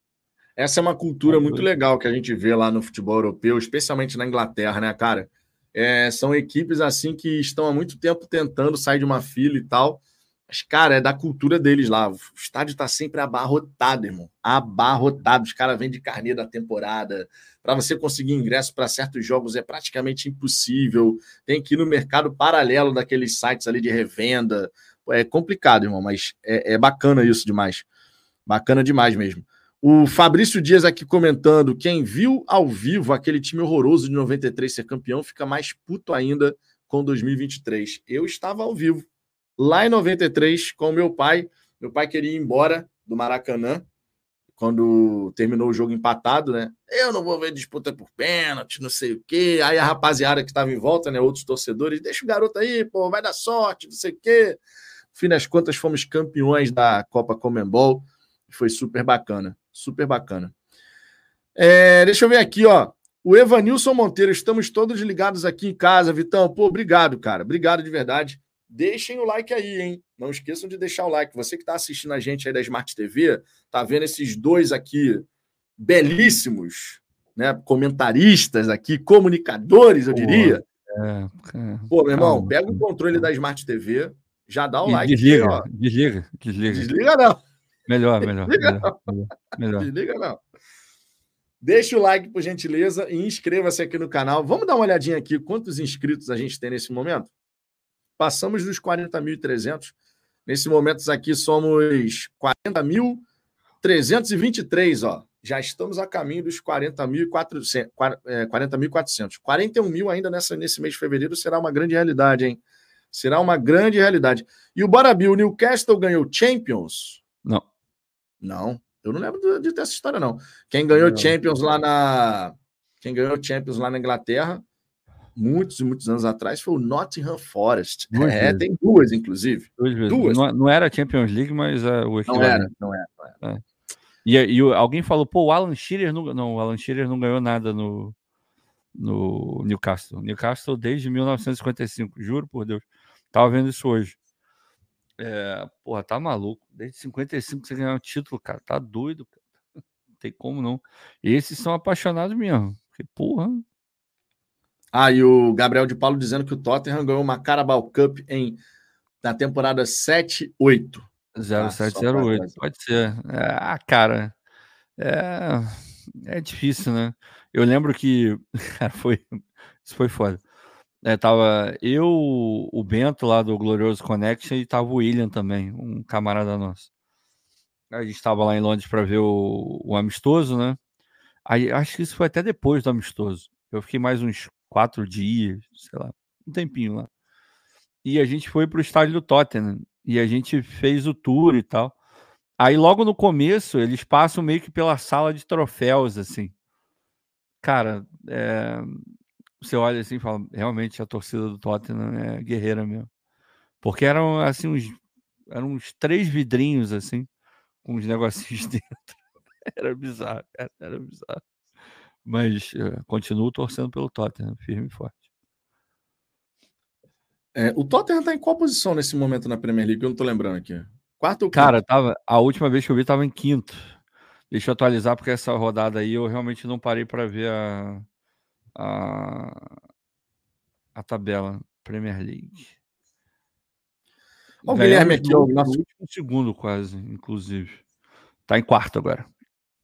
Essa é uma cultura tá muito legal que a gente vê lá no futebol europeu, especialmente na Inglaterra, né, cara? É, são equipes assim que estão há muito tempo tentando sair de uma fila e tal. Mas, cara, é da cultura deles lá. O estádio tá sempre abarrotado, irmão. Abarrotado. Os caras vêm de carnê da temporada. Para você conseguir ingresso para certos jogos é praticamente impossível. Tem que ir no mercado paralelo daqueles sites ali de revenda. É complicado, irmão, mas é, é bacana isso demais. Bacana demais mesmo. O Fabrício Dias aqui comentando: quem viu ao vivo aquele time horroroso de 93 ser campeão fica mais puto ainda com 2023. Eu estava ao vivo lá em 93 com meu pai. Meu pai queria ir embora do Maracanã quando terminou o jogo empatado, né? Eu não vou ver disputa por pênalti, não sei o quê. Aí a rapaziada que estava em volta, né? Outros torcedores, deixa o garoto aí, pô, vai dar sorte, não sei o quê. No fim das contas, fomos campeões da Copa Comembol. Foi super bacana, super bacana. É, deixa eu ver aqui, ó. O Evanilson Monteiro, estamos todos ligados aqui em casa, Vitão. Pô, obrigado, cara. Obrigado de verdade. Deixem o like aí, hein? Não esqueçam de deixar o like. Você que está assistindo a gente aí da Smart TV, tá vendo esses dois aqui belíssimos, né? Comentaristas aqui, comunicadores, eu diria. É, é, Pô, meu irmão, pega o controle da Smart TV, já dá o like. Desliga, aí, desliga, desliga. Desliga não. Melhor, melhor. Desliga melhor, não. Melhor. Desliga não. Deixa o like, por gentileza, e inscreva-se aqui no canal. Vamos dar uma olhadinha aqui quantos inscritos a gente tem nesse momento? Passamos dos 40.300. Nesse momento aqui somos 40.323, ó. Já estamos a caminho dos 40.400. 40.400. 41 mil ainda nessa, nesse mês de fevereiro será uma grande realidade, hein? Será uma grande realidade. E o Bora Bill, o Newcastle ganhou Champions? Não. Não. Eu não lembro de ter essa história, não. Quem ganhou não. Champions lá na. Quem ganhou Champions lá na Inglaterra muitos e muitos anos atrás foi o Nottingham Forest. Duas é, vezes. tem duas, inclusive. Duas vezes. Duas. Não, não, era Champions League, mas uh, o Não era, não era. Não era. É. E, e, alguém falou, pô, o Alan Shearer não, não, o Alan Shearer não ganhou nada no, no Newcastle. Newcastle desde 1955, juro por Deus. Tava vendo isso hoje. É, porra, tá maluco. Desde 55 você ganhou um título, cara. Tá doido, cara. Não tem como não. Esses são apaixonados mesmo. Porque, porra, ah, e o Gabriel de Paulo dizendo que o Tottenham ganhou uma Carabao Cup em, na temporada 7-8. 0708, ah, pode ser. É, ah, cara, é, é difícil, né? Eu lembro que cara, foi, isso foi foda. É, tava eu, o Bento lá do Glorioso Connection e tava o William também, um camarada nosso. A gente estava lá em Londres para ver o, o amistoso, né? Aí acho que isso foi até depois do amistoso. Eu fiquei mais uns quatro dias, sei lá, um tempinho lá. E a gente foi para o estádio do Tottenham e a gente fez o tour e tal. Aí logo no começo eles passam meio que pela sala de troféus, assim. Cara, é... você olha assim e fala, realmente a torcida do Tottenham é guerreira mesmo. Porque eram assim uns, eram uns três vidrinhos assim, com uns negocinhos dentro. Era bizarro, era, era bizarro. Mas uh, continuo torcendo pelo Tottenham, firme e forte. É, o Tottenham está em qual posição nesse momento na Premier League? Eu não estou lembrando aqui. Quarto ou quinto? Cara, tava, a última vez que eu vi estava em quinto. Deixa eu atualizar, porque essa rodada aí eu realmente não parei para ver a, a, a tabela Premier League. o Guilherme aqui, o nosso último segundo, quase, inclusive. Tá em quarto agora.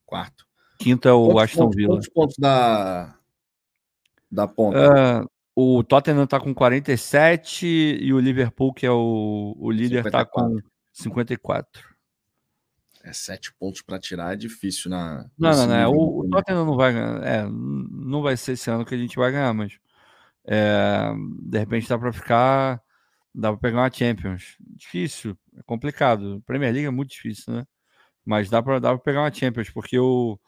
Quarto. Quinto é o quantos Aston pontos, Villa. Quantos pontos da, da ponta? Uh, o Tottenham está com 47 e o Liverpool, que é o, o líder, está com 54. É sete pontos para tirar é difícil na. Não, não, não. O, o, Tottenham não vai ganhar. É, não vai ser esse ano que a gente vai ganhar, mas é, de repente dá para ficar. Dá para pegar uma Champions. Difícil, é complicado. Premier League é muito difícil, né? Mas dá para dá pegar uma Champions, porque o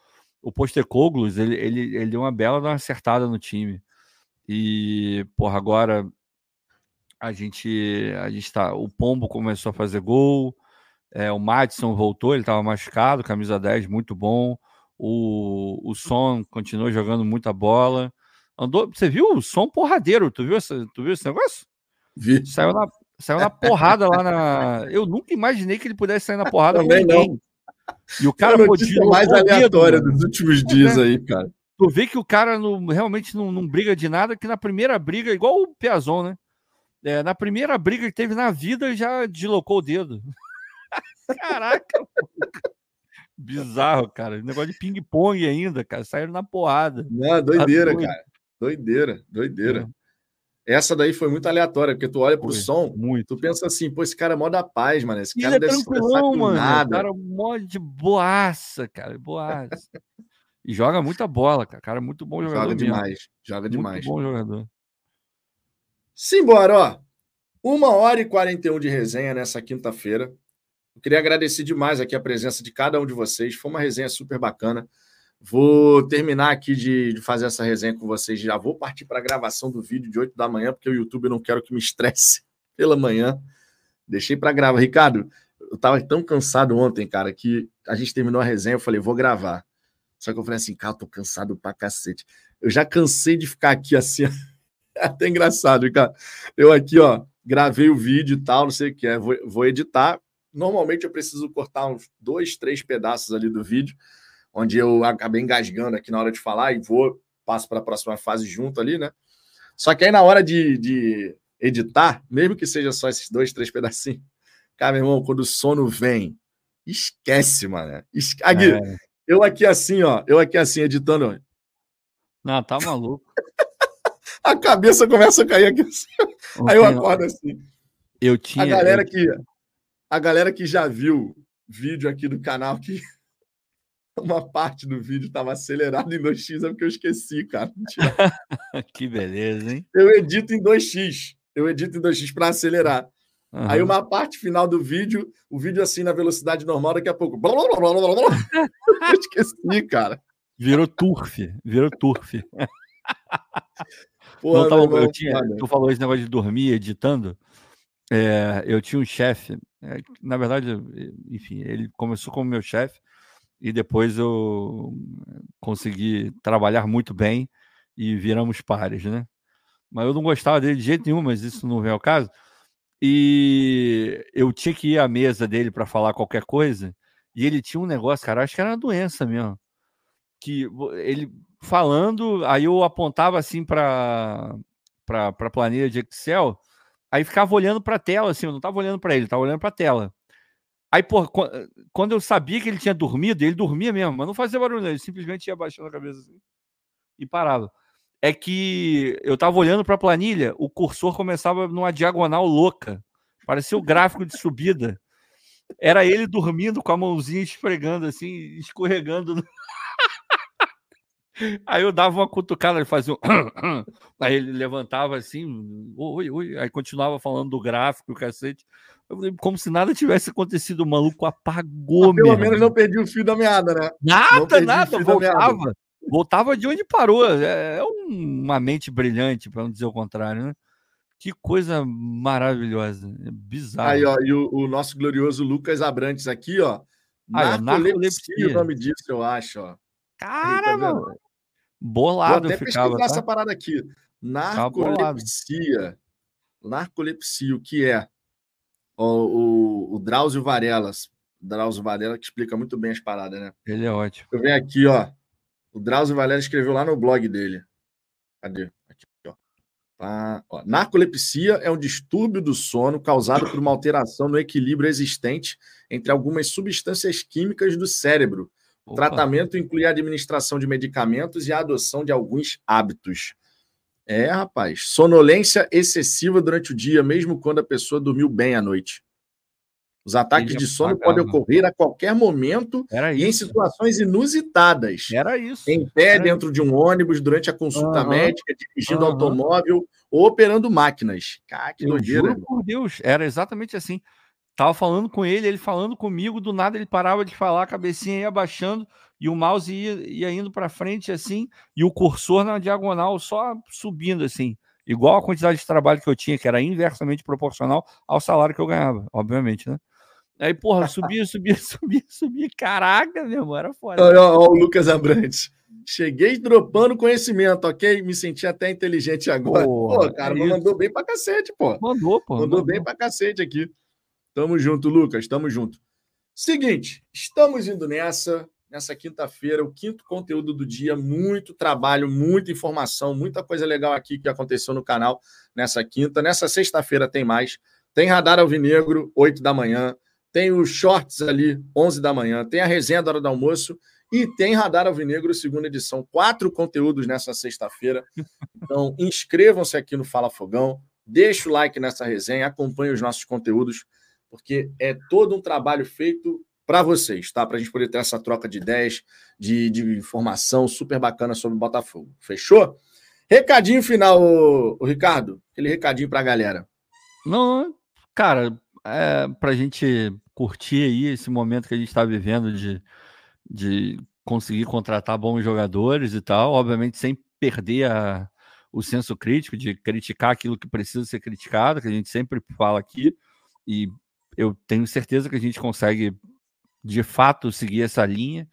o Postecoglou, ele, ele, ele deu uma bela uma acertada no time. E, porra, agora a gente, a gente tá. O Pombo começou a fazer gol. É, o Madison voltou, ele estava machucado, camisa 10, muito bom. O, o Son continuou jogando muita bola. Andou, você viu o Som porradeiro? Tu viu, essa, tu viu esse negócio? Vi. Saiu na, saiu na porrada lá na. Eu nunca imaginei que ele pudesse sair na porrada Também ninguém. E o cara a notícia mais aleatória dos últimos dias É. aí, cara. Tu vê que o cara não- realmente não, não briga de nada, que na primeira briga, igual o Piazon, né? É, na primeira briga que teve na vida, já deslocou o dedo. Caraca, bizarro, cara. Negócio de ping-pong ainda, cara. Saíram na porrada. Não, doideira, doido. cara. Doideira, doideira. Essa daí foi muito aleatória, porque tu olha pro Foi. som, Muito. tu pensa assim, pô, esse cara é mó da paz, mano. Esse cara ele é deve estressar tranquilão, mano. nada. Cara, mó de boaça, cara. Boaça. E joga muita bola, cara. Cara, é muito bom jogador. Joga mesmo. demais, joga Muito demais. bom jogador. Simbora, ó. Uma hora e 41 de resenha nessa quinta-feira. Eu queria agradecer demais aqui a presença de cada um de vocês. Foi uma resenha super bacana. Vou terminar aqui de, de fazer essa resenha com vocês. Já vou partir para a gravação do vídeo de 8 da manhã, porque o YouTube não quero que me estresse pela manhã. Deixei para gravar. Ricardo, eu tava tão cansado ontem, cara, que a gente terminou a resenha. Eu falei, vou gravar. Só que eu falei assim, cara, eu tô cansado pra cacete. Eu já cansei de ficar aqui assim. É até engraçado, cara. Eu aqui, ó, gravei o vídeo e tal, não sei o que é. Vou, vou editar. Normalmente eu preciso cortar uns dois, três pedaços ali do vídeo, onde eu acabei engasgando aqui na hora de falar e vou, passo para a próxima fase junto ali, né? Só que aí na hora de, de editar, mesmo que seja só esses dois, três pedacinhos, cara, meu irmão, quando o sono vem, esquece, mano. Esque... Aqui, É. eu aqui assim, ó, eu aqui assim, editando, Não, tá maluco. a cabeça começa a cair aqui assim. Aí eu acordo assim. Eu tinha. A galera eu- que a galera que já viu vídeo aqui do canal que uma parte do vídeo estava acelerado em 2x é porque eu esqueci, cara. Que beleza, hein? Eu edito em 2x. Eu edito em 2x para acelerar. Aí Aham. uma parte final do vídeo, o vídeo assim na velocidade normal, daqui a pouco. Eu esqueci, cara. Virou turf. Virou turf. Porra, Não, tá meu louco, eu tinha, tu falou esse negócio de dormir editando. É, eu tinha um chefe. é, na verdade, enfim, ele começou como meu chefe e depois eu consegui trabalhar muito bem e viramos pares, né? Mas eu não gostava dele de jeito nenhum, mas isso não vem ao caso. E eu tinha que ir à mesa dele para falar qualquer coisa e ele tinha um negócio, cara, acho que era uma doença mesmo. Que ele falando, aí eu apontava assim para para planilha de Excel, aí ficava olhando para a tela, assim, eu não estava olhando para ele, estava olhando para a tela. Aí, pô, quan- quando eu sabia que ele tinha dormido, ele dormia mesmo, mas não fazia barulho, ele simplesmente ia baixando a cabeça assim e parava. É que eu estava olhando para a planilha, o cursor começava numa diagonal louca, parecia o gráfico de subida. Era ele dormindo com a mãozinha esfregando assim, escorregando. no- Aí eu dava uma cutucada, ele fazia um... Aí ele levantava assim, oi, oi, aí continuava falando do gráfico, o cacete. Falei, como se nada tivesse acontecido, o maluco apagou, Pelo meu menos irmão. não perdi o fio da meada, né? Nada, nada, voltava. Voltava de onde parou. É é um- uma mente brilhante, para não dizer o contrário, né? Que coisa maravilhosa. É bizarro. Aí, ó, e o, o nosso glorioso Lucas Abrantes aqui, ó. Narcolepsia, narcolepsia. o nome disso, eu acho, ó. Aí, Cara, tá mano? Bolado Vou até ficava, pesquisar essa tá? parada aqui. Narcolepsia. Narcolepsia, o que é? O, o, o Drauzio Varelas. Drauzio Varela que explica muito bem as paradas, né? Ele é ótimo. Eu venho aqui, ó. O Drauzio Varela escreveu lá no blog dele. Cadê? Aqui, ó. Ó. Narcolepsia é um distúrbio do sono causado por uma alteração no equilíbrio existente entre algumas substâncias químicas do cérebro. Opa, tratamento inclui a administração de medicamentos e a adoção de alguns hábitos. É, rapaz. Sonolência excessiva durante o dia, mesmo quando a pessoa dormiu bem à noite. Os ataques de sono podem apagava. ocorrer a qualquer momento e em isso. situações inusitadas. Era isso. Em pé, Era dentro de um ônibus, durante a consulta Aham. médica, dirigindo Aham. automóvel ou operando máquinas. Cara, que doideira. juro por Deus, era exatamente assim. Tava falando com ele, ele falando comigo, do nada ele parava de falar, a cabecinha ia abaixando e o mouse ia, ia indo para frente assim, e o cursor na diagonal só subindo assim. igual a quantidade de trabalho que eu tinha, que era inversamente proporcional ao salário que eu ganhava, obviamente, né? Aí, porra, subia, subia, subia, subia. Caraca, meu irmão, era foda. Olha, olha o Lucas Abrantes. Cheguei dropando conhecimento, ok? Me senti até inteligente agora. Porra, pô, cara, é mandou bem pra cacete, pô. Mandou, pô. Mandou, mandou bem pra cacete aqui. Tamo junto, Lucas, tamo junto. Seguinte, estamos indo nessa, nessa quinta-feira, o quinto conteúdo do dia, muito trabalho, muita informação, muita coisa legal aqui que aconteceu no canal nessa quinta. Nessa sexta-feira tem mais. Tem Radar Alvinegro, 8 da manhã. Tem os shorts ali, 11 da manhã. Tem a resenha da hora do almoço e tem Radar Alvinegro, segunda edição. Quatro conteúdos nessa sexta-feira. Então, inscrevam-se aqui no Fala Fogão, deixe o like nessa resenha, acompanhe os nossos conteúdos, porque é todo um trabalho feito para vocês, tá? Para a gente poder ter essa troca de ideias, de, de informação super bacana sobre o Botafogo. Fechou? Recadinho final, ô Ricardo. Aquele recadinho para a galera. Não, cara, é, para a gente curtir aí esse momento que a gente está vivendo de de conseguir contratar bons jogadores e tal, obviamente sem perder a, o senso crítico, de criticar aquilo que precisa ser criticado, que a gente sempre fala aqui, e eu tenho certeza que a gente consegue de fato seguir essa linha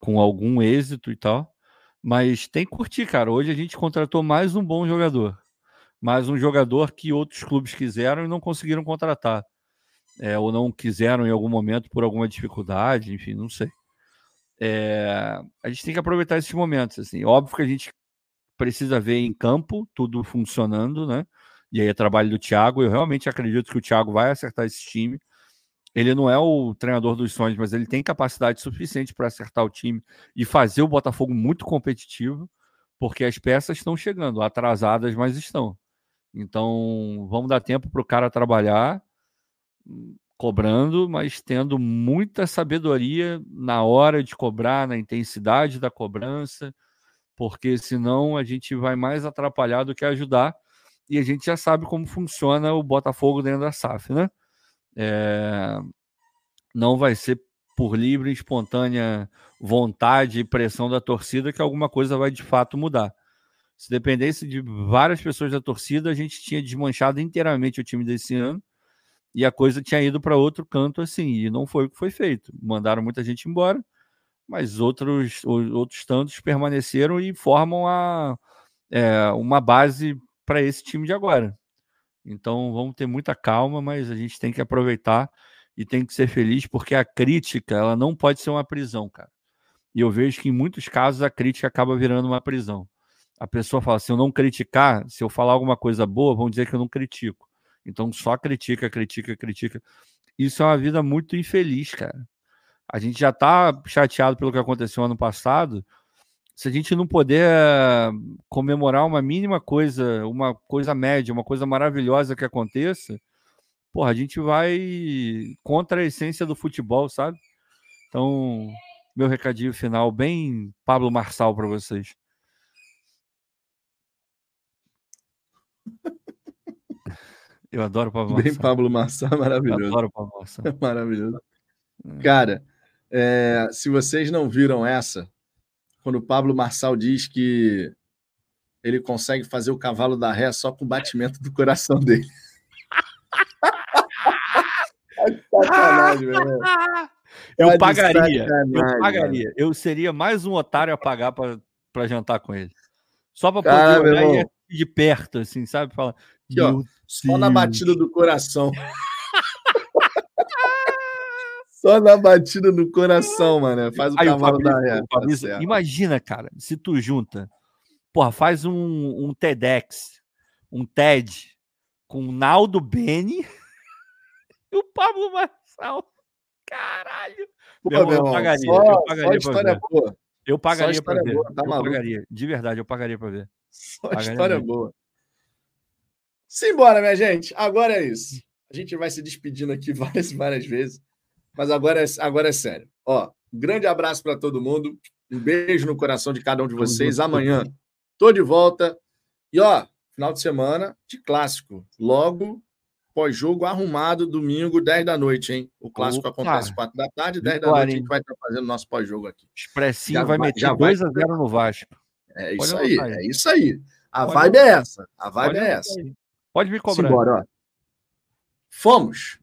com algum êxito e tal. Mas tem que curtir, cara. Hoje a gente contratou mais um bom jogador. Mais um jogador que outros clubes quiseram e não conseguiram contratar. É, ou não quiseram em algum momento por alguma dificuldade, enfim, não sei é, a gente tem que aproveitar esses momentos. Assim. Óbvio que a gente precisa ver em campo tudo funcionando, né? E aí é trabalho do Thiago. Eu realmente acredito que o Thiago vai acertar esse time. Ele não é o treinador dos sonhos, mas ele tem capacidade suficiente para acertar o time e fazer o Botafogo muito competitivo, porque as peças estão chegando, atrasadas, mas estão. Então, vamos dar tempo para o cara trabalhar cobrando, mas tendo muita sabedoria na hora de cobrar, na intensidade da cobrança, porque senão a gente vai mais atrapalhar do que ajudar. E a gente já sabe como funciona o Botafogo dentro da SAF, né? É... Não vai ser por livre espontânea vontade e pressão da torcida que alguma coisa vai de fato mudar. Se dependesse de várias pessoas da torcida, a gente tinha desmanchado inteiramente o time desse ano e a coisa tinha ido para outro canto assim, e não foi o que foi feito. Mandaram muita gente embora, mas outros, outros tantos permaneceram e formam a, é, uma base para esse time de agora. Então vamos ter muita calma, mas a gente tem que aproveitar e tem que ser feliz, porque a crítica ela não pode ser uma prisão, cara. E eu vejo que em muitos casos a crítica acaba virando uma prisão. A pessoa fala: se eu não criticar, se eu falar alguma coisa boa, vão dizer que eu não critico. Então só critica, critica, critica. Isso é uma vida muito infeliz, cara. A gente já tá chateado pelo que aconteceu ano passado. Se a gente não puder comemorar uma mínima coisa, uma coisa média, uma coisa maravilhosa que aconteça, porra, a gente vai contra a essência do futebol, sabe? Então, meu recadinho final, bem Pablo Marçal para vocês. Eu adoro Pablo Bem Pablo Massa, maravilhoso. Eu adoro Pablo Massa. maravilhoso. É. Cara, é, se vocês não viram essa, quando o Pablo Marçal diz que ele consegue fazer o cavalo da ré só com o batimento do coração dele. sacanagem, meu Eu tá pagaria. Eu pagaria. Eu seria mais um otário a pagar para jantar com ele. Só para poder olhar de perto, assim, sabe? Fala, Aqui, ó, só na batida do coração. Só na batida do coração, mano. Faz o Aí, cavalo o da. Tá imagina, cara, se tu junta, porra, faz um, um TEDx, um TED com o Naldo Beni e o Pablo Marçal. Caralho. Pô, meu, eu pagaria, só, eu pagaria só história boa. Eu pagaria pra ver. Boa, tá eu pagaria. De verdade, eu pagaria pra ver. Só pagaria história mesmo. boa. Simbora, minha gente. Agora é isso. A gente vai se despedindo aqui várias várias vezes. Mas agora é, agora é sério. Ó, grande abraço para todo mundo. Um beijo no coração de cada um de vocês. Amanhã tô de volta. E ó, final de semana de clássico. Logo pós-jogo arrumado, domingo, 10 da noite, hein? O clássico Opa. acontece 4 da tarde, 10 da noite a gente vai estar fazendo nosso pós-jogo aqui. Expressinho já vai meter 2 a 0 no Vasco. É isso aí, é isso aí. A Pode vibe é essa. A vibe Pode é essa. Pode me cobrar. Simbora, ó. Fomos.